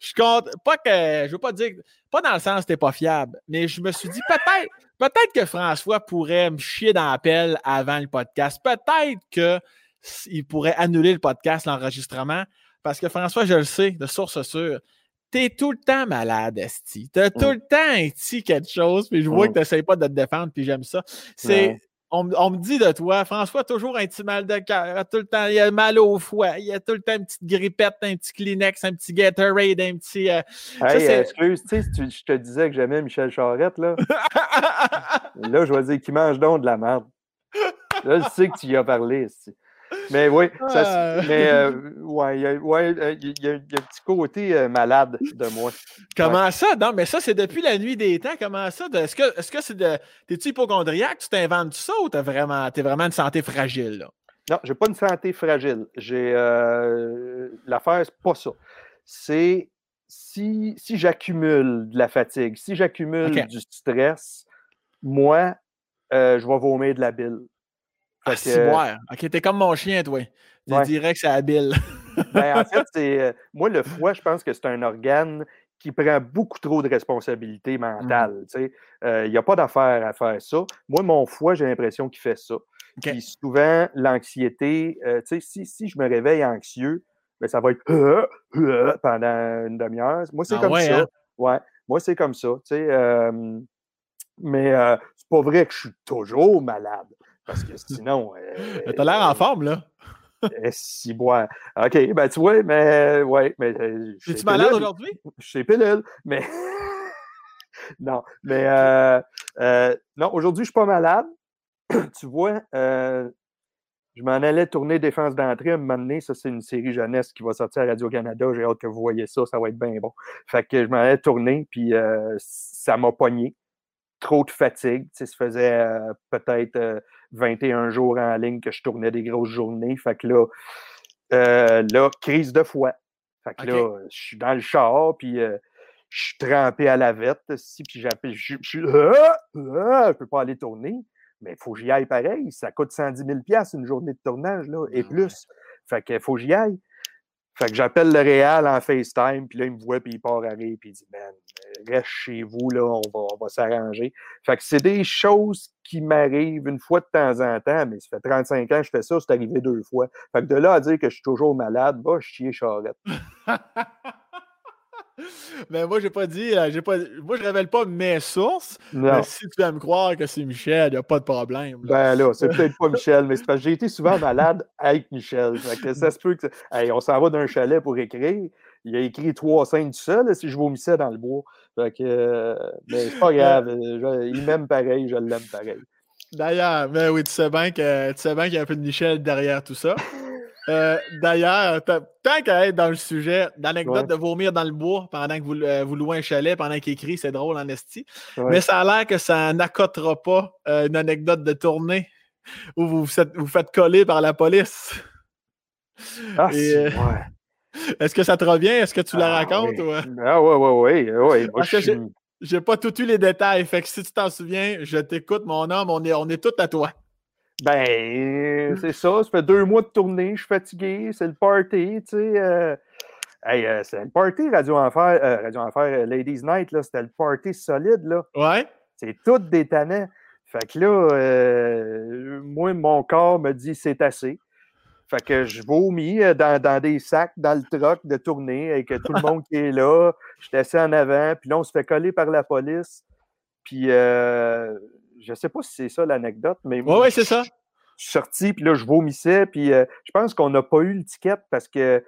je compte, pas que, je veux pas dire, pas dans le sens que t'es pas fiable, mais je me suis dit peut-être, peut-être que François pourrait me chier dans la pelle avant le podcast. Peut-être qu'il pourrait annuler le podcast, l'enregistrement, parce que François, je le sais, de source sûre, t'es tout le temps malade, Esti. T'as tout le temps un petit quelque chose, puis je vois que t'essayes pas de te défendre, puis j'aime ça. C'est, on, me dit de toi, François, toujours un petit mal de cœur, tout le temps, il a mal au foie, il y a tout le temps une petite grippette, un petit Kleenex, un petit Gatorade, un petit. Euh, hey, excuse, tu sais, je te disais que j'aimais Michel Charette, là. là, je vais dire qu'il mange donc de la merde? Là, je sais que tu y as parlé. Mais oui, ça, ah. mais euh, ouais, il y, a, ouais, euh, il y, a un petit côté euh, malade de moi. Comment ça? Non, mais ça, c'est depuis la nuit des temps. Comment ça? Est-ce que est-ce que c'est de. T'es-tu hypochondriaque? Tu t'inventes ça ou t'as vraiment, t'es vraiment une santé fragile? Là? Non, j'ai pas une santé fragile. J'ai l'affaire, c'est pas ça. C'est si, si j'accumule de la fatigue, si j'accumule du stress, moi, je vais vomir de la bile. Ah, que... Ok, t'es comme mon chien, toi. Tu dirais que c'est habile. ben, en fait, c'est. Euh, moi, le foie, je pense que c'est un organe qui prend beaucoup trop de responsabilités mentales. Il mmh. n'y a pas d'affaire à faire ça. Moi, mon foie, j'ai l'impression qu'il fait ça. Puis souvent, l'anxiété, euh, si, si je me réveille anxieux, ben, ça va être pendant une demi-heure. Moi, c'est ah comme ça. Hein? Ouais. Moi, c'est comme ça. Euh, mais c'est pas vrai que je suis toujours malade. Parce que sinon. Euh, T'as l'air en forme, là. Eh, si, bois. OK, ben tu vois, mais ouais, mais. Euh, Es-tu malade aujourd'hui? Je suis pilule, mais. non, mais euh, euh, non, aujourd'hui, je ne suis pas malade. tu vois, euh, je m'en allais tourner Défense d'entrée à un moment donné. Ça, c'est une série jeunesse qui va sortir à Radio-Canada. J'ai hâte que vous voyez ça. Ça va être bien bon. Fait que je m'en allais tourner, puis ça m'a pogné. Trop de fatigue. Tu sais, ça faisait peut-être 21 jours en ligne que je tournais des grosses journées. Fait que là, euh, là crise de foie. Fait que là, je suis dans le char, puis euh, je suis trempé à la vette, si, puis j'appelle, je suis, ah, ah, je peux pas aller tourner, mais il faut que j'y aille pareil. Ça coûte 110 000 une journée de tournage, là, et ah plus. Fait que faut que j'y aille. Fait que j'appelle le Réal en FaceTime, puis là, il me voit, puis il part rire, puis il dit, man, reste chez vous, là, on va, on va s'arranger. Fait que c'est des choses qui m'arrivent une fois de temps en temps, mais ça fait 35 ans que je fais ça, c'est arrivé deux fois. Fait que de là à dire que je suis toujours malade, va chier charrette. Mais moi, j'ai pas dit, euh, j'ai pas, moi, je révèle pas mes sources. Mais si tu vas me croire que c'est Michel, il n'y a pas de problème. Ben là, c'est peut-être pas Michel, mais c'est parce que j'ai été souvent malade avec Michel. ça se peut que. on s'en va d'un chalet pour écrire. il a écrit trois scènes tout seul si je vomissais dans le bois. Fait que, euh, mais c'est pas grave. il m'aime pareil, je l'aime pareil. D'ailleurs, mais oui, tu sais bien qu'il y a un peu de Michel derrière tout ça. Euh, d'ailleurs, tant qu'à être dans le sujet, l'anecdote de vomir dans le bois pendant que vous, euh, vous louez un chalet, pendant qu'il écrit, c'est drôle en esti. Mais ça a l'air que ça n'accotera pas euh, une anecdote de tournée où vous vous faites, coller par la police. Ah, ouais. Est-ce que ça te revient? Est-ce que tu la ah, racontes? Oui. Ah, ouais, ouais, ouais. ouais. j'ai pas tout eu les détails. Fait que si tu t'en souviens, je t'écoute, mon homme. On est, on est tous à toi. Ben, c'est ça. Ça fait deux mois de tournée. Je suis fatigué. C'est le party, tu sais. Euh, hey, euh, c'est le party Radio Enfer, euh, Radio Enfer Ladies Night, là. C'était le party solide, là. Ouais. C'est tout détonnant. Fait que là, moi, mon corps me dit c'est assez. Fait que je vomis dans, dans, des sacs dans le truck de tournée avec tout le monde qui est là. Je suis assis en avant. Puis là, on se fait coller par la police. Puis je ne sais pas si c'est ça l'anecdote, mais ouais, c'est ça. Je suis sorti, puis là, je vomissais, puis euh, je pense qu'on n'a pas eu l'étiquette parce que,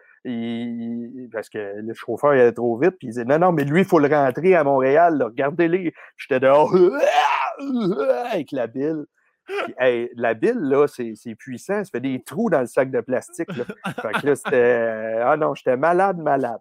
parce que le chauffeur il allait trop vite, puis il disait non, non, mais lui, il faut le rentrer à Montréal, regardez-les. J'étais dehors avec la bile. la bile, là, c'est puissant, ça fait des trous dans le sac de plastique. Là. Fait que là, c'était. Ah non, j'étais malade, malade.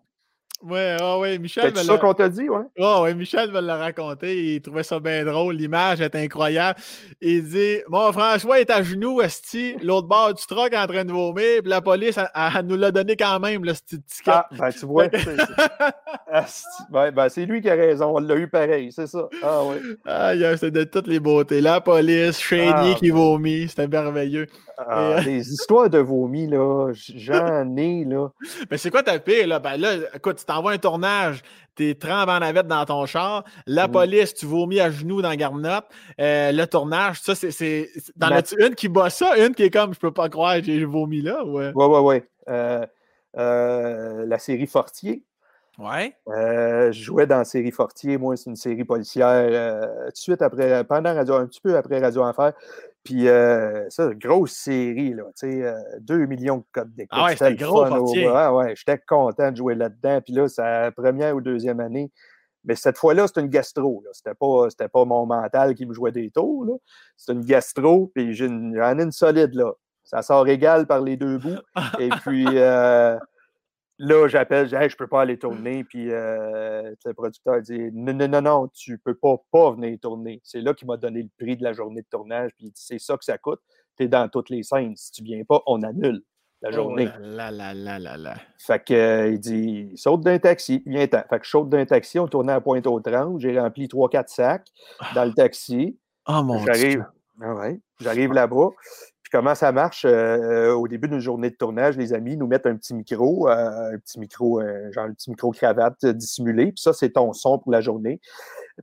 Ouais, oh ouais, Michel. C'est ça qu'on t'a dit, ouais? Oh, ouais, Michel va le raconter. Il trouvait ça bien drôle. L'image est incroyable. Il dit Bon, François est à genoux, Esti, l'autre bord du truck en train de vomir, puis la police, elle, nous l'a donné quand même, le petit ticket. Ah, ben, tu vois. ben, c'est lui qui a raison. On l'a eu pareil, c'est ça. Ah, ouais. Ah, c'est de toutes les beautés. La police, Chénier ah, qui vomit, c'était merveilleux. Ah, les histoires de vomi, là, j'en ai, là. Mais c'est quoi ta pire, là? Ben là, écoute, tu t'envoies un tournage, t'es trempe en navette dans ton char, la police, tu vomis à genoux dans Garnotte, euh, le tournage, ça, c'est. Dans la... une qui bat ça, une qui est comme, je peux pas croire, j'ai vomi là, ouais. Ouais, ouais, ouais. Euh, euh, la série Fortier. Ouais. je jouais dans la série Fortier, moi, c'est une série policière. tout de suite après, pendant Radio, un petit peu après Radio Enfer. Puis, euh, ça, grosse série, là, tu sais, 2 euh, millions de codes d'écoute. Ah ouais, c'était gros, Ah ouais, j'étais content de jouer là-dedans. Puis là, c'est la première ou deuxième année. Mais cette fois-là, c'était une gastro. C'était pas, pas mon mental qui me jouait des tours. C'est une gastro, puis j'en ai une solide, là. Ça sort égal par les deux bouts. Et puis, euh, Là, j'appelle, je dis, je peux pas aller tourner. Puis euh, le producteur dit, non, non, non, non, tu peux pas, pas venir tourner. C'est là qu'il m'a donné le prix de la journée de tournage. Puis c'est ça que ça coûte. Tu es dans toutes les scènes. Si tu viens pas, on annule la oh journée. là, là, là, là, là. Fait que, euh, il dit, saute d'un taxi, viens Fait que je saute d'un taxi, on tournait à Pointe-aux-Trembles. J'ai rempli 3-4 sacs dans le taxi. Oh mon Dieu. Ah ouais, j'arrive là-bas. Comment ça marche? Euh, au début d'une journée de tournage, les amis nous mettent un petit micro, euh, un petit micro, euh, genre un petit micro cravate dissimulé. Puis ça, c'est ton son pour la journée.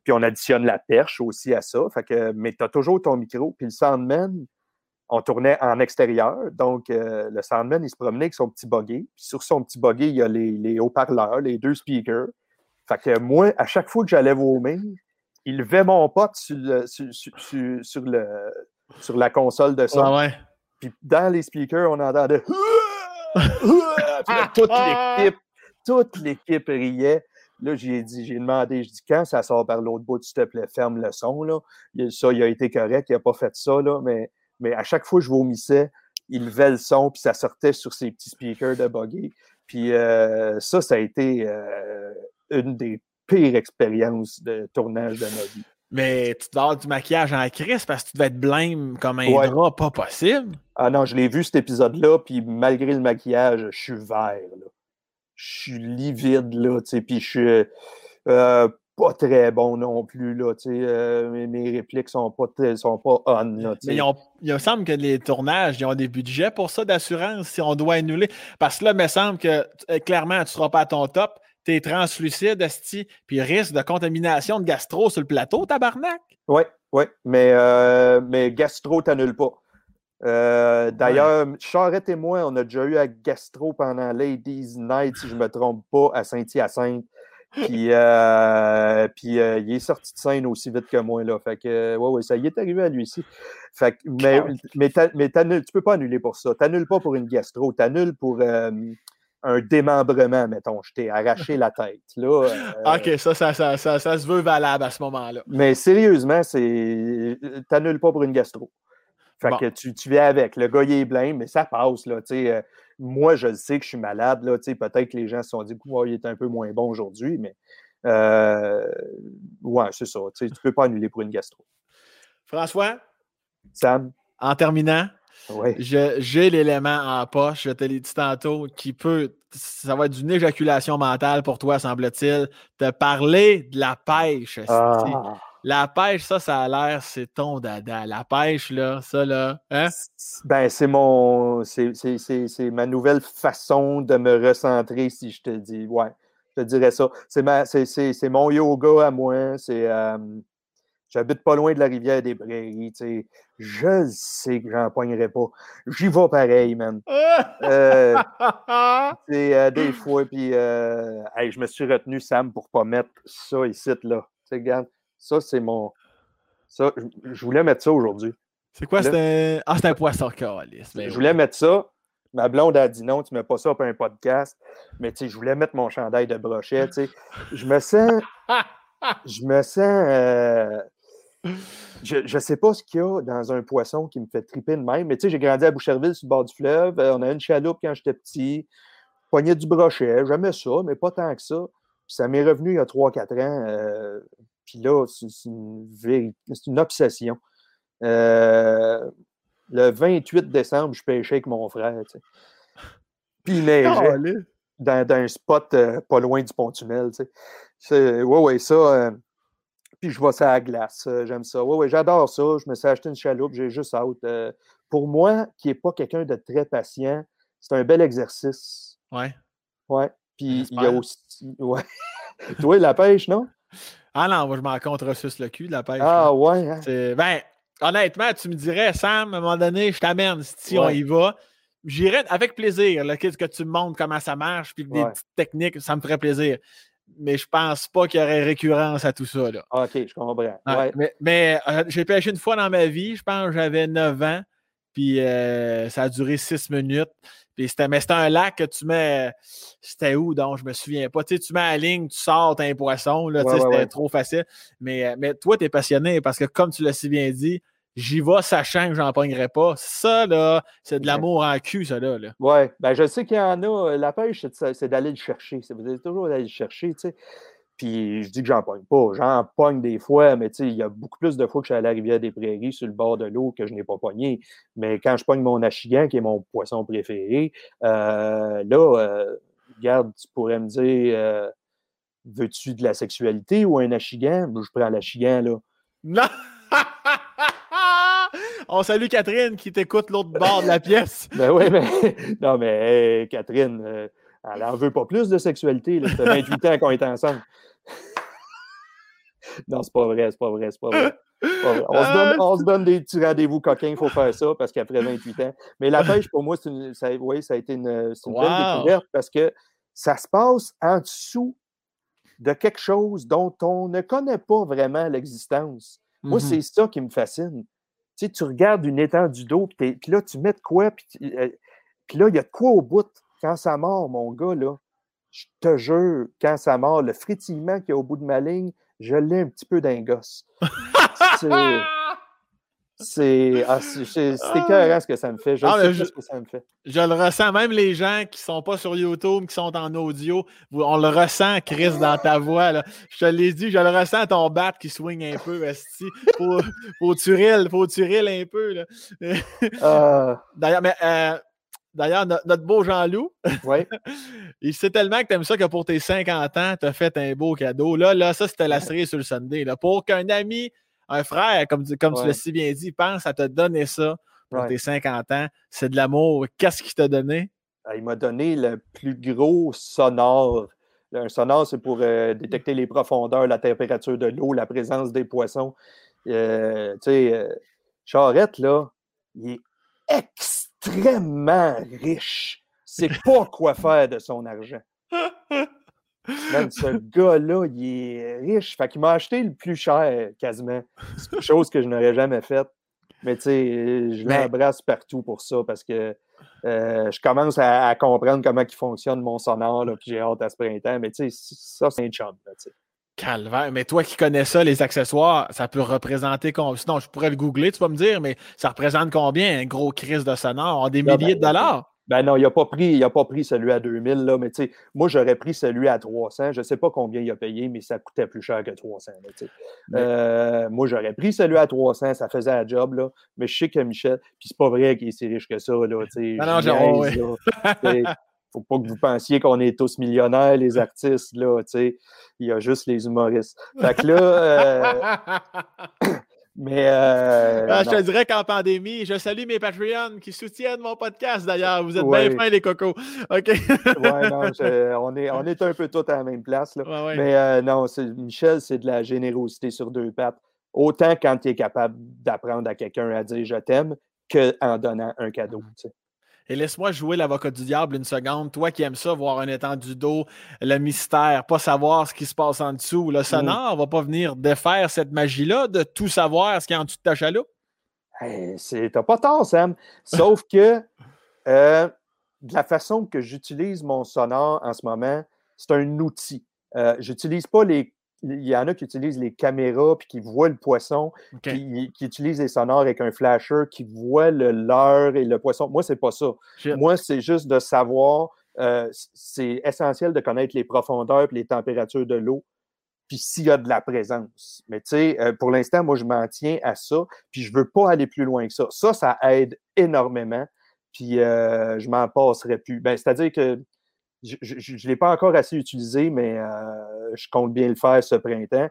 Puis on additionne la perche aussi à ça. Fait que, mais tu as toujours ton micro. Puis le soundman, on tournait en extérieur. Donc, le soundman, il se promenait avec son petit buggy. Puis sur son petit buggy, il y a les, haut-parleurs, les deux speakers. Fait que moi, à chaque fois que j'allais vomir, il levait mon pote sur le, sur la console de son. Puis dans les speakers, on entendait. toute l'équipe, toute l'équipe riait. Là, j'ai dit, j'ai demandé, je dis, quand ça sort par l'autre bout, s'il te plaît, ferme le son. Là. Ça, il a été correct, il n'a pas fait ça, là, mais, mais à chaque fois que je vomissais, il levait le son, puis ça sortait sur ses petits speakers de buggy. Puis euh, ça, ça a été euh, une des pires expériences de tournage de ma vie. Mais tu dois avoir du maquillage en crise parce que tu devais être blême comme un drap pas possible. Ah non, je l'ai vu cet épisode-là, puis malgré le maquillage, je suis vert. Là. Je suis livide, là, tu sais, puis je suis euh, pas très bon non plus, là, tu sais. Euh, mes, répliques sont pas, sont pas on, là, Mais il me semble que les tournages, ils ont des budgets pour ça d'assurance si on doit annuler. Parce que là, il me semble que euh, clairement, tu ne seras pas à ton top t'es translucide, esti, puis risque de contamination de gastro sur le plateau, tabarnak? Oui, oui, mais, euh, mais gastro, t'annules pas. Euh, d'ailleurs, Charrette et moi, on a déjà eu à gastro pendant Ladies Night, si je ne me trompe pas, à Saint-Hyacinthe. Puis, euh, puis il est sorti de scène aussi vite que moi. Là. Fait que, ouais, ouais, ça y est arrivé à lui aussi. Fait que, mais mais, mais tu ne peux pas annuler pour ça. Tu n'annules pas pour une gastro. Tu annules pour un démembrement, mettons. Je t'ai arraché la tête. Là, euh, OK, ça ça, ça, ça, se veut valable à ce moment-là. Mais sérieusement, c'est. T'annules pas pour une gastro. Fait que tu, tu viens avec. Le gars, il est blême, mais ça passe. Là, euh, moi, je sais que je suis malade. Là, peut-être que les gens se sont dit qu'il est un peu moins bon aujourd'hui, mais euh, ouais, c'est ça. Tu ne peux pas annuler pour une gastro. François? Sam? En terminant, j'ai l'élément en poche, je te l'ai dit tantôt, qui peut, ça va être d'une éjaculation mentale pour toi, semble-t-il, te parler de la pêche. Ah. La pêche, ça, ça a l'air, c'est ton dada. La pêche, là, ça, là, hein? Ben, c'est mon. C'est ma nouvelle façon de me recentrer, si je te dis. Ouais, je te dirais ça. C'est mon yoga à moi. C'est. Euh, J'habite pas loin de la rivière des Prairies. sais. Je sais que j'en poignerai pas. J'y vais pareil, man. euh, euh, des fois, puis euh, je me suis retenu, Sam, pour pas mettre ça ici, là. Tu regarde, ça, c'est mon. Ça, je voulais mettre ça aujourd'hui. C'est quoi? C'est un... Ah, c'est un poisson calice. Ben je voulais mettre ça. Ma blonde a dit non, tu mets pas ça pour un podcast. Mais tu sais, je voulais mettre mon chandail de brochet. Tu sais. Je me sens. je me sens. Je ne sais pas ce qu'il y a dans un poisson qui me fait triper de même, mais tu sais, j'ai grandi à Boucherville sur le bord du fleuve. Euh, on a une chaloupe quand j'étais petit. Poignée du brochet, j'aimais ça, mais pas tant que ça. ça m'est revenu il y a 3-4 ans. Euh, puis là, c'est une, une, obsession. Euh, le 28 décembre, je pêchais avec mon frère. Tu sais. Puis il neigeait dans, dans, un spot pas loin du pont-tunnel. Tu sais. Ouais, ouais, ça puis je vois ça à la glace. Euh, j'aime ça. Oui, oui, j'adore ça. Je me suis acheté une chaloupe, j'ai juste hâte. Euh, pour moi, qui n'est pas quelqu'un de très patient, c'est un bel exercice. Ouais. Ouais. Puis il y a aussi. Ouais. Toi, la pêche, non? Ah non, moi je m'en contresuce le cul de la pêche. Ah ouais. Hein? Ben, honnêtement, tu me dirais, Sam, à un moment donné, je t'amène si on y va. J'irais avec plaisir, qu'est-ce que tu me montres comment ça marche, puis des petites techniques, ça me ferait plaisir mais je pense pas qu'il y aurait récurrence à tout ça. Là. OK, je comprends. Mais, euh, j'ai pêché une fois dans ma vie, je pense que j'avais 9 ans, puis euh, ça a duré 6 minutes. Puis c'était, mais c'était un lac que tu mets. C'était où donc? Je me souviens pas. Tu, sais, tu mets la ligne, tu sors, un poisson. Là, c'était trop facile. Mais, euh, mais toi, tu es passionné parce que, comme tu l'as si bien dit, j'y vais sachant que j'en pognerai pas. Ça, là, c'est de l'amour en cul, ça, là. là. Oui, ben, je sais qu'il y en a. La pêche, c'est d'aller le chercher. C'est toujours d'aller le chercher, tu sais. Puis je dis que j'en pogne pas. J'en pogne des fois, mais tu sais, il y a beaucoup plus de fois que je suis à la rivière des Prairies sur le bord de l'eau que je n'ai pas pogné. Mais quand je pogne mon achigan, qui est mon poisson préféré, euh, là, euh, regarde, tu pourrais me dire euh, veux-tu de la sexualité ou un achigan? Je prends l'achigan, là. Non! On salue Catherine qui t'écoute l'autre bord de la pièce. ben oui, mais non, mais Catherine, euh, elle n'en veut pas plus de sexualité. Ça fait 28 ans qu'on est ensemble. non, c'est pas vrai, c'est pas vrai, c'est pas vrai. On, se donne, des petits rendez-vous coquins, il faut faire ça parce qu'après 28 ans. Mais la pêche, pour moi, une, ça, oui, ça a été une, belle découverte parce que ça se passe en dessous de quelque chose dont on ne connaît pas vraiment l'existence. Moi, mm-hmm. c'est ça qui me fascine. Tu sais, tu regardes une étendue d'eau, puis là, tu mets de quoi, euh, puis là, il y a de quoi au bout. Quand ça mord, mon gars, là, je te jure, quand ça mord, le frétillement qu'il y a au bout de ma ligne, je l'ai un petit peu d'un gosse. C'est ah, écœurant ce que ça me fait. Je ah, sais je, ce que ça me fait. Je le ressens. Même les gens qui ne sont pas sur YouTube, qui sont en audio, on le ressent, Chris, dans ta voix. Là. Je te l'ai dit, je le ressens ton bat qui swing un peu. Esti. Faut, faut tuer faut un peu. Là. Ah. D'ailleurs, mais. Euh, D'ailleurs, notre beau Jean-Loup, ouais. il sait tellement que tu aimes ça que pour tes 50 ans, tu as fait un beau cadeau. Là, là ça, c'était la série sur le Sunday. Là. Pour qu'un ami un frère, comme, comme tu l'as si bien dit, pense à te donner ça pour tes 50 ans. C'est de l'amour. Qu'est-ce qu'il t'a donné? Ah, il m'a donné le plus gros sonore. Un sonore, c'est pour euh, détecter les profondeurs, la température de l'eau, la présence des poissons. Euh, tu sais, euh, Charrette, là, il est extrêmement riche. C'est pas quoi faire de son argent. ce gars-là, il est riche. Fait qu'il m'a acheté le plus cher, quasiment. C'est quelque chose que je n'aurais jamais fait. Mais tu sais, je l'embrasse partout pour ça parce que je commence à, comprendre comment il fonctionne mon sonore, puis j'ai hâte à ce printemps. Mais tu sais, ça, c'est un chum. Calvaire. Mais toi qui connais ça, les accessoires, ça peut représenter combien? Sinon, je pourrais le googler, tu vas me dire, mais ça représente combien un gros crise de sonore? En des milliers de dollars? Ben non, il n'a pas, pris, pas pris celui à 2000, là, mais tu sais, moi, j'aurais pris celui à 300. Je ne sais pas combien il a payé, mais ça coûtait plus cher que 300. Euh, moi, j'aurais pris celui à 300, ça faisait un job, là, mais je sais que Michel, puis c'est pas vrai qu'il est si riche que ça. Là, non, non, Il faut pas que vous pensiez qu'on est tous millionnaires, les artistes, là, il y a juste les humoristes. Fait que là, euh, Mais. Euh, ah, je te dirais qu'en pandémie, je salue mes Patreons qui soutiennent mon podcast d'ailleurs. Vous êtes bien fins, les cocos. OK. ouais, non, on, est, on est un peu tous à la même place. Là. Mais euh, non, Michel, c'est de la générosité sur deux pattes. Autant quand tu es capable d'apprendre à quelqu'un à dire je t'aime qu'en donnant un cadeau. Mmh. Et laisse-moi jouer l'avocat du diable une seconde. Toi qui aimes ça, voir un étendue d'eau, le mystère, pas savoir ce qui se passe en dessous. Le sonore ne va pas venir défaire cette magie-là de tout savoir ce qu'il y a en dessous de ta chaloupe. Tu T'as pas tort, Sam. Sauf que euh, de la façon que j'utilise mon sonore en ce moment, c'est un outil. Euh, j'utilise pas les il y en a qui utilisent les caméras puis qui voient le poisson, qui, utilisent les sonores avec un flasher, qui voient le leurre et le poisson. Moi, c'est pas ça. Moi, c'est juste de savoir. Euh, c'est essentiel de connaître les profondeurs et les températures de l'eau, puis s'il y a de la présence. Mais tu sais, euh, pour l'instant, moi, je m'en tiens à ça, puis je veux pas aller plus loin que ça. Ça, ça aide énormément, puis euh, je m'en passerai plus. Ben, C'est-à-dire que je ne l'ai pas encore assez utilisé, mais euh, je compte bien le faire ce printemps.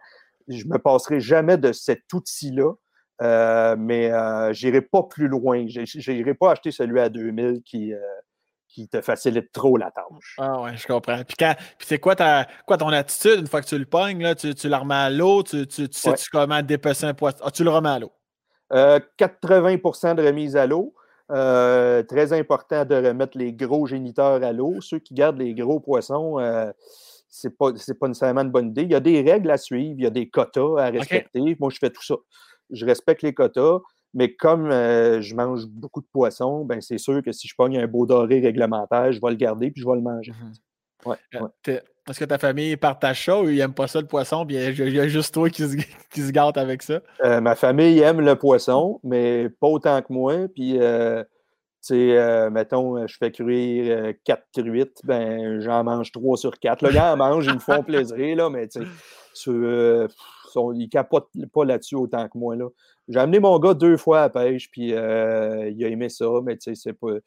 Je ne me passerai jamais de cet outil-là, euh, mais euh, je n'irai pas plus loin. Je n'irai pas acheter celui à 2000 qui, qui te facilite trop la tâche. Ah ouais, je comprends. Puis, c'est quoi, ta, quoi ton attitude une fois que tu le pognes? Là, tu, tu le remets à l'eau? Tu, tu, sais -tu comment dépecer un poisson? Ah, tu le remets à l'eau? 80% de remise à l'eau. Euh, très important de remettre les gros géniteurs à l'eau. Ceux qui gardent les gros poissons, euh, ce n'est pas, pas, nécessairement une bonne idée. Il y a des règles à suivre, il y a des quotas à respecter. Moi, je fais tout ça. Je respecte les quotas, mais comme euh, je mange beaucoup de poissons, ben, c'est sûr que si je pogne un beau doré réglementaire, je vais le garder puis je vais le manger. Mhm. Est-ce que ta famille partage ça ou ils n'aiment pas ça le poisson, puis il y a juste toi qui se, qui gâte avec ça? Euh, ma famille aime le poisson, mais pas autant que moi. Puis, euh, sais, euh, mettons, je fais cuire quatre truites, ben j'en mange trois sur quatre. Le gars en mange, ils me font plaisir, là, mais tu sais, ils ne capotent pas là-dessus autant que moi. Là. J'ai amené mon gars deux fois à la pêche, puis il a aimé ça, mais tu sais, c'est pas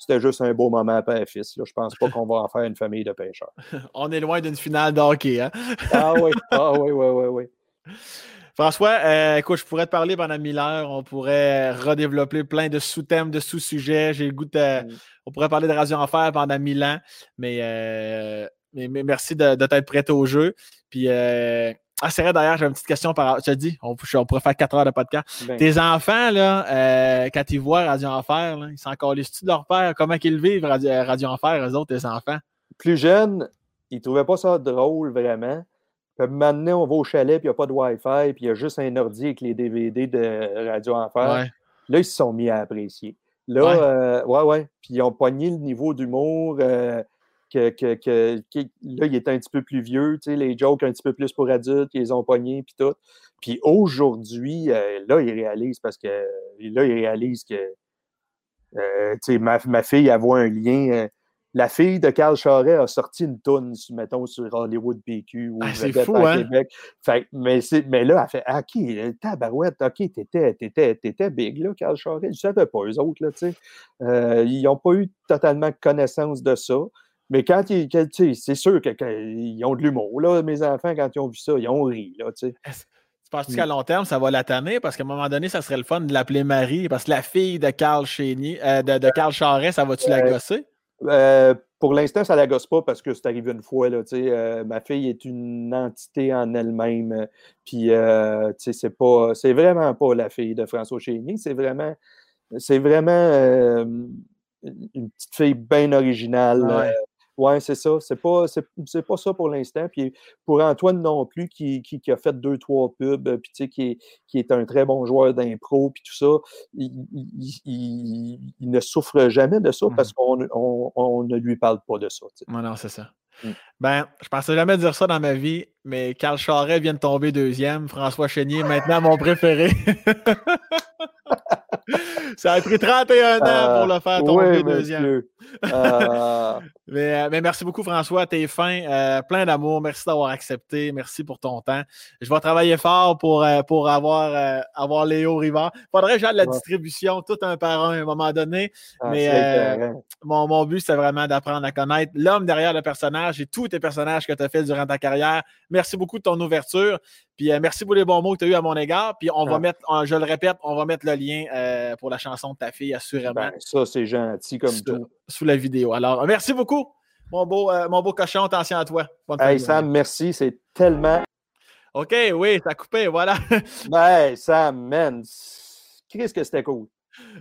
c'était juste un beau moment père-fils. Je pense pas qu'on va en faire une famille de pêcheurs. On est loin d'une finale d'hockey, hein? ah oui, ah oui, oui, oui, oui. François, euh, écoute, je pourrais te parler pendant mille heures. On pourrait redévelopper plein de sous-thèmes, de sous-sujets. J'ai le goût de. Mm. On pourrait parler de Radio Enfer pendant mille ans. Mais, euh, mais, merci de, de t'être prêt au jeu. Puis euh, ah, c'est vrai, d'ailleurs, j'ai une petite question par Je te dis, on, pourrait faire quatre heures de podcast. Ben. Tes enfants, là, euh, quand ils voient Radio Enfer, là, ils sont encore les de leur père? Comment ils vivent, Radio, Radio Enfer, eux autres, tes enfants? Plus jeunes, ils ne trouvaient pas ça drôle, vraiment. Puis maintenant, on va au chalet, puis il n'y a pas de Wi-Fi, puis il y a juste un ordi avec les DVD de Radio Enfer. Là, ils se sont mis à apprécier. Là, ouais, euh, ouais, ouais. Puis ils ont pogné le niveau d'humour. Euh, que, là, il est un petit peu plus vieux, les jokes un petit peu plus pour adultes, ils ont pognés, puis tout. Puis aujourd'hui, euh, là, il réalise parce que là, il réalise que ma, ma, fille, elle voit un lien. Euh, la fille de Carl Charret a sorti une toune, mettons, sur Hollywood PQ ou ah, c'est fou, hein? Québec. mais, mais là, elle fait Ah, OK, tabarouette, OK, t'étais, t'étais, big, là, Carl Charret. Je ne savais pas, eux autres, là, tu sais. ils n'ont pas eu totalement connaissance de ça. Mais quand ils, c'est sûr qu'ils ont de l'humour, là, mes enfants, quand ils ont vu ça, ils ont ri, là, tu sais. Tu penses qu'à long terme, ça va la tanner? Parce qu'à un moment donné, ça serait le fun de l'appeler Marie, parce que la fille de Carl Chénier, euh, de, de, Carl Charret, ça va-tu la gosser? Euh, pour l'instant, ça la gosse pas parce que c'est arrivé une fois. Là, euh, ma fille est une entité en elle-même. Puis, c'est pas, c'est vraiment pas la fille de François Chénier. C'est vraiment, c'est vraiment une petite fille bien originale. Oui, c'est ça. C'est pas, c'est, pas ça pour l'instant. Puis pour Antoine non plus, qui, qui, a fait deux, trois pubs, euh, puis tu sais, qui est, qui est un très bon joueur d'impro, puis tout ça, il, ne souffre jamais de ça parce mmh. qu'on on, ne lui parle pas de ça. Non, non, c'est ça. Mmh. Ben, je pensais jamais dire ça dans ma vie, mais Carl Charret vient de tomber deuxième. François Chénier, maintenant mon préféré. Ça a pris 31 ans pour le faire tomber deuxième. Euh. Euh, mais, merci beaucoup, François. T'es fin. Euh, plein d'amour. Merci d'avoir accepté. Merci pour ton temps. Je vais travailler fort pour, pour avoir, avoir Léo Rivard. Faudrait que j'aille la distribution tout un par un à un moment donné. Ah, mais mon, mon, but, c'est vraiment d'apprendre à connaître l'homme derrière le personnage et tous tes personnages que tu as fait durant ta carrière. Merci beaucoup de ton ouverture. Puis merci pour les bons mots que tu as eu à mon égard. Puis on va ah. mettre, je le répète, on va mettre le lien pour la chanson de ta fille, assurément. Ben, ça, c'est gentil comme tout. Sous la vidéo. Alors, merci beaucoup, mon beau, euh, mon beau cochon. Attention à toi. hey, Sam, merci. C'est tellement. OK, oui, t'as coupé, voilà. ben, Sam, man. Qu'est-ce que c'était cool.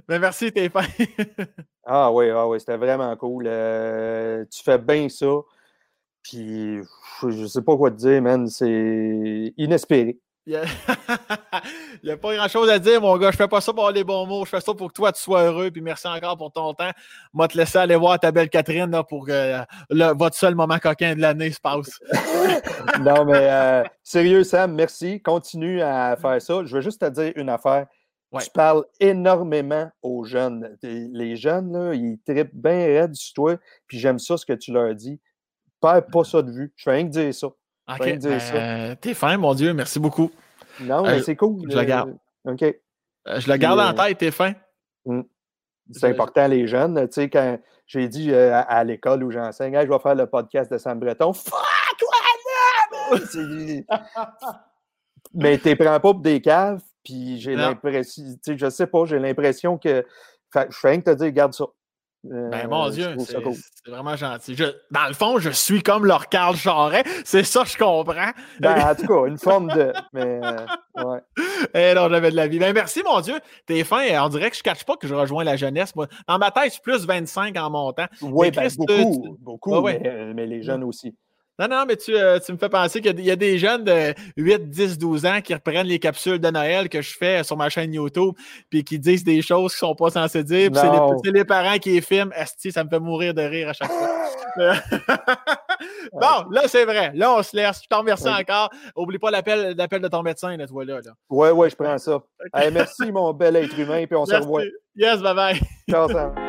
Ben, merci, t'es fin. ah oui, ah oui, c'était vraiment cool. Euh, tu fais bien ça. Puis, je sais pas quoi te dire, man. C'est inespéré. Il n'y a... pas grand-chose à dire, mon gars. Je fais pas ça pour les bons mots. Je fais ça pour que toi, tu sois heureux. Puis merci encore pour ton temps. Moi, te laisser aller voir ta belle Catherine là, pour que votre seul moment coquin de l'année se passe. non, mais euh, sérieux, Sam, merci. Continue à faire ça. Je veux juste te dire une affaire. Tu parles énormément aux jeunes. Les jeunes, là, ils trippent bien raide sur toi. Puis j'aime ça, ce que tu leur dis. Perds pas ça de vue. Je fais rien que dire ça. OK. Ben, t'es fin, mon Dieu. Merci beaucoup. Non, mais euh, c'est cool. Je la garde. Euh, OK. Euh, je la garde en tête, t'es fin. Hmm. C'est important, les jeunes. Tu sais, quand j'ai dit à, l'école où j'enseigne, je vais faire le podcast de Sam Breton, fuck, toi, Mais t'es prends pas pour des caves, puis j'ai l'impression, tu sais, je sais pas, j'ai l'impression que. je fais rien que te dire, garde ça. Ben, mon euh, Dieu, c'est vraiment gentil. dans le fond, je suis comme leur Carl Charret. C'est ça, je comprends. Ben, en tout cas, une forme de. Mais, euh, ouais. Eh non, j'avais de la vie. Ben, merci, mon Dieu. T'es fin. On dirait que je ne cache pas que je rejoins la jeunesse. Moi. Dans ma tête, je suis plus 25 en montant. Oui, ben, beaucoup. beaucoup mais, mais, les jeunes aussi. Non, non, mais tu, euh, tu me fais penser qu'il y, a des jeunes de 8, 10, 12 ans qui reprennent les capsules de Noël que je fais sur ma chaîne YouTube puis qui disent des choses qu'ils ne sont pas censés dire. C'est les, les, parents qui les filment. Esti, ça me fait mourir de rire à chaque fois. bon, là, c'est vrai. Là, on se laisse. Je t'en remercie encore. Oublie pas l'appel de ton médecin, là, toi, là. Oui, oui, je prends ça. merci, mon bel être humain, puis on se revoit. Yes, bye bye. Ciao, Sam.